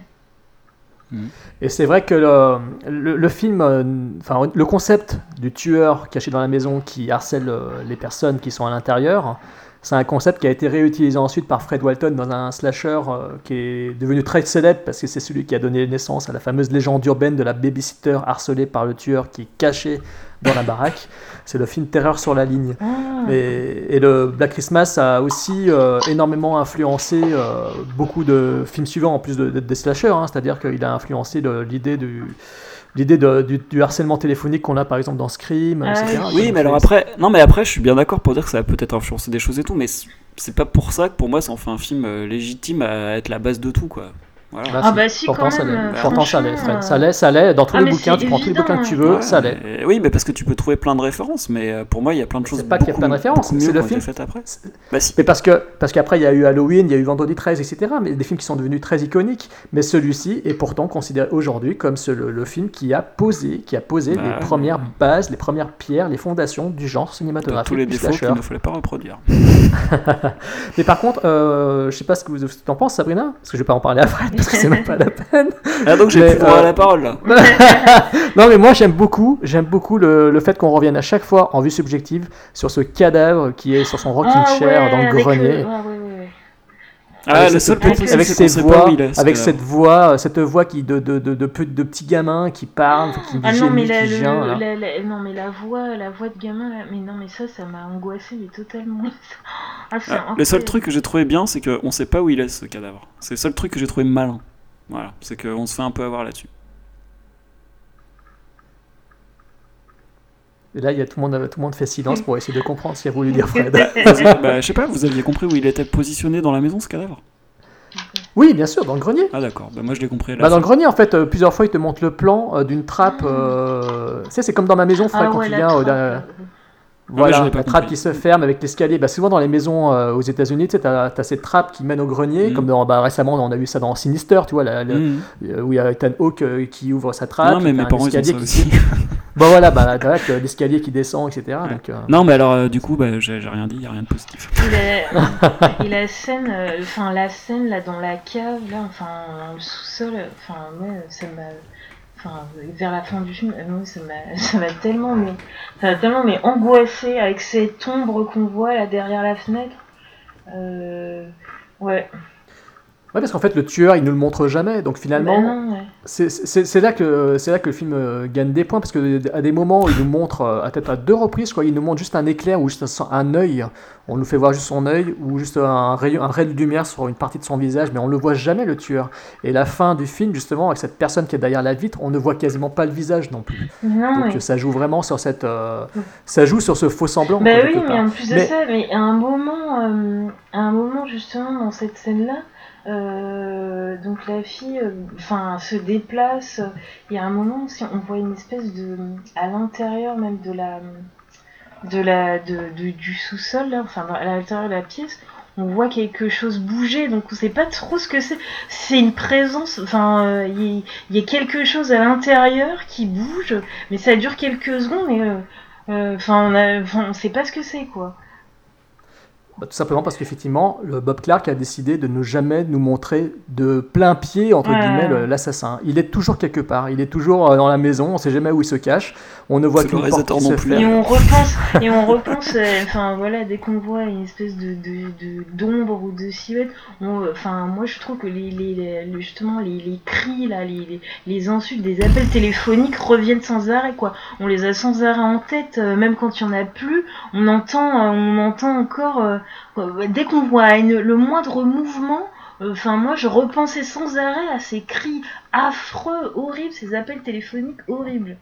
Et c'est vrai que le, le- le film, euh, enfin le concept du tueur caché dans la maison qui harcèle euh, les personnes qui sont à l'intérieur, c'est un concept qui a été réutilisé ensuite par Fred Walton dans un slasher euh, qui est devenu très célèbre parce que c'est celui qui a donné naissance à la fameuse légende urbaine de la babysitter harcelée par le tueur qui est caché dans la baraque. C'est le film Terreur sur la ligne. Ah. Et, et le Black Christmas a aussi euh, énormément influencé euh, beaucoup de films suivants en plus de, de- des slashers, hein. c'est-à-dire qu'il a influencé l'idée du, l'idée de- du, du harcèlement téléphonique qu'on a par exemple dans Scream, Ah etc. oui. Mais alors après, non, mais après, je suis bien d'accord pour dire que ça a peut-être influencé des choses et tout, mais c'est- c'est pas pour ça que pour moi ça en fait un film euh, légitime à être la base de tout, quoi. Voilà. Ah bah si, Pourtant, quand ça même, l'est. euh, Pourtant, ça l'est, franchement, Fred. Ça l'est, ça l'est. Dans tous Ah, les bouquins, tu prends tous les bouquins que tu hein. veux, Ouais, ça l'est. mais- Oui, mais parce que tu peux trouver plein de références, mais euh, pour moi, il y a plein de choses C'est pas qu'il y a plein de références, c'est le film. faites après. Bah si. Mais parce que parce qu'après il y a eu Halloween, il y a eu Vendredi 13, etc. Mais des films qui sont devenus très iconiques. Mais celui-ci est pourtant considéré aujourd'hui comme ce- le, le film qui a posé, qui a posé Bah, les premières bases, les premières pierres, les fondations du genre cinématographique. tous les défauts qu'il ne fallait pas reproduire. [LAUGHS] Mais par contre, euh, je sais pas ce que vous en pensez, Sabrina, parce que je vais pas en parler à Fred, parce que c'est même pas la peine. Ah donc j'ai plus droit euh, à la parole là. [LAUGHS] non, mais moi j'aime beaucoup, j'aime beaucoup le, le fait qu'on revienne à chaque fois en vue subjective sur ce cadavre qui est sur son rocking Ah chair ouais, dans le grenier. ouais, ouais. Ah, avec le seul avec cette voix, est, avec cette euh, cette voix qui de de de de, pe- de petits gamins qui parlent, qui Ah non mais la, qui le- gient, là. la- la- non mais la voix, la voix de gamin là, mais non mais ça, ça m'a angoissé mais totalement. [LAUGHS] Ah, Ah, le seul truc que j'ai trouvé bien, c'est qu'on sait pas où il est ce cadavre. C'est le seul truc que j'ai trouvé malin. Voilà, c'est qu'on se fait un peu avoir là-dessus. Et là, il y a tout le monde, tout le monde fait silence pour essayer de comprendre ce qu'a voulu dire Fred. [LAUGHS] bah, je sais pas, vous aviez compris où il était positionné dans la maison ce cadavre? Oui, bien sûr, dans le grenier. Ah d'accord, bah moi je l'ai compris Bah, dans le grenier, en fait, euh, plusieurs fois, il te montre le plan euh, d'une trappe. euh, Tu sais, c'est comme dans ma maison, Fred, Ah quand ouais, tu viens Voilà, pas la trappe compris. qui se ferme avec l'escalier. Bah, souvent dans les maisons euh, aux États-Unis, tu sais, t'as as cette trappe qui mène au grenier, Mhm. comme dans, bah, récemment on a vu ça dans Sinister, tu vois, la- la- Mhm. euh, où il y a Ethan Hawke euh, qui ouvre sa trappe. Non mais mes parents ils ont escalier ça qui- aussi. [LAUGHS] Bah voilà, bah, l'escalier qui descend, etc. Donc, euh, non mais alors euh, du coup bah, j'ai rien dit, y a rien de positif. Et la, et la scène, euh, enfin la scène là dans la cave, là, enfin dans le sous-sol, euh, enfin ouais, ça m'a, enfin vers la fin du film, euh, [LAUGHS] ça m'a, tellement mais, ça tellement mais angoissé avec cette ombre qu'on voit là derrière la fenêtre. Euh, ouais. Ouais, parce qu'en fait, le tueur, il ne le montre jamais. Donc finalement, Bah ouais. c'est- là, que- c'est là que le film euh, gagne des points. Parce qu'à des moments, il nous montre, euh, à peut-être à deux reprises, quoi, il nous montre juste un éclair ou juste un, un œil. On nous fait voir juste son œil ou juste un rayon, un ray de lumière sur une partie de son visage, mais on ne le voit jamais, le tueur. Et la fin du film, justement, avec cette personne qui est derrière la vitre, on ne voit quasiment pas le visage non plus. Non, Donc ouais. ça joue vraiment sur cette. euh, ça joue sur ce faux semblant. Bah oui, mais en plus de Mais- ça, mais à un moment, euh, à un moment justement dans cette scène-là, euh, donc la fille, euh, enfin, se déplace. Il y a un moment on voit une espèce de, à l'intérieur même de la, de la, du sous-sol, enfin, à l'intérieur de la pièce. On voit quelque chose bouger, donc on sait pas trop ce que c'est. C'est une présence, enfin, euh, il y, a- quelque chose à l'intérieur qui bouge, mais ça dure quelques secondes et Enfin, on, a- on sait pas ce que c'est, quoi. Bah, tout simplement parce qu'effectivement, le Bob Clark a décidé de ne jamais nous montrer de plein pied, entre Ouais. guillemets, le- l'assassin. Il est toujours quelque part, il est toujours euh, dans la maison, on sait jamais où il se cache, on ne voit qu'une porte qui non se ferme. Et on repense, et on repense, euh, voilà, dès qu'on voit une espèce de de- de- d'ombre ou de silhouette, enfin moi je trouve que les, les, les- le- justement les, les cris là, les, les, les insultes, des appels téléphoniques reviennent sans arrêt quoi. On les a sans arrêt en tête, euh, même quand il y en a plus, on entend, euh, on entend encore euh, dès qu'on voit le moindre mouvement. euh, Enfin, moi, je repensais sans arrêt à ces cris affreux, horribles, ces appels téléphoniques horribles.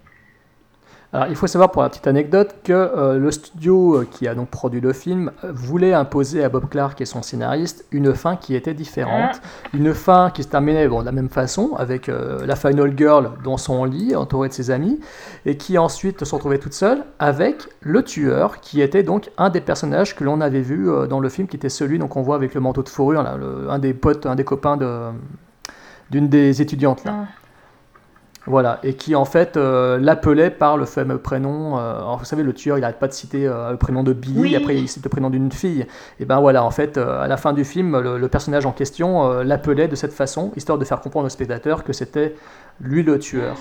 Alors, il faut savoir pour la petite anecdote que euh, le studio euh, qui a donc produit le film euh, voulait imposer à Bob Clark et son scénariste une fin qui était différente, une fin qui se terminait bon, de la même façon avec euh, la final girl dans son lit entourée de ses amis et qui ensuite se retrouvait toute seule avec le tueur qui était donc un des personnages que l'on avait vu euh, dans le film qui était celui donc on voit avec le manteau de fourrure là, le- un des potes, un des copains de d'une des étudiantes là. Voilà, et qui en fait euh, l'appelait par le fameux prénom. euh, alors vous savez, le tueur, il n'arrête pas de citer euh, le prénom de Billy, Oui. après il cite le prénom d'une fille. Et ben voilà, en fait, à la fin du film, le, le personnage en question l'appelait de cette façon, histoire de faire comprendre au spectateur que c'était lui le tueur.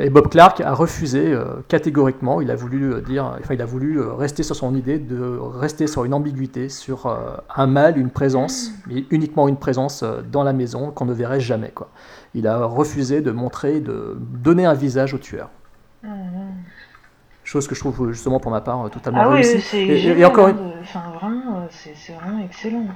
Et Bob Clark a refusé catégoriquement. Il a voulu dire, enfin, il a voulu rester sur son idée de rester sur une ambiguïté, sur un mal, une présence, mais uniquement une présence dans la maison qu'on ne verrait jamais. Quoi. Il a refusé de montrer, de donner un visage au tueur. Chose que je trouve justement pour ma part euh, totalement Ah oui, réussie. c'est Et- et, génial, et encore une, Enfin, vraiment, euh, c'est c'est vraiment excellent.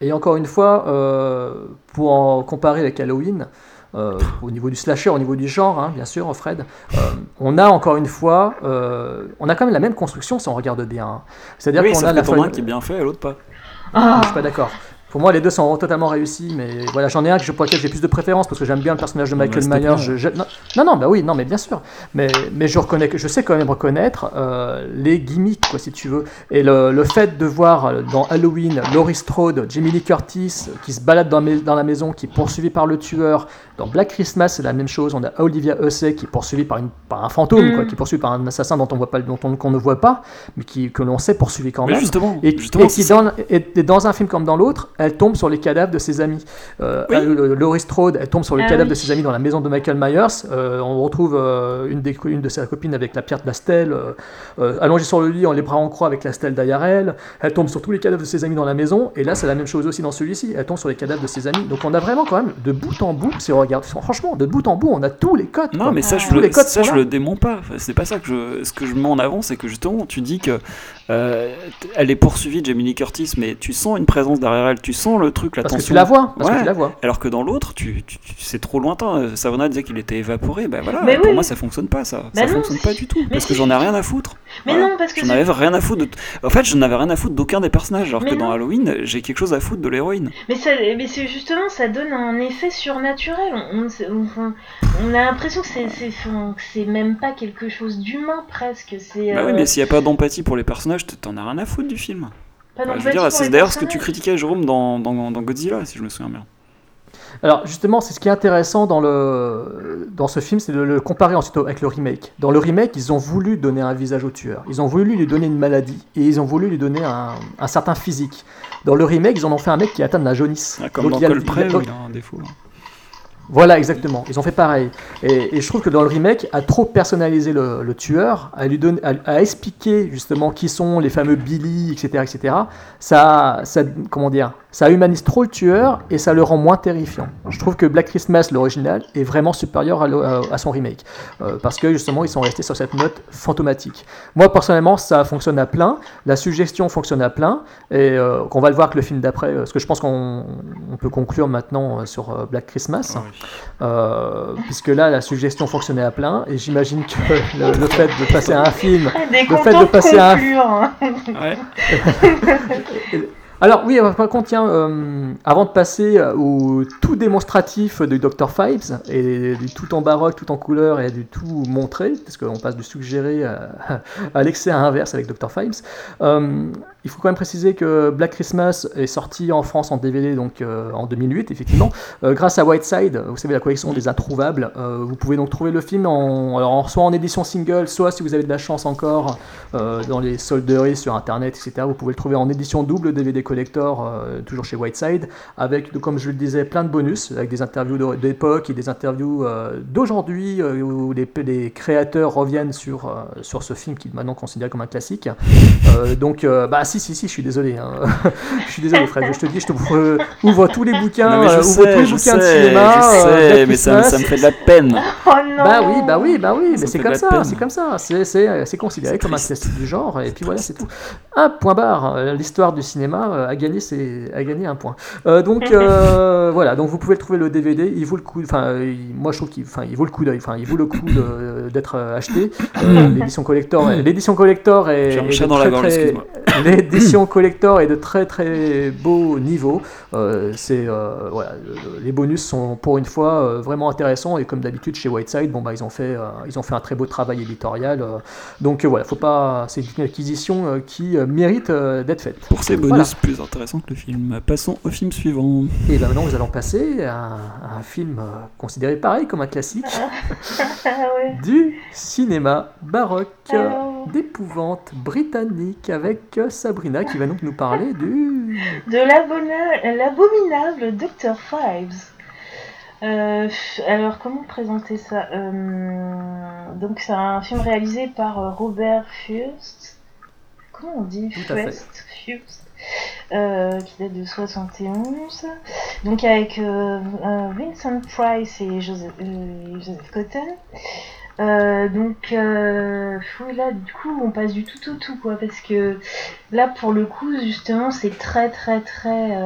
Et encore une fois, euh, pour en comparer avec Halloween, euh, au niveau du slasher, au niveau du genre, hein, bien sûr, Fred, euh, on a encore une fois, euh, on a quand même la même construction si on regarde bien. hein. C'est-à-dire Oui, qu'on a la qui est bien fait et l'autre pas. Ah, Je suis pas d'accord. Pour moi, les deux sont totalement réussis, mais voilà, j'en ai un que- pour lequel j'ai plus de préférence parce que j'aime bien le personnage de Michael Myers. Je- je- non, non, non, bah oui, non, mais bien sûr. Mais, mais je reconnais, que- je sais quand même reconnaître euh, les gimmicks, quoi, si tu veux. Et le, le fait de voir euh, dans Halloween Laurie Strode, Jamie Lee Curtis euh, qui se balade dans, mais- dans la maison, qui est poursuivi par le tueur. Dans Black Christmas, c'est la même chose. On a Olivia Hussey qui est poursuivie par, une, par un fantôme, Mm. quoi, qui est poursuivi par un assassin dont on voit pas, dont on, qu'on ne voit pas, mais qui, que l'on sait poursuivi quand Mais même. justement, Et, justement, et qui, dans, et- et dans un film comme dans l'autre, elle tombe sur les cadavres de ses amis. Euh, Oui. euh, Laurie Strode, elle tombe sur les Ah cadavres oui. de ses amis dans la maison de Michael Myers. Euh, on retrouve euh, une, des, une de ses copines avec la pierre de la stèle, allongée sur le lit, en les bras en croix avec la stèle derrière elle. Elle tombe sur tous les cadavres de ses amis dans la maison. Et là, c'est la même chose aussi dans celui-ci. Elle tombe sur les cadavres de ses amis. Donc on a vraiment quand même, de bout en bout, si on regarde, franchement, de bout en bout, on a tous les codes. Non, quoi. mais ça, je Tous le, les codes ça, sont je là. le dément pas. Enfin, c'est pas ça que je. Ce que je mets en avant, c'est que justement, tu dis que euh, elle est poursuivie, Jamie Lee Curtis, mais tu sens une présence derrière elle, tu sens le truc, la Parce que tension. tu la vois. Parce que Ouais. tu la vois. Alors que dans l'autre, tu, tu- tu- c'est trop lointain. Savona disait qu'il était évaporé. Ben voilà, Mais pour oui. moi, ça fonctionne pas, ça. Ça non, fonctionne pas du tout. Mais Parce que j'en ai rien à foutre. mais Voilà. non, parce que J'en avais rien à foutre de. En fait, je n'avais rien à foutre d'aucun des personnages. Alors Mais que dans. Halloween, j'ai quelque chose à foutre de l'héroïne. Mais, ça, mais c'est justement, ça donne un effet surnaturel. On, on, on- on a l'impression que c'est, même pas quelque chose d'humain presque. C'est, Bah oui, euh, mais s'il n'y a pas d'empathie pour les personnages, t'en as rien à foutre du film. Pas Enfin, je veux d'empathie dire, pour c'est d'ailleurs ce que tu critiquais, Jérôme, dans, dans, dans Godzilla, si je me souviens bien. Alors justement, c'est ce qui est intéressant dans, le, dans ce film, c'est de le comparer ensuite avec le remake. Dans le remake, ils ont voulu donner un visage au tueur, ils ont voulu lui donner une maladie, et ils ont voulu lui donner un, un certain physique. Dans le remake, ils en ont fait un mec qui atteint de la jaunisse. Ah, comme Donc, dans il y a- Colpré, il a- où il a un défaut. Voilà, exactement. Ils ont fait pareil. Et, je trouve que dans le remake, à trop personnaliser le, le tueur, à lui donner, à, à expliquer justement qui sont les fameux Billy, etc., etc., ça, ça, comment dire, ça humanise trop le tueur et ça le rend moins terrifiant. Je trouve que Black Christmas, l'original, est vraiment supérieur à, le- à- à son remake. Euh, parce que justement, ils sont restés sur cette note fantomatique. Moi, personnellement, ça fonctionne à plein. La suggestion fonctionne à plein. Et euh, qu'on va le voir avec le film d'après. euh, Parce que je pense qu'on on peut conclure maintenant euh, sur euh, Black Christmas. Euh, puisque là, la suggestion fonctionnait à plein. Et j'imagine que le, le fait de passer à un film. Des le fait de passer à un conclure. [LAUGHS] [LAUGHS] alors oui, par contre, tiens, euh, avant de passer euh, au tout démonstratif du Dr. Fives, et du tout en baroque, tout en couleur et du tout montré, parce qu'on passe du suggéré à, [LAUGHS] à l'excès inverse avec Dr. Fives, euh, il faut quand même préciser que Black Christmas est sorti en France en DVD donc euh, en 2008, effectivement, grâce à Whiteside, vous savez la collection des introuvables. Vous pouvez donc trouver le film en, alors, soit en édition single, soit si vous avez de la chance encore dans les solderies sur internet, etc. Vous pouvez le trouver en édition double DVD collector, euh, toujours chez Whiteside, avec, comme je le disais, plein de bonus, avec des interviews d'époque et des interviews euh, d'aujourd'hui euh, où les, les créateurs reviennent sur, euh, sur ce film qui est maintenant considéré comme un classique. Euh, donc, euh, bah si, si, si, je suis désolé. hein. [LAUGHS] je suis désolé, Fred. Je te dis, je te ouvre, ouvre tous les bouquins, Non, je ouvre sais, tous les je bouquins de cinéma. je sais, mais ça, me- ça me fait de la peine. Oh non Bah oui, bah oui, bah oui, Ça mais c'est comme la ça, c'est comme ça, c'est, considéré comme un classique du genre, et puis voilà, c'est tout. Un point barre, l'histoire du cinéma euh, a gagné, ses- a gagné un point. Euh, donc euh, [LAUGHS] voilà, donc vous pouvez le trouver le DVD, il vaut le coup, enfin moi je trouve qu'il enfin, il vaut le coup d'œil, enfin il vaut le coup d'être euh, acheté. Euh, l'édition collector, l'édition collector est, est dans très, très- [LAUGHS] l'édition collector est de très très beau niveau. Euh, c'est euh, voilà, le- les bonus sont pour une fois euh, vraiment intéressants et comme d'habitude chez Whiteside, bon bah ils ont fait euh, ils ont fait un très beau travail éditorial. euh, donc euh, voilà, faut pas, c'est une acquisition euh, qui euh, mérite euh, d'être faite. Pour ces bonus Voilà. Plus intéressants que le film. Passons au film suivant. Et ben maintenant nous allons passer à, un- à un film euh, considéré pareil comme un classique [LAUGHS] ouais. du cinéma baroque d'épouvante britannique avec euh, Sabrina qui va donc nous parler du De l'abominable Dr. Fives. Euh, alors, comment présenter ça Euh, Donc, c'est un film réalisé par Robert Fust. Comment on dit Fust. Euh, qui date de 71. Donc, avec euh, euh, Vincent Price et Joseph, Cotton. Donc, là, du coup, on passe du tout au tout, quoi, parce que là, pour le coup, justement, c'est très, très, très.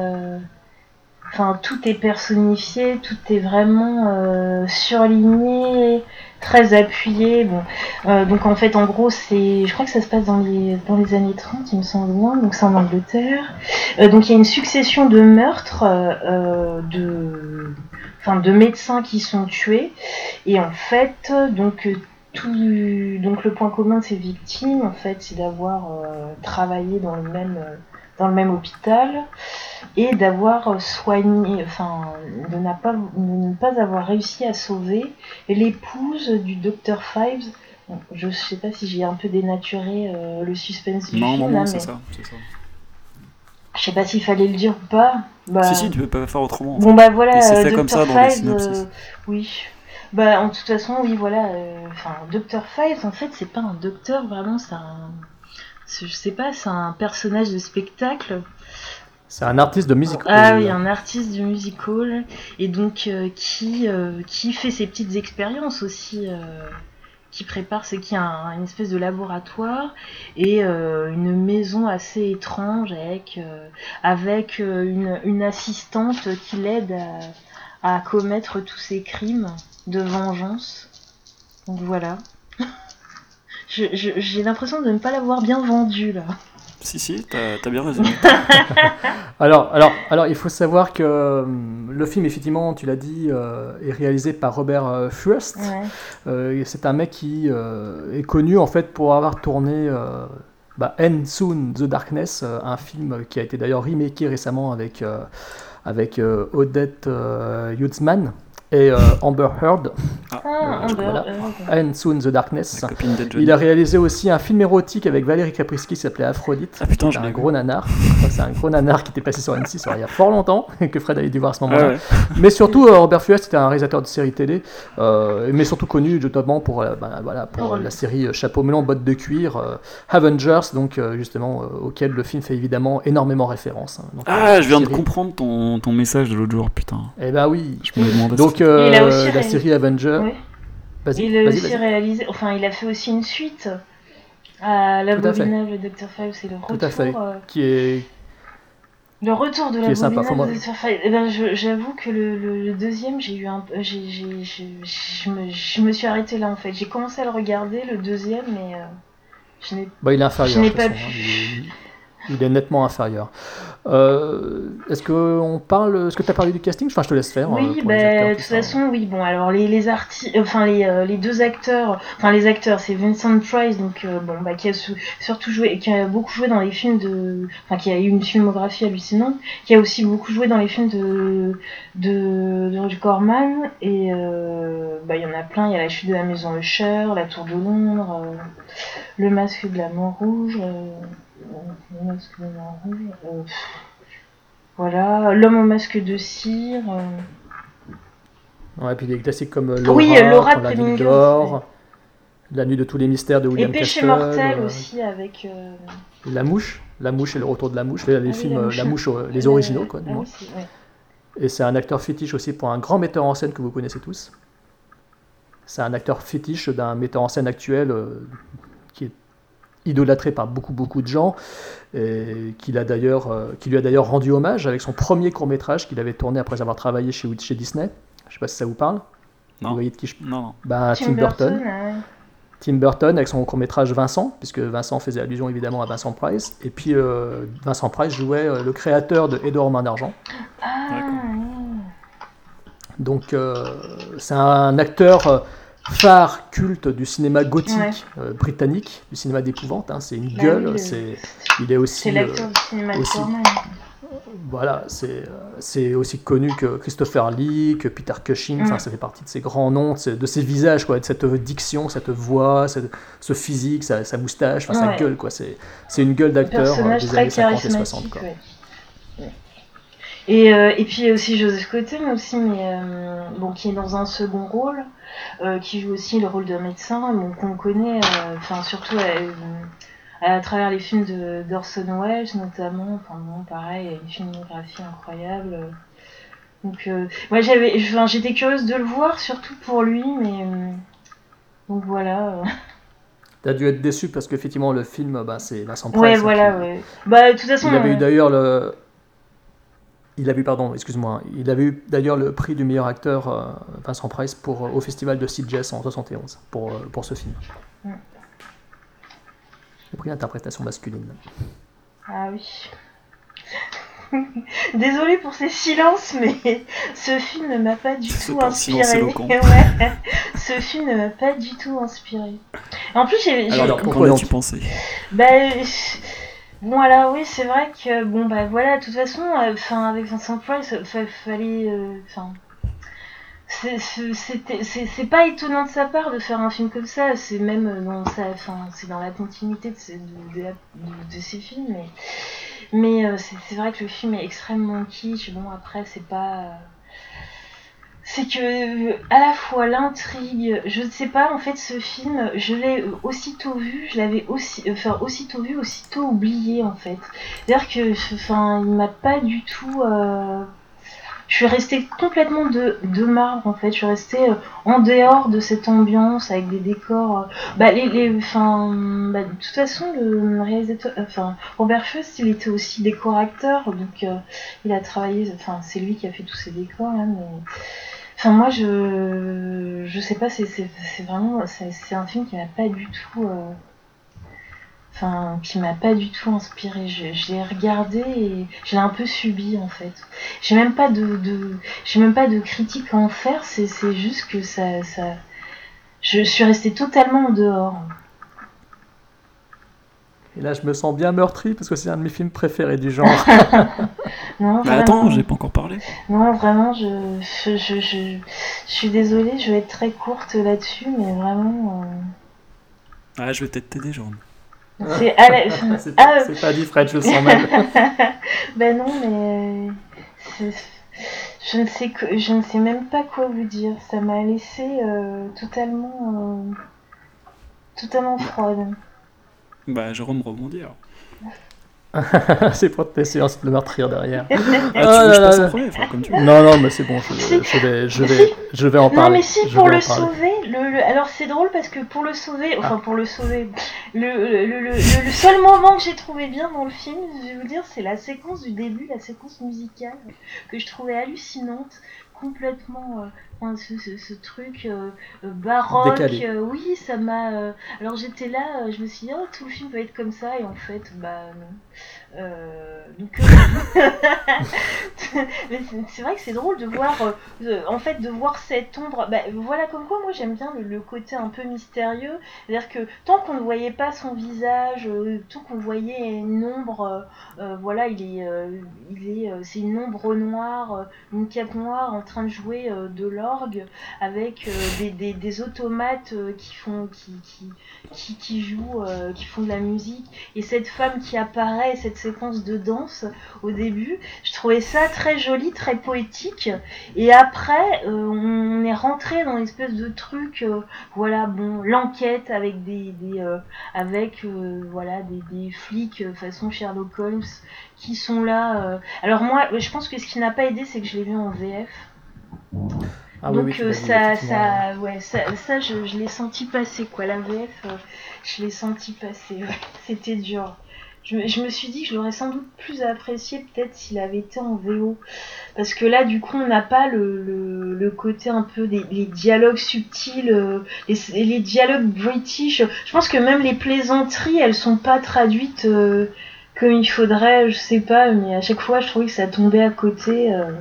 Enfin, tout est personnifié, tout est vraiment surligné, très appuyé. Euh, donc en fait, en gros, c'est, je crois que ça se passe dans les dans les années 30, il me semble bien. Donc c'est en Angleterre. Euh, donc il y a une succession de meurtres, euh, de, enfin, de médecins qui sont tués. Et en fait, donc tout, donc le point commun de ces victimes, en fait, c'est d'avoir travaillé dans le même dans le même hôpital et d'avoir soigné, enfin, de, n'a pas, de ne pas avoir réussi à sauver l'épouse du docteur Fives. Bon, je sais pas si j'ai un peu dénaturé euh, le suspense du Non, film, non, non, c'est mais ça. c'est ça. je sais pas s'il fallait le dire ou pas. Bah, Si, si, tu peux pas faire autrement. en Bon bah voilà, c'est euh, comme ça dans les Fives, euh, oui. Bah en toute façon, oui, voilà. euh, Enfin, Dr. Fives, en fait, c'est pas un docteur vraiment, c'est un, c'est- je sais pas, c'est un personnage de spectacle. C'est un artiste de musical. Ah oui, un artiste du musical et donc euh, qui euh, qui fait ses petites expériences aussi, euh, qui prépare, c'est qui a un- une espèce de laboratoire et une maison assez étrange avec avec une, une assistante qui l'aide à, à commettre tous ces crimes de vengeance. Donc voilà. [LAUGHS] J'ai l'impression de ne pas l'avoir bien vendu là. Si, si, t'as t'as bien résumé. [LAUGHS] Alors, alors, alors, il faut savoir que euh, le film, effectivement, tu l'as dit, euh, est réalisé par Robert euh. Ouais. Euh, c'est un mec qui euh, est connu en fait pour avoir tourné euh, bah, End Soon the Darkness, euh, un film qui a été d'ailleurs remaké récemment avec, euh, avec euh, Odette euh, Hutzman. et euh, Amber Heard. Ah, Euh, Amber voilà. Heard. And Soon the Darkness. La copine de Johnny. Il a réalisé aussi un film érotique avec Valérie Caprisky qui s'appelait Aphrodite. Ah putain, C'est un gros nanar. C'est un gros nanar qui était passé sur N6 il y a fort longtemps et [LAUGHS] que Fred avait dû voir à ce moment-là. Ouais. Mais surtout, euh, Robert Fuest était un réalisateur de séries télé, euh, mais surtout connu notamment pour, euh, bah, voilà, pour euh, la série euh, Chapeau melon, bottes de cuir, euh, Avengers, donc euh, justement euh, auquel le film fait évidemment énormément référence. hein. Donc, Ah, euh, je viens de comprendre ton, ton message de l'autre jour, putain. Eh ben oui. Je me demandais Donc euh, la série Avengers. Vas-y, Il a aussi réalisé, enfin, il a fait aussi une suite à l'abominable Dr. Five, c'est le retour. Tout à fait. euh, Qui est Le retour de l'abominable Dr. Five. Eh ben, j'avoue que le, le- le deuxième, j'ai eu un, j'ai, je me, je me suis arrêtée là en fait. J'ai commencé à le regarder le deuxième, mais euh, je n'ai Bah, il est inférieur. Je n'ai pas façon, pu. hein. Il, est, il est nettement inférieur. Euh, est-ce que on parle, est-ce que tu as parlé du casting? Enfin, je te laisse faire. Oui, bah, acteurs, de tout toute ça. façon, oui. Bon, alors les, les artistes, enfin les, euh, les deux acteurs, enfin les acteurs, c'est Vincent Price, donc euh, bon, bah, qui a su- surtout joué, qui a beaucoup joué dans les films de, enfin qui a eu une filmographie hallucinante, qui a aussi beaucoup joué dans les films de de, de Roger Corman et euh, bah il y en a plein. Il y a la chute de la maison Usher, la Tour de Londres, euh, le masque de la mort rouge, euh, masque de euh, voilà, l'homme au masque de cire. euh, Ouais, puis des classiques comme Laura, Oui, euh, Laura pour la nuit La nuit de tous les mystères de Et William Péché Castle, mortel aussi avec. La mouche, La mouche et le retour de la mouche, les, les ah oui, films La mouche, les Euh, originaux quoi. ah oui. Et c'est un acteur fétiche aussi pour un grand metteur en scène que vous connaissez tous. C'est un acteur fétiche d'un metteur en scène actuel euh, idolâtré par beaucoup beaucoup de gens et qu'il a d'ailleurs, euh, qui lui a d'ailleurs rendu hommage avec son premier court métrage qu'il avait tourné après avoir travaillé chez, chez Disney. Je sais pas si ça vous parle. Non. Vous voyez de qui je... Non, non. Bah, Tim, Burton. ouais. Tim Burton avec son court métrage Vincent, puisque Vincent faisait allusion évidemment à Vincent Price. Et puis euh, Vincent Price jouait euh, le créateur de Edouard Main d'Argent. Ah. Donc euh, c'est un acteur euh, phare culte du cinéma gothique Ouais. euh, britannique, du cinéma d'épouvante. hein. C'est une Bah gueule. oui, le- c'est, il est aussi, C'est l'acteur euh, du cinéma de aussi. Voilà, c'est, euh, c'est aussi connu que Christopher Lee, que Peter Cushing. Enfin, Mm. ça fait partie de ces grands noms, de ces, de ces visages, quoi, de cette diction, cette voix, cette- ce physique, sa, sa moustache, enfin, sa gueule, quoi. C'est, c'est une gueule d'acteur euh, des années 50 et 60. charismatique. Quoi. ouais. Et, euh, et puis aussi Joseph Cotten aussi, mais euh, bon, qui est dans un second rôle, euh, qui joue aussi le rôle d'un médecin, bon, qu'on connaît, euh, enfin surtout à travers les films de d'Orson Welles notamment. Enfin bon, pareil, il a une filmographie incroyable. Donc moi j'avais, enfin, j'étais curieuse de le voir surtout pour lui, mais donc voilà. [LAUGHS] T'as dû être déçu parce qu'effectivement, le film, bah, c'est Vincent Price. Ouais, hein, voilà, ouais. Bah de toute façon. Il avait eu d'ailleurs le. Il avait eu, pardon, excuse-moi, il avait eu d'ailleurs le prix du meilleur acteur, euh, Vincent Price, pour, au festival de Sitges en 71, pour, euh, pour ce film. Mm. Le prix d'interprétation masculine. Ah oui. [LAUGHS] Désolée pour ces silences, mais ce film ne m'a pas du tout inspiré. [LAUGHS] Ouais. Ce film ne m'a pas du tout inspiré. En plus, j'ai. Alors, pourquoi as-tu donc pensé? Bah, euh, bon, alors oui, c'est vrai que bon, bah voilà, de toute façon, euh, enfin, avec Vincent Price, fa- fallait, euh, enfin. c'est- c'est- pas étonnant de sa part de faire un film comme ça, c'est même dans sa, enfin, c'est dans la continuité de, ses- de, de films, mais, mais euh, c'est c'est vrai que le film est extrêmement kitsch. Bon, après, c'est pas, c'est que à la fois l'intrigue, je ne sais pas, en fait, ce film, je l'ai aussitôt vu, je l'avais aussi, enfin, aussitôt vu, aussitôt oublié, en fait. C'est-à-dire que, enfin, il m'a pas du tout. euh, Je suis restée complètement de, de marbre, en fait. Je suis restée euh, en dehors de cette ambiance avec des décors. euh, Bah, les, enfin, bah, de toute façon, le réalisateur, enfin, Robert Fust, il était aussi décorateur, donc il a travaillé, enfin, c'est lui qui a fait tous ces décors, là, mais. Moi, je. Je sais pas, c'est vraiment. C'est un film qui m'a pas du tout. euh, Enfin, qui m'a pas du tout inspiré. Je, l'ai regardé et je l'ai un peu subi en fait. J'ai même pas de, j'ai même pas de critique à en faire. C'est c'est juste que ça, ça, je suis restée totalement en dehors. Et là, je me sens bien meurtri parce que c'est un de mes films préférés du genre. [LAUGHS] Non, Bah attends, vraiment. j'ai pas encore parlé. Non, vraiment, je, je, je, je, je suis désolée, je vais être très courte là-dessus, mais vraiment. euh, Ah, je vais peut-être t'aider, Jérôme. C'est [LAUGHS] c'est Ah, pas, pas dit, Fred, je le sens mal. [LAUGHS] ben non, mais je ne sais que je ne sais même pas quoi vous dire. Ça m'a laissé euh, totalement euh, totalement froide. Bah, Jérôme rebondit alors. [LAUGHS] c'est pour te laisser ensuite le meurtrir derrière. [LAUGHS] Ah, tu veux que là je passe là. en premier Enfin, comme tu veux. Non, non, mais c'est bon, je, Si. je vais, je, vais, si. je vais en Non parler. mais si Je pour le sauver, le, le- alors c'est drôle parce que pour le sauver, enfin pour le sauver, le, le, le, le- le seul moment que j'ai trouvé bien dans le film, je vais vous dire, c'est la séquence du début, la séquence musicale que je trouvais hallucinante, complètement, euh, enfin, ce, ce, ce truc euh, euh, baroque, euh, oui ça m'a, alors j'étais là, je me suis dit oh tout le film va être comme ça et en fait bah non. Euh, donc, euh, [LAUGHS] c'est- vrai que c'est drôle de voir, euh, en fait, de voir cette ombre. Bah, voilà, comme quoi, moi j'aime bien le, côté un peu mystérieux. C'est-à-dire que tant qu'on ne voyait pas son visage, euh, tant qu'on voyait une ombre, voilà, il est, il est, c'est une ombre noire, une cape noire en train de jouer de l'orgue avec des, automates qui font, qui, qui, jouent, euh, qui font de la musique. Et cette femme qui apparaît, cette séquence de danse au début, je trouvais ça très joli, très poétique. Et après, euh, on est rentré dans une espèce de truc, euh, voilà, bon, l'enquête avec des, avec voilà des, flics façon Sherlock Holmes qui sont là. Alors moi, je pense que ce qui n'a pas aidé, c'est que je l'ai vu en VF. Ah Donc oui, euh, ça, ça, ouais, ça, ça je, je l'ai senti passer quoi. La VF, euh, je l'ai senti passer. Ouais. [LAUGHS] C'était dur. Je, me- je me suis dit que je l'aurais sans doute plus apprécié peut-être s'il avait été en VO. Parce que là, du coup, on n'a pas le, le, le côté un peu des les dialogues subtils, euh, les, les dialogues british. Je pense que même les plaisanteries, elles sont pas traduites euh, comme il faudrait, je sais pas, mais à chaque fois, je trouvais que ça tombait à côté. euh.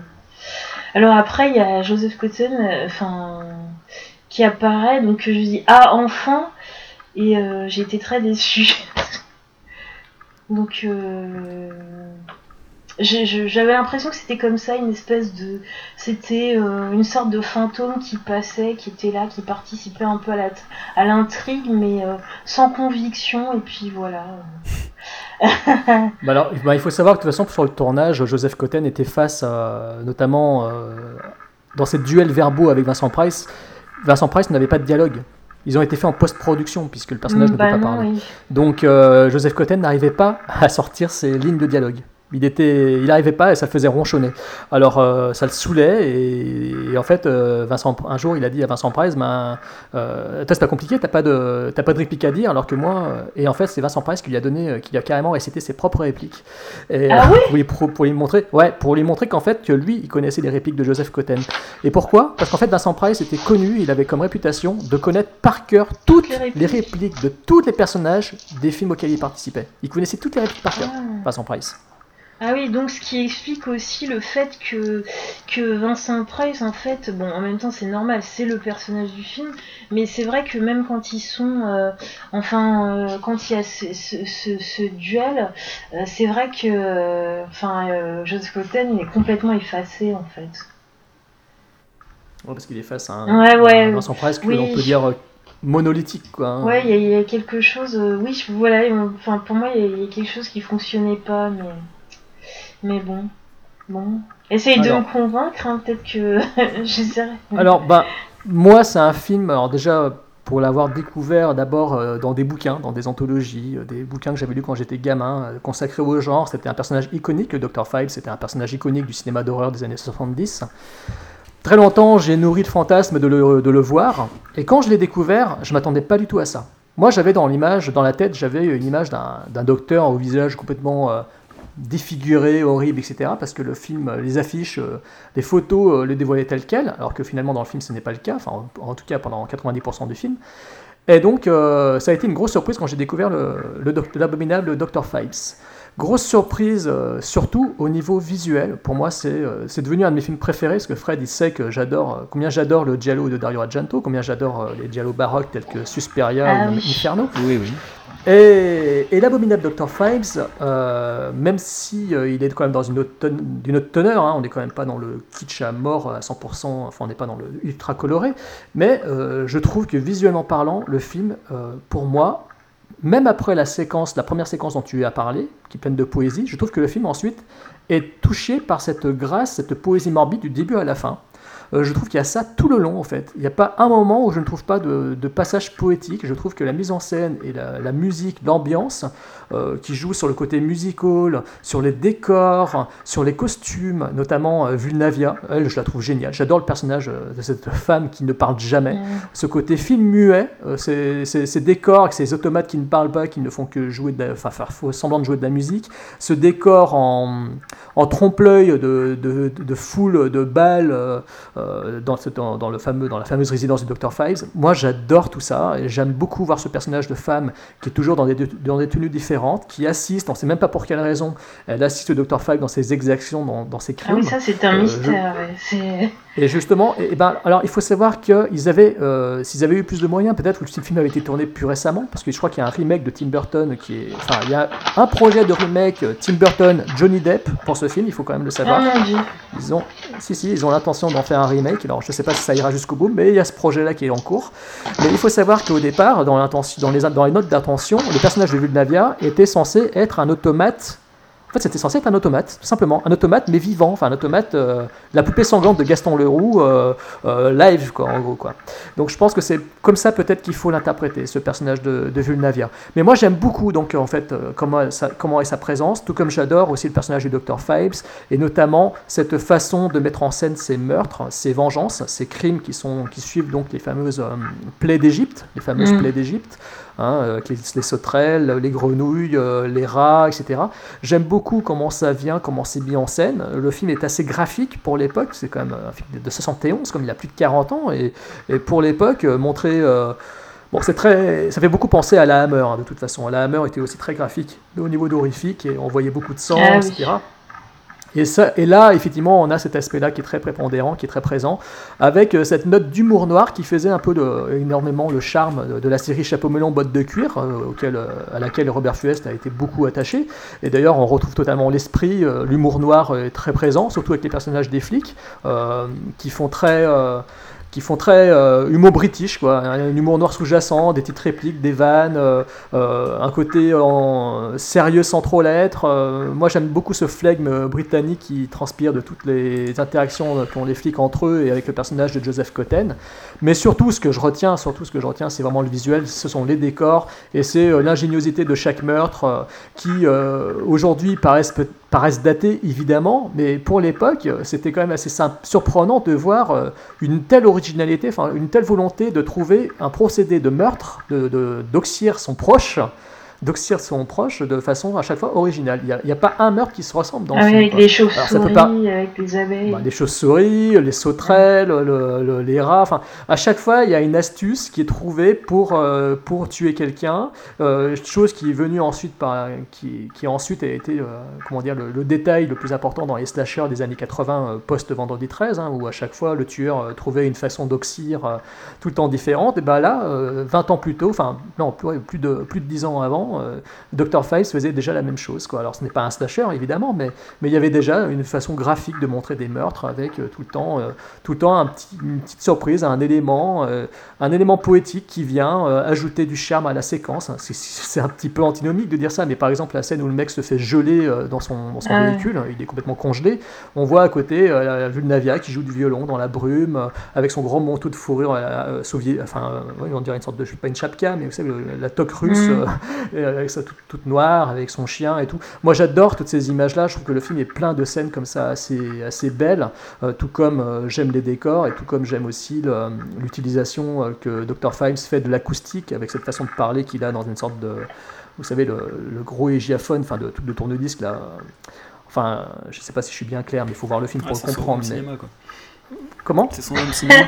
Alors après, il y a Joseph Cotten, euh, enfin, qui apparaît, donc je dis ah enfin, et euh, j'ai été très déçue. [LAUGHS] donc euh, j'avais l'impression que c'était comme ça, une espèce de, c'était euh, une sorte de fantôme qui passait, qui était là, qui participait un peu à l'intrigue, mais euh, sans conviction, et puis voilà. Bah alors, bah, il faut savoir que de toute façon, sur le tournage, Joseph Cotten était face, à, notamment euh, dans cette duel verbaux avec Vincent Price. Vincent Price n'avait pas de dialogue. Ils ont été faits en post-production puisque le personnage ne Bah peut pas non, parler. oui. Donc Joseph Cotten n'arrivait pas à sortir ses lignes de dialogue. Il était, il n'arrivait pas et ça le faisait ronchonner. Alors euh, ça le saoulait et, et en fait euh, Vincent, un jour il a dit à Vincent Price, ben, euh, c'est pas compliqué, t'as pas de, t'as pas de réplique à dire alors que moi et en fait c'est Vincent Price qui lui a donné, qui lui a carrément récité ses propres répliques. Et, Ah oui? pour, lui, pro- pour lui montrer, ouais, pour lui montrer qu'en fait que lui il connaissait les répliques de Joseph Cotten. Et pourquoi? Parce qu'en fait Vincent Price était connu, il avait comme réputation de connaître par cœur toutes Les répliques. les répliques de tous les personnages des films auxquels il participait. Il connaissait toutes les répliques par cœur, Ah. Vincent Price. Ah oui, donc ce qui explique aussi le fait que, que Vincent Price, en fait, bon, en même temps c'est normal, c'est le personnage du film, mais c'est vrai que même quand ils sont, euh, enfin, euh, quand il y a ce, ce, ce, ce duel, euh, c'est vrai que, enfin, Joseph Cotten, il est complètement effacé, en fait. Ouais, parce qu'il est face à un, Ouais, ouais. Vincent Price que Oui. l'on peut dire monolithique, quoi. hein. Ouais, il y, a- il y a quelque chose, oui, je- voilà, enfin, pour moi, il y, y a quelque chose qui fonctionnait pas, mais, mais bon, bon. Essaye de me convaincre, hein, peut-être que [LAUGHS] j'essaierai. Alors, bah, moi, c'est un film, alors déjà, pour l'avoir découvert d'abord euh, dans des bouquins, dans des anthologies, euh, des bouquins que j'avais lus quand j'étais gamin, euh, consacrés au genre, c'était un personnage iconique, le Dr. Five, c'était un personnage iconique du cinéma d'horreur des années 70. Très longtemps, j'ai nourri le fantasme de le, de le voir, et quand je l'ai découvert, je m'attendais pas du tout à ça. Moi, j'avais dans l'image, dans la tête, j'avais une image d'un d'un docteur au visage complètement euh, défiguré, horrible, etc. Parce que le film, euh, les affiches, euh, les photos euh, le dévoilaient tel quel, alors que finalement dans le film ce n'est pas le cas, enfin en, tout cas pendant 90% du film. Et donc euh, ça a été une grosse surprise quand j'ai découvert le, le doc- l'abominable Dr. Fipes. Grosse surprise, euh, surtout au niveau visuel. Pour moi, c'est euh, c'est devenu un de mes films préférés, parce que Fred, il sait que j'adore, euh, combien j'adore le giallo de Dario Argento, combien j'adore euh, les giallo baroques tels que Susperia Ah ou oui. Inferno. Oui, oui. Et, l'abominable Dr. Fives, euh, même si euh, il est quand même dans une autre, autre teneur, hein, on n'est quand même pas dans le kitsch à mort à 100%, enfin on n'est pas dans le ultra coloré, mais euh, je trouve que visuellement parlant, le film, euh, pour moi, même après la séquence, la première séquence dont tu as parlé, qui est pleine de poésie, je trouve que le film ensuite est touché par cette grâce, cette poésie morbide du début à la fin. Euh, je trouve qu'il y a ça tout le long en fait. Il n'y a pas un moment où je ne trouve pas de, de passage poétique. Je trouve que la mise en scène et la, la musique, l'ambiance, euh, qui joue sur le côté musical, sur les décors, sur les costumes, notamment euh, Vulnavia, elle je la trouve géniale. J'adore le personnage de cette femme qui ne parle jamais. Ce côté film muet, ces, décors avec ces automates qui ne parlent pas, qui ne font que jouer, de la- enfin faire semblant de jouer de la musique. Ce décor en, en trompe-l'œil de, de, de foule de balles euh, euh, dans, ce- dans, dans le fameux, dans la fameuse résidence du Dr. Fives. Moi, j'adore tout ça et j'aime beaucoup voir ce personnage de femme qui est toujours dans des, dans des tenues différentes, qui assiste, on ne sait même pas pour quelle raison, elle assiste au Dr. Fives dans ses exactions, dans, dans ses Ah crimes. oui, ça c'est un Euh, mystère. ouais. Et justement, et, et ben, alors il faut savoir qu'ils avaient, euh, s'ils avaient eu plus de moyens, peut-être que le film avait été tourné plus récemment, parce que je crois qu'il y a un remake de Tim Burton qui est, enfin, il y a un projet de remake euh, Tim Burton Johnny Depp pour ce film, il faut quand même le Ah savoir. dieu. Ils ont, si si, ils ont l'intention d'en faire un remake. Alors je sais pas si ça ira jusqu'au bout, mais il y a ce projet-là qui est en cours. Mais il faut savoir qu'au départ, dans, les, dans les notes d'intention, le personnage de Vulnavia était censé être un automate. En fait, c'était censé être un automate, tout simplement. Un automate, mais vivant. Enfin, un automate, euh, la poupée sanglante de Gaston Leroux, euh, euh, live, quoi, en gros. Quoi. Donc je pense que c'est comme ça peut-être qu'il faut l'interpréter, ce personnage de, de Vulnavia. Mais moi, j'aime beaucoup, donc, en fait, comment, ça- comment est sa présence, tout comme j'adore aussi le personnage du Dr. Fibes, et notamment cette façon de mettre en scène ces meurtres, ces vengeances, ces crimes qui, sont, qui suivent donc les fameuses plaies d'Égypte, les fameuses Mm. plaies d'Égypte, hein, avec les, les sauterelles, les grenouilles, euh, les rats, etc. J'aime beaucoup comment ça vient, comment c'est mis en scène. Le film est assez graphique pour l'époque, c'est quand même un film de 71, comme il a plus de 40 ans, et, et pour l'époque, euh, montrer... euh, Bon, c'est très, ça fait beaucoup penser à la Hammer, hein, de toute façon. La Hammer était aussi très graphique au niveau d'horrifique et on voyait beaucoup de sang, Ah oui. Et, ça, et là, effectivement, on a cet aspect-là qui est très prépondérant, qui est très présent, avec euh, cette note d'humour noir qui faisait un peu de- énormément le charme de, la série Chapeau melon botte de cuir, euh, auquel, euh, à laquelle Robert Fuest a été beaucoup attaché. Et d'ailleurs, on retrouve totalement l'esprit, euh, l'humour noir est très présent, surtout avec les personnages des flics, euh, qui font très... euh, qui font très euh, humour british, quoi. Un, humour noir sous-jacent, des petites répliques, des vannes, euh, euh, un côté en sérieux sans trop l'être. Moi, j'aime beaucoup ce flegme britannique qui transpire de toutes les interactions qu'ont les flics entre eux et avec le personnage de Joseph Cotten. Mais surtout, ce que je retiens, surtout ce que je retiens, c'est vraiment le visuel, ce sont les décors et c'est l'ingéniosité de chaque meurtre qui aujourd'hui paraissent peut- paraissent datés évidemment, mais pour l'époque, c'était quand même assez surprenant de voir euh, une telle originalité, une telle volonté de trouver un procédé de meurtre, d'oxyre son proche, d'oxyre son proche de façon à chaque fois originale. Il n'y a, pas un meurtre qui se ressemble dans Ah le film. avec quoi. les chauves-souris, pas- avec les abeilles. bah, les chauves-souris, les sauterelles, le- le- les rats. Enfin, à chaque fois, il y a une astuce qui est trouvée pour, euh, pour tuer quelqu'un. Euh, chose qui est venue ensuite par, qui, qui ensuite a été, euh, comment dire, le, le détail le plus important dans les slashers des années 80 euh, post-Vendredi 13, hein, où à chaque fois le tueur trouvait une façon d'oxyre tout le temps différente. Et ben là, euh, 20 ans plus tôt, enfin non, plus de plus de 10 ans avant, euh, Dr. Face faisait déjà la même chose. Quoi. Alors ce n'est pas un slasher évidemment, mais mais il y avait déjà une façon graphique de montrer des meurtres avec euh, tout le temps, euh, tout le temps un petit, une petite surprise, un élément, un élément poétique qui vient ajouter du charme à la séquence. C'est- C'est un petit peu antinomique de dire ça, mais par exemple la scène où le mec se fait geler dans son, dans son Ah véhicule, il est complètement congelé. On voit à côté Vulnavia qui joue du violon dans la brume, avec son grand manteau de fourrure enfin, ouais, on dirait une sorte de, pas une chapka, mais vous savez, la toque russe, Mhm. Euh, avec ça toute, toute noire, avec son chien et tout. Moi j'adore toutes ces images-là, je trouve que le film est plein de scènes comme ça assez, assez belles, euh, tout comme euh, j'aime les décors et tout comme j'aime aussi le- l'utilisation euh, que Dr. Fives fait de l'acoustique avec cette façon de parler qu'il a dans une sorte de, vous savez, le, le gros égiaphone, enfin de, de tourne-disque là. Enfin, je sais pas si je suis bien clair, mais il faut voir le film Ah, pour le comprendre. mais- cinéma, quoi. Comment C'est son home cinéma.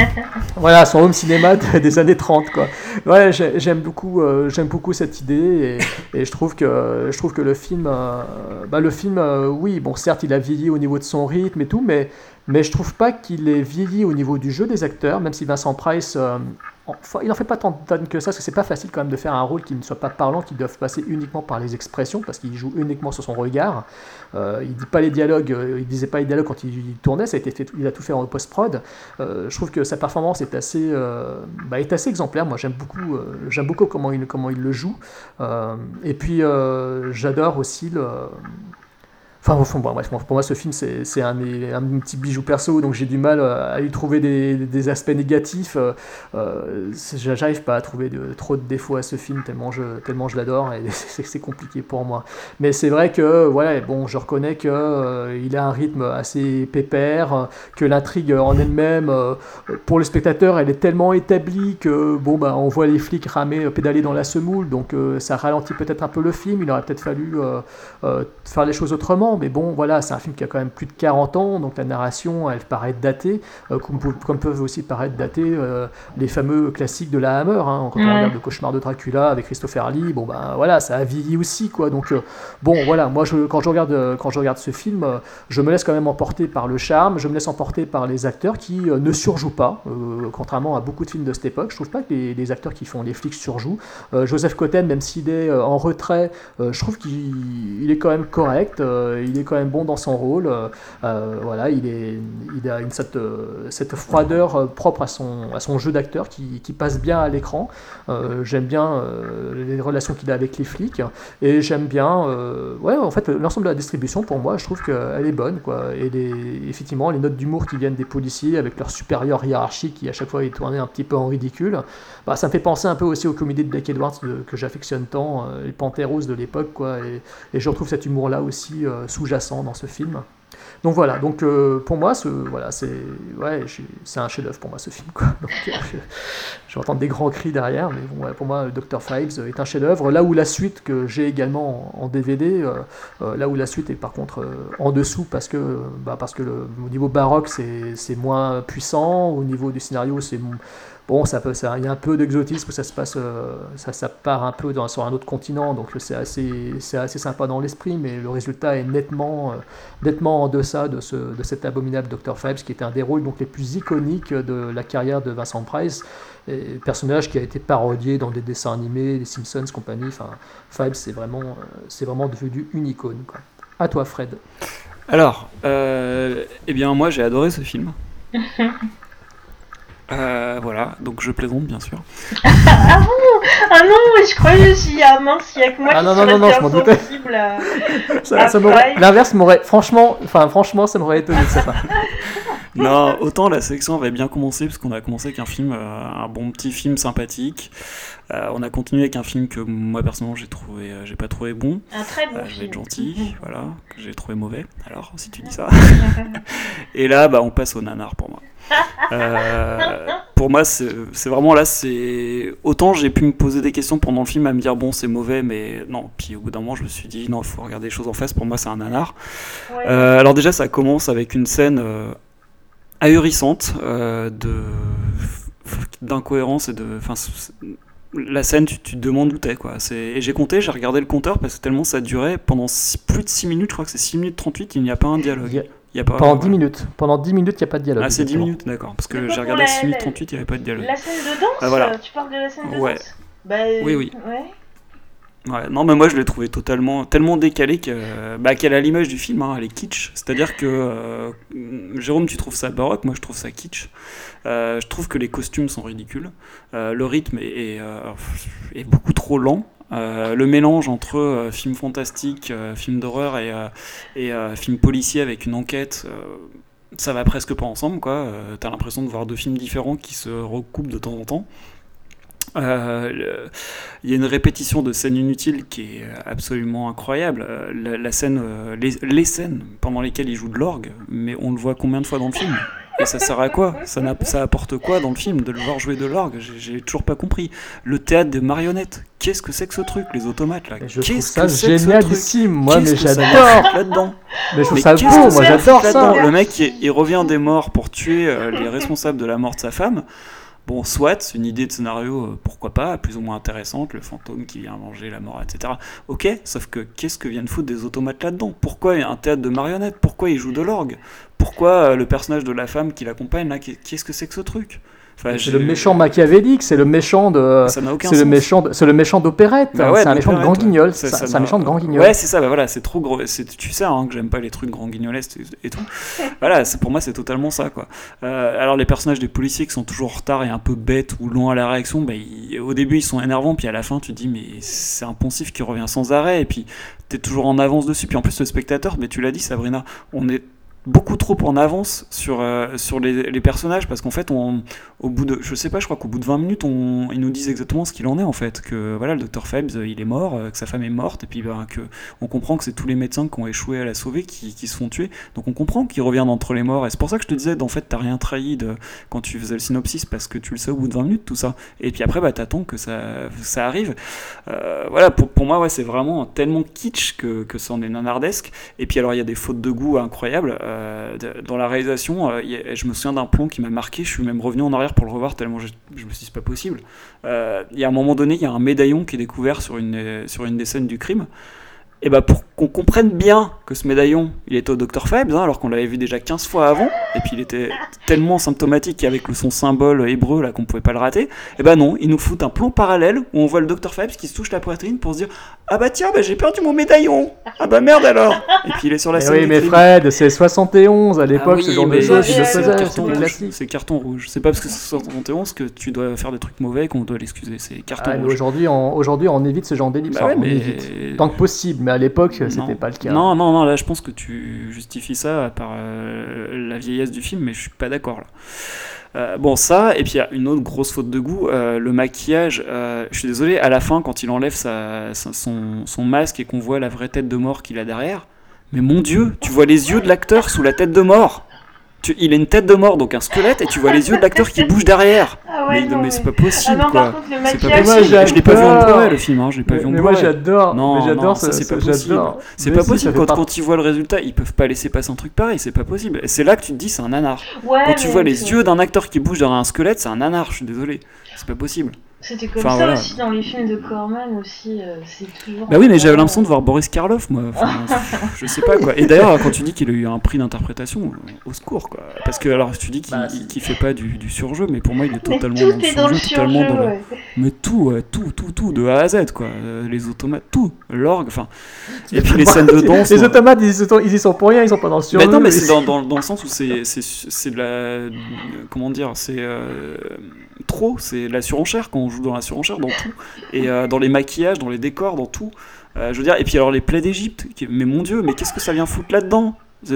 [LAUGHS] voilà, son home cinéma de- des années 30, quoi. Ouais, j'ai- j'aime beaucoup, euh, j'aime beaucoup cette idée et, et je trouve que, je trouve que le film, euh, bah, le film, euh, oui, bon, certes, il a vieilli au niveau de son rythme et tout, mais, mais je trouve pas qu'il est vieilli au niveau du jeu des acteurs, même si Vincent Price, il en fait pas tant de que ça, parce que c'est pas facile quand même de faire un rôle qui ne soit pas parlant, qui doit passer uniquement par les expressions, parce qu'il joue uniquement sur son regard. Euh, il dit pas les dialogues, euh, il disait pas les dialogues quand il, tournait, ça a il a tout fait en post-prod. Euh, je trouve que sa performance est assez, bah, exemplaire. Moi, j'aime beaucoup, j'aime beaucoup comment il, le joue. Et puis, j'adore aussi le. Enfin, bon, bref, pour moi, ce film, c'est un, petit bijou perso, donc j'ai du mal euh, à y trouver des, aspects négatifs. Euh, euh, J'arrive pas à trouver trop de défauts à ce film, tellement je, l'adore, et [LAUGHS] c'est compliqué pour moi. Mais c'est vrai que, voilà, bon, je reconnais que euh, il a un rythme assez pépère, que l'intrigue en elle-même, pour le spectateur, elle est tellement établie que, bon, bah, on voit les flics ramer, pédaler dans la semoule, donc ça ralentit peut-être un peu le film. Il aurait peut-être fallu faire les choses autrement, mais bon, voilà, c'est un film qui a quand même plus de 40 ans, donc la narration, elle paraît datée, euh, comme, peuvent aussi paraître datés euh, les fameux classiques de la Hammer, hein, quand on regarde le cauchemar de Dracula avec Christopher Lee, bon ben voilà, ça a vieilli aussi, quoi, donc euh, bon, voilà, moi, je, quand, je regarde, quand je regarde ce film, je me laisse quand même emporter par le charme, je me laisse emporter par les acteurs qui ne surjouent pas, contrairement à beaucoup de films de cette époque, je trouve pas que les, les acteurs qui font les flics surjouent. Joseph Cotten, même s'il est en retrait, je trouve qu'il il est quand même correct, il est quand même bon dans son rôle. euh, euh, voilà, il, a une, cette, euh, froideur propre à son, jeu d'acteur qui, passe bien à l'écran. J'aime bien les relations qu'il a avec les flics et j'aime bien, ouais, en fait, l'ensemble de la distribution pour moi, je trouve qu'elle est bonne, quoi. Et effectivement, les notes d'humour qui viennent des policiers avec leur supérieur hiérarchique qui à chaque fois est tourné un petit peu en ridicule, bah, ça me fait penser un peu aussi aux comédies de Blake Edwards que j'affectionne tant, euh, les Panteros de l'époque, quoi. Et, je retrouve cet humour-là aussi sous-jacent dans ce film. Donc voilà, donc euh, pour moi, ce, c'est un chef-d'œuvre pour moi ce film. [LAUGHS] Euh, je, vais des grands cris derrière, mais pour moi, Dr. Fives est un chef-d'œuvre. Là où la suite que j'ai également en, DVD, euh, là où la suite est par contre en dessous parce que, bah, au niveau baroque c'est moins puissant, au niveau du scénario c'est Bon, ça peut, ça, il y a un peu d'exotisme, ça se passe, euh, ça, ça part un peu dans, sur un autre continent, donc c'est assez, c'est assez sympa dans l'esprit, mais le résultat est nettement, euh, nettement en deçà de, ce, de cet abominable Dr. Phibes, qui était un des rôles donc les plus iconiques de la carrière de Vincent Price, et personnage qui a été parodié dans des dessins animés, les Simpsons, compagnie. Enfin, Phibes, c'est vraiment, euh, c'est vraiment devenu une icône. Quoi. À toi, Fred. Alors, euh, eh bien, moi j'ai adoré ce film. [LAUGHS] Euh, voilà, donc je plaisante bien sûr. Ah bon? Ah non, mais je croyais aussi, ah mince, il y a que moi Ah qui non, suis non, non, non, je m'en doutais. [LAUGHS] Ça- ça Fives. L'inverse m'aurait, franchement, enfin, franchement, ça m'aurait étonné part. [LAUGHS] Non, autant la sélection avait bien commencé parce qu'on a commencé avec un film, euh, un bon petit film sympathique. Euh, on a continué avec un film que moi personnellement j'ai trouvé, euh, j'ai pas trouvé bon. Un très bon Euh, je vais film. être gentil, [LAUGHS] voilà, que j'ai trouvé mauvais. Alors si tu dis ça. Et là, bah on passe au nanar pour moi. Euh, [LAUGHS] pour moi, c'est vraiment là, c'est autant j'ai pu me poser des questions pendant le film à me dire bon c'est mauvais, mais non. Puis au bout d'un moment, je me suis dit non, il faut regarder les choses en face. Pour moi, c'est un nanar. Ouais. Euh, alors déjà, ça commence avec une scène euh, ahurissante euh, de d'incohérence et de, enfin, la scène, tu, tu te demandes où t'es quoi. Et j'ai compté, j'ai regardé le compteur parce que tellement ça durait pendant six- plus de 6 minutes, je crois que c'est 6 minutes 38, il n'y a pas un dialogue. Y a- pas, Pendant voilà. 10 minutes. Pendant 10 minutes, il n'y a pas de dialogue. Ah, c'est 10 exactement. minutes, d'accord. Parce que j'ai regardé la- 6 minutes la- 38, il n'y avait pas de dialogue. La scène de danse Ah, voilà. Tu parles de la scène de Ouais. danse Bah, Oui, oui. Ouais. Ouais, non, mais moi je l'ai trouvé totalement, tellement décalé que, bah, qu'elle a l'image du film, hein, elle est kitsch. C'est-à-dire que, euh, Jérôme, tu trouves ça baroque, moi je trouve ça kitsch. Euh, je trouve que les costumes sont ridicules. Euh, le rythme est, est, euh, est beaucoup trop lent. Euh, le mélange entre euh, film fantastique, euh, film d'horreur et, et film policier avec une enquête, ça va presque pas ensemble. quoi. T'as l'impression de voir deux films différents qui se recoupent de temps en temps. Euh, il y a une répétition de scènes inutiles qui est absolument incroyable. Euh, La, la scène, euh, les, les scènes pendant lesquelles il joue de l'orgue, mais on le voit combien de fois dans le film? Et ça sert à quoi? Ça, apporte quoi dans le film de le voir jouer de l'orgue? J'ai toujours pas compris. Le théâtre des marionnettes, qu'est-ce que c'est que ce truc Les automates là, qu'est-ce ça que c'est génialissime, moi, mais j'adore. là-dedans? Mais je trouve mais ça beau, moi j'adore ça. Le mec, il, il revient des morts pour tuer euh, les responsables de la mort de sa femme. Bon, soit, une idée de scénario, euh, pourquoi pas, plus ou moins intéressante, le fantôme qui vient venger la mort, etc. Ok, sauf que qu'est-ce que viennent foutre des automates là-dedans? Pourquoi y a un théâtre de marionnettes? Pourquoi il joue de l'orgue? Pourquoi euh, le personnage de la femme qui l'accompagne, là, qu'est- qu'est-ce que c'est que ce truc? Enfin, C'est le méchant machiavélique, c'est le méchant de, c'est le méchant, de- c'est le méchant d'opérette, Bah ouais, c'est un méchant de grand guignol, ouais. c'est un méchant de grand guignol. Ouais, c'est ça, bah voilà, c'est trop gros. c'est- Tu sais hein, que j'aime pas les trucs grand guignolesques et, tout. [LAUGHS] voilà, pour moi, c'est totalement ça, quoi. Euh, alors, les personnages des policiers qui sont toujours en retard et un peu bêtes ou longs à la réaction, bah, ils- au début, ils sont énervants, puis à la fin, tu te dis, mais c'est un poncif qui revient sans arrêt, et puis t'es toujours en avance dessus. Puis en plus, le spectateur, mais tu l'as dit, Sabrina, on est beaucoup trop en avance sur, euh, sur les, personnages parce qu'en fait au bout de je sais pas je crois qu'au bout de 20 minutes ils nous disent exactement ce qu'il en est en fait. Que voilà le docteur Phelps euh, il est mort euh, que sa femme est morte et puis ben, que on comprend que c'est tous les médecins qui ont échoué à la sauver qui, se font tuer. Donc on comprend qu'il revient d'entre les morts et c'est pour ça que je te disais en fait t'as rien trahi de, quand tu faisais le synopsis parce que tu le sais au bout de 20 minutes tout ça. Et puis après bah t'attends que ça, ça arrive. Voilà pour, pour moi ouais c'est vraiment tellement kitsch que, que c'en est nanardesque. Et puis alors il y a des fautes de goût incroyables de- dans la réalisation. euh, je me souviens d'un plan qui m'a marqué. Je suis même revenu en arrière pour le revoir tellement je, me suis dit c'est pas possible. Euh, Il y a un moment donné, il y a un médaillon qui est découvert sur une, euh, sur une des scènes du crime. Et bah pour qu'on comprenne bien que ce médaillon, il était au Dr Phelps, hein, alors qu'on l'avait vu déjà 15 fois avant, et puis il était tellement symptomatique avec le- son symbole hébreu là qu'on pouvait pas le rater, et bah non, ils nous foutent un plan parallèle où on voit le Dr Phelps qui se touche la poitrine pour se dire Ah bah tiens, bah j'ai perdu mon médaillon Ah bah merde alors Et puis il est sur la Mais scène oui, mais. Fred, c'est 71 à l'époque, Ah oui, ce genre de choses, il c'est carton rouge. C'est carton rouge. C'est pas parce que c'est 71 que tu dois faire des trucs mauvais qu'on doit l'excuser. C'est carton Ah, rouge. aujourd'hui, on, aujourd'hui, on évite ce genre d'ellipse. Bah ouais, mais-. Tant que possible, mais à l'époque, c'était pas le cas. Non, non, non, là je pense que tu justifies ça par euh, la vieillesse du film, mais je suis pas d'accord là. Euh, bon, ça, et puis il y a une autre grosse faute de goût, euh, le maquillage. euh, je suis désolé, à la fin, quand il enlève sa, sa- son, son masque et qu'on voit la vraie tête de mort qu'il a derrière, mais mon dieu, tu vois les yeux de l'acteur sous la tête de mort. Tu- il a une tête de mort, donc un squelette, et tu vois les yeux de l'acteur qui bougent derrière. Ah ouais, mais non, mais mais- c'est pas possible Ah non, quoi. par contre, le C'est pas moi, possible. Je l'ai pas vu en j'adore. Blu-ray le film, hein, je l'ai pas Mais- vu en mais moi, j'adore, Non, mais j'adore non, ça, c'est ça, pas possible. C'est Mais pas possible quand, part- quand ils voient le résultat, ils peuvent pas laisser passer un truc pareil, c'est pas possible. Et c'est là que tu te dis c'est un nanar. Ouais, quand tu vois les yeux d'un acteur qui bouge derrière un squelette, c'est un nanar, je suis désolé. C'est pas possible. C'était comme Enfin, ça voilà. aussi dans les films de Corman aussi. euh, c'est toujours. Bah oui, mais j'avais l'impression de voir Boris Karloff, moi. Enfin, [LAUGHS] je sais pas quoi. Et d'ailleurs, quand tu dis qu'il a eu un prix d'interprétation, au secours, quoi. Parce que alors tu dis qu'il Bah, fait pas du, du surjeu, mais pour moi il est [LAUGHS] Mais totalement tout dans le est dans le surjeu, dans le-. Mais tout, ouais, tout, tout, tout, de A à Z, quoi. Euh, les automates, tout. L'orgue, enfin. [LAUGHS] Et puis les scènes de danse. Les moi- automates, ils y sont, ils y sont pour rien, ils sont pas dans le mais surjeu. non, mais c'est dans, dans, dans le sens où c'est de la comment dire c'est euh, trop c'est la surenchère quand on joue dans la surenchère dans tout et euh, dans les maquillages dans les décors dans tout Euh, je veux dire et puis alors les plaies d'Égypte mais mon dieu mais qu'est-ce que ça vient foutre là-dedans? À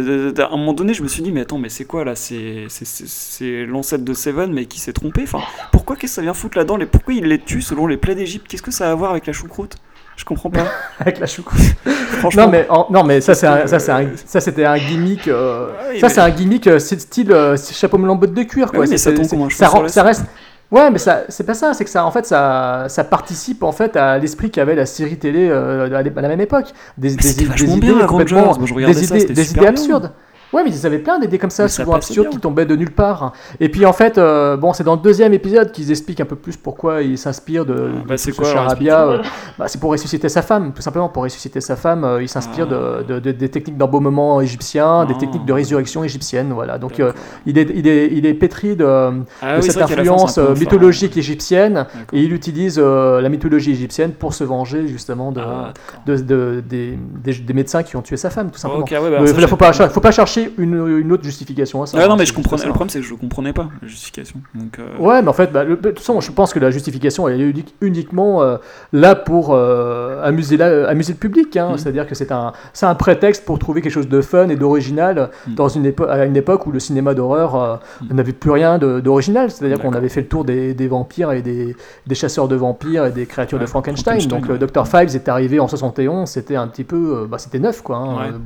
un moment donné, je me suis dit, mais attends, mais c'est quoi là? C'est c'est- c'est- c'est l'ancêtre de Seven, mais qui s'est trompé? Enfin, pourquoi qu'est-ce que ça vient foutre là-dedans? Pourquoi il les tue selon les plaies d'Égypte? Qu'est-ce que ça a à voir avec la choucroute? Je comprends pas. [LAUGHS] avec la choucroute. [LAUGHS] Franchement. Non mais en- non mais ça c'est un- ça c'est un- ça c'était un gimmick euh, oui, ça mais- c'est un gimmick euh, c'est style euh, chapeau melon botte de cuir Ah quoi. oui, mais ça tombe ça, rend- reste Ouais, mais ça, c'est pas ça, c'est que ça, en fait, ça, ça participe en fait à l'esprit qu'avait la série télé euh, à la même époque. Des, idées bien, complètement, des idées, des absurdes. Ouais, mais ils avaient plein d'idées comme ça, Mais souvent absurdes, bien. qui tombaient de nulle part. Et puis en fait, euh, bon, c'est dans le deuxième épisode qu'ils expliquent un peu plus pourquoi ils s'inspirent de, bah, de c'est quoi, charabia. euh, [LAUGHS] bah, c'est pour ressusciter sa femme, tout simplement pour ressusciter sa femme. euh, il s'inspire Ah. de, de- de- des techniques d'embaumement égyptiens, des Ah. techniques de résurrection égyptienne. Voilà. Donc euh, il, est, il, est, il est pétri de, Ah de oui, c'est cette fin, influence mythologique égyptienne D'accord. et il utilise euh, la mythologie égyptienne pour se venger justement de, Ah, d'accord. de, de- des, des- des médecins qui ont tué sa femme, tout simplement. Ouais, bah, il je faut pas, pas. Chercher une, une autre justification à ça. Non, hein, mais je comprenais. Le problème, c'est que je comprenais pas la justification. Donc, euh, Ouais, mais en fait, bah, le- de toute façon, je pense que la justification elle est unique- uniquement euh, là pour euh, amuser, la- amuser le public. hein. Mhm. C'est-à-dire que c'est un, c'est un prétexte pour trouver quelque chose de fun et d'original dans une à une époque où le cinéma d'horreur euh, Mhm. n'avait plus rien d'original. C'est-à-dire qu'on avait fait le tour des, des vampires et des, des chasseurs de vampires et des créatures Ouais, de Frankenstein. Frankenstein, Donc ouais. Dr. Fives est arrivé en 71, c'était un petit peu, bah, c'était neuf quoi. hein. Ouais. Euh,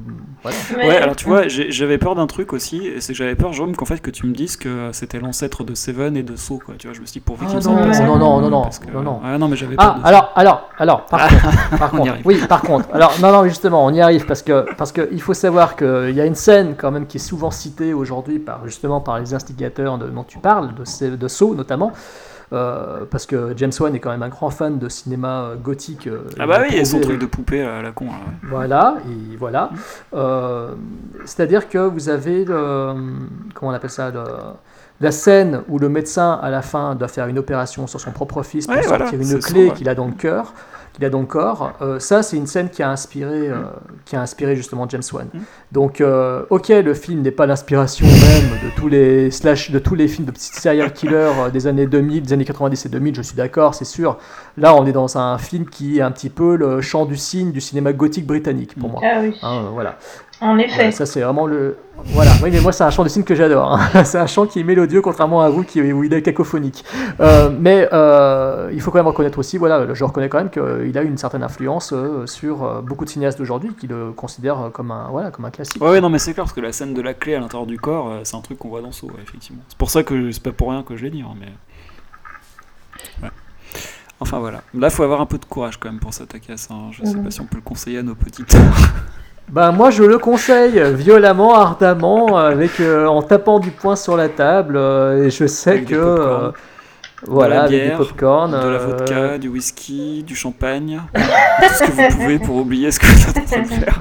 voilà. Mais- Ouais, alors tu vois, j'ai- j'avais peur d'un truc aussi, et c'est que j'avais peur, Jérôme, qu'en fait, que tu me dises que c'était l'ancêtre de Seven et de Saw, quoi. Tu vois, je me suis dit, pourvu Ah qu'ils non, en passent non, non, non, non, que- non, non. Ah non, mais j'avais peur Ah, de ça. alors, alors, alors, par [LAUGHS] contre, par oui, par contre, alors, non, non, justement, on y arrive parce que, parce que il faut savoir qu'il y a une scène quand même qui est souvent citée aujourd'hui par, justement, par les instigateurs de, dont tu parles, de, de Saw notamment, euh, parce que James Wan est quand même un grand fan de cinéma euh, gothique. euh, Ah bah il oui, a son truc de poupée à la con, là. Voilà, et voilà. Euh, C'est-à-dire que vous avez le, comment on appelle ça, le, La scène où le médecin, à la fin, doit faire une opération sur son propre fils pour Ouais, sortir voilà, une clé qu'il a dans le cœur, qu'il a dans le corps, euh, ça, c'est une scène qui a inspiré, euh, qui a inspiré justement James Wan. Mm. Donc, euh, ok, le film n'est pas l'inspiration même de tous les slash, de tous les films de petits serial killers des années 2000, des années 90 et 2000. Je suis d'accord, c'est sûr. Là, on est dans un film qui est un petit peu le chant du cygne du cinéma gothique britannique pour moi. Ah oui. Hein, voilà. En effet. Voilà, ça c'est vraiment le. Voilà, oui, mais moi c'est un chant de cygne que j'adore. hein. [LAUGHS] c'est un chant qui est mélodieux, contrairement à vous qui, où il est cacophonique. Euh, mais euh, il faut quand même reconnaître aussi, voilà, je reconnais quand même qu'il a une certaine influence euh, sur euh, beaucoup de cinéastes d'aujourd'hui qui le considèrent comme un, voilà, comme un classique. Ouais, ouais, non, mais c'est clair, parce que la scène de la clé à l'intérieur du corps, euh, c'est un truc qu'on voit dans Saw, ouais, effectivement. C'est pour ça que c'est pas pour rien que je l'ai dit, hein, mais. Ouais. Enfin voilà. Là, faut avoir un peu de courage quand même pour s'attaquer à ça. hein. Je sais Mhm. pas si on peut le conseiller à nos petites. [LAUGHS] Ben, moi je le conseille violemment, ardemment, avec, euh, en tapant du poing sur la table. euh, et je sais Avec que. euh, voilà, de la avec bière, des popcorn. de la euh, vodka, du whisky, du champagne, [LAUGHS] tout ce que vous pouvez pour oublier ce que vous êtes en train de faire.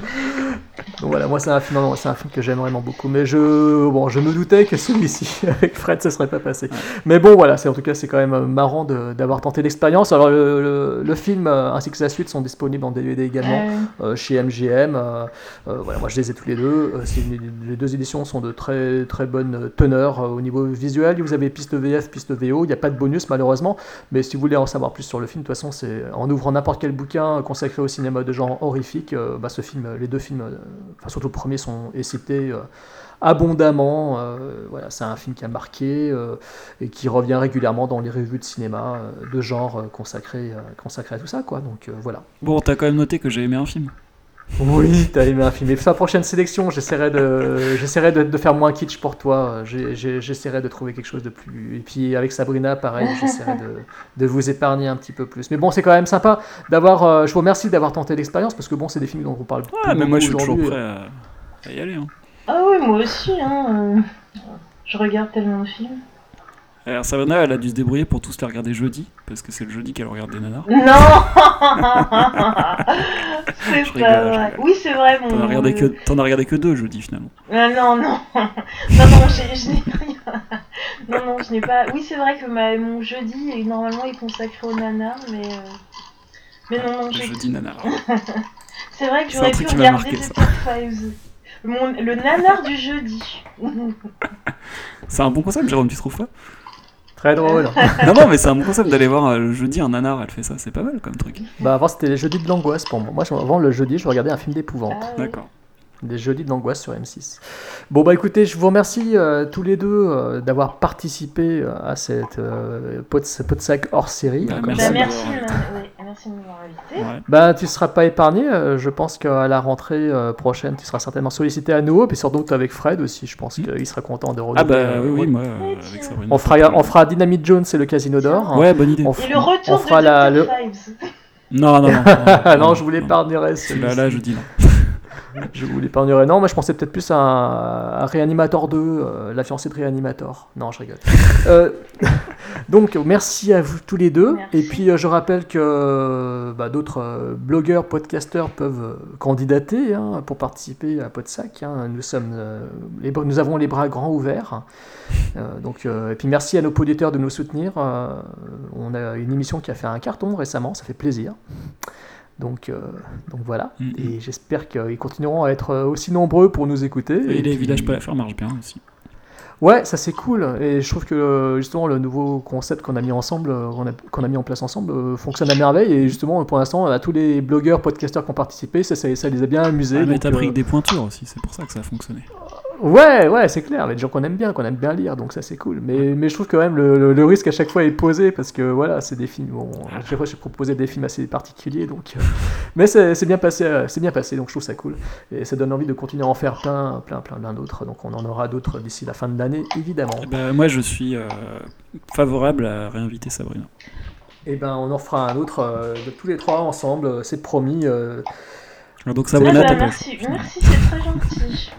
Donc voilà, moi c'est un film, non, c'est un film que j'aime vraiment beaucoup, mais je, bon, je me doutais que celui-ci [LAUGHS] avec Fred ça serait pas passé. Mais bon voilà, c'est en tout cas c'est quand même euh, marrant de- d'avoir tenté l'expérience. Alors le, le- le film euh, ainsi que sa suite sont disponibles en DVD également Ouais. euh, chez MGM. euh, voilà, moi je les ai tous les deux. C'est une- les deux éditions sont de très très bonne teneur au niveau visuel. Vous avez piste VF, piste VO. Il n'y a pas de bonus malheureusement, mais si vous voulez en savoir plus sur le film, de toute façon c'est en ouvrant n'importe quel bouquin consacré au cinéma de genre horrifique, euh, bah, ce film, les deux films, enfin surtout le premier sont est euh, abondamment. euh, voilà, c'est un film qui a marqué euh, et qui revient régulièrement dans les revues de cinéma de genre consacrées consacrées à tout ça quoi. Donc voilà. Bon, t'as quand même noté que j'ai aimé un film. Oui, t'as aimé un film. Et pour sa prochaine sélection, j'essaierai de, j'essaierai de, de faire moins kitsch pour toi. J'essaierai de trouver quelque chose de plus. Et puis avec Sabrina, pareil, j'essaierai de, de vous épargner un petit peu plus. Mais bon, c'est quand même sympa d'avoir. euh, je vous remercie d'avoir tenté l'expérience parce que bon, c'est des films dont on parle. Ouais, mais moi je suis toujours aujourd'hui. prêt à, à y aller. Hein. Ah oui, moi aussi. Hein. euh, Je regarde tellement de films. Alors Sabrina, elle a dû se débrouiller pour tous les regarder jeudi, parce que c'est le jeudi qu'elle regarde des nanars. Non [LAUGHS] C'est pas rigole, vrai. Oui, c'est vrai, mon. T'en as regardé que, t'en as regardé que deux jeudi finalement. Ah, non, non. [LAUGHS] non, non, je n'ai rien. Non, non, je n'ai pas. Oui, c'est vrai que ma... mon jeudi, normalement, est consacré au nanar, mais. euh, Mais non, non, Le j'ai. jeudi nanar. [LAUGHS] C'est vrai que j'aurais pu regarder marqué, ça. Top Fives. Mon... Le nanar du jeudi. C'est un bon concept, Jérôme, tu trouves pas? Très drôle. [LAUGHS] Non, non, mais c'est un bon concept d'aller voir euh, le jeudi un nanar, elle fait ça, c'est pas mal comme truc. Bah avant, c'était les jeudis de l'angoisse pour moi. Moi, avant le jeudi, je regardais un film d'épouvante. Ah, oui. D'accord. Des jeudis de l'angoisse sur M6. Bon bah écoutez, je vous remercie euh, tous les deux euh, d'avoir participé à cette euh, pot, de sac hors série. Bah, comme Bah, merci, ouais, Ouais. Bah tu seras pas épargné, euh, je pense qu'à la rentrée euh, prochaine, tu seras certainement sollicité à nouveau, puis surtout avec Fred aussi, je pense qu'il sera content de Ah renouveler. bah euh, oui, oui, moi, euh, avec. On fera, on fera Dynamite Jones et le Casino d'Or. Ouais, bonne idée. On, Et le retour on fera de la, le... Non, non, non. Ah [LAUGHS] non, je vous l'épargnerai. Celui-là, là, je dis non. Je vous l'épargnerai. Non, moi je pensais peut-être plus à, à Reanimator 2, euh, la fiancée de Reanimator. Non, je rigole. Euh, [LAUGHS] donc, merci à vous tous les deux. Merci. Et puis, euh, je rappelle que bah, d'autres blogueurs, podcasteurs peuvent candidater hein, pour participer à Podsac. hein. Nous, sommes, les nous avons les bras grands ouverts. Donc, et puis, merci à nos auditeurs de nous soutenir. On a une émission qui a fait un carton récemment, ça fait plaisir. Donc, euh, donc voilà. Mhm. Et j'espère qu'ils continueront à être euh, aussi nombreux pour nous écouter. Et les puis- villages pas la faire marche bien aussi. Ouais, ça c'est cool. Et je trouve que justement le nouveau concept qu'on a mis ensemble, euh, qu'on a, mis en place ensemble, fonctionne à merveille. Et justement, pour l'instant, on a tous les blogueurs, podcasteurs qui ont participé, ça, ça, ça les a bien amusés. Ah, mais t'as pris euh, des pointures aussi, c'est pour ça que ça a fonctionné. Ouais, ouais, c'est clair. Mais des gens qu'on aime bien, qu'on aime bien lire, donc ça c'est cool. Mais, mais je trouve quand même le, le- le risque à chaque fois est posé parce que voilà, c'est des films. Bon, à chaque fois, j'ai proposé des films assez particuliers, donc. euh, mais c'est bien passé, euh, c'est bien passé, donc je trouve ça cool. Et ça donne envie de continuer à en faire plein, plein, plein, plein d'autres. Donc on en aura d'autres d'ici la fin de l'année, évidemment. Eh ben, moi, je suis euh, favorable à réinviter Sabrina. Et ben on en fera un autre euh, de tous les trois ensemble, c'est promis. euh. Donc Ah Sabrina, bah, le merci, merci, c'est très gentil.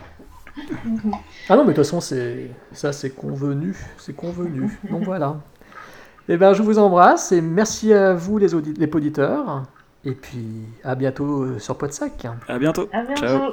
Ah non, mais de toute façon, c'est ça, c'est convenu, c'est convenu. Donc voilà. Et ben je vous embrasse et merci à vous les, audi- les auditeurs. Et puis à bientôt euh, sur Podsac. À bientôt. À bientôt. Ciao.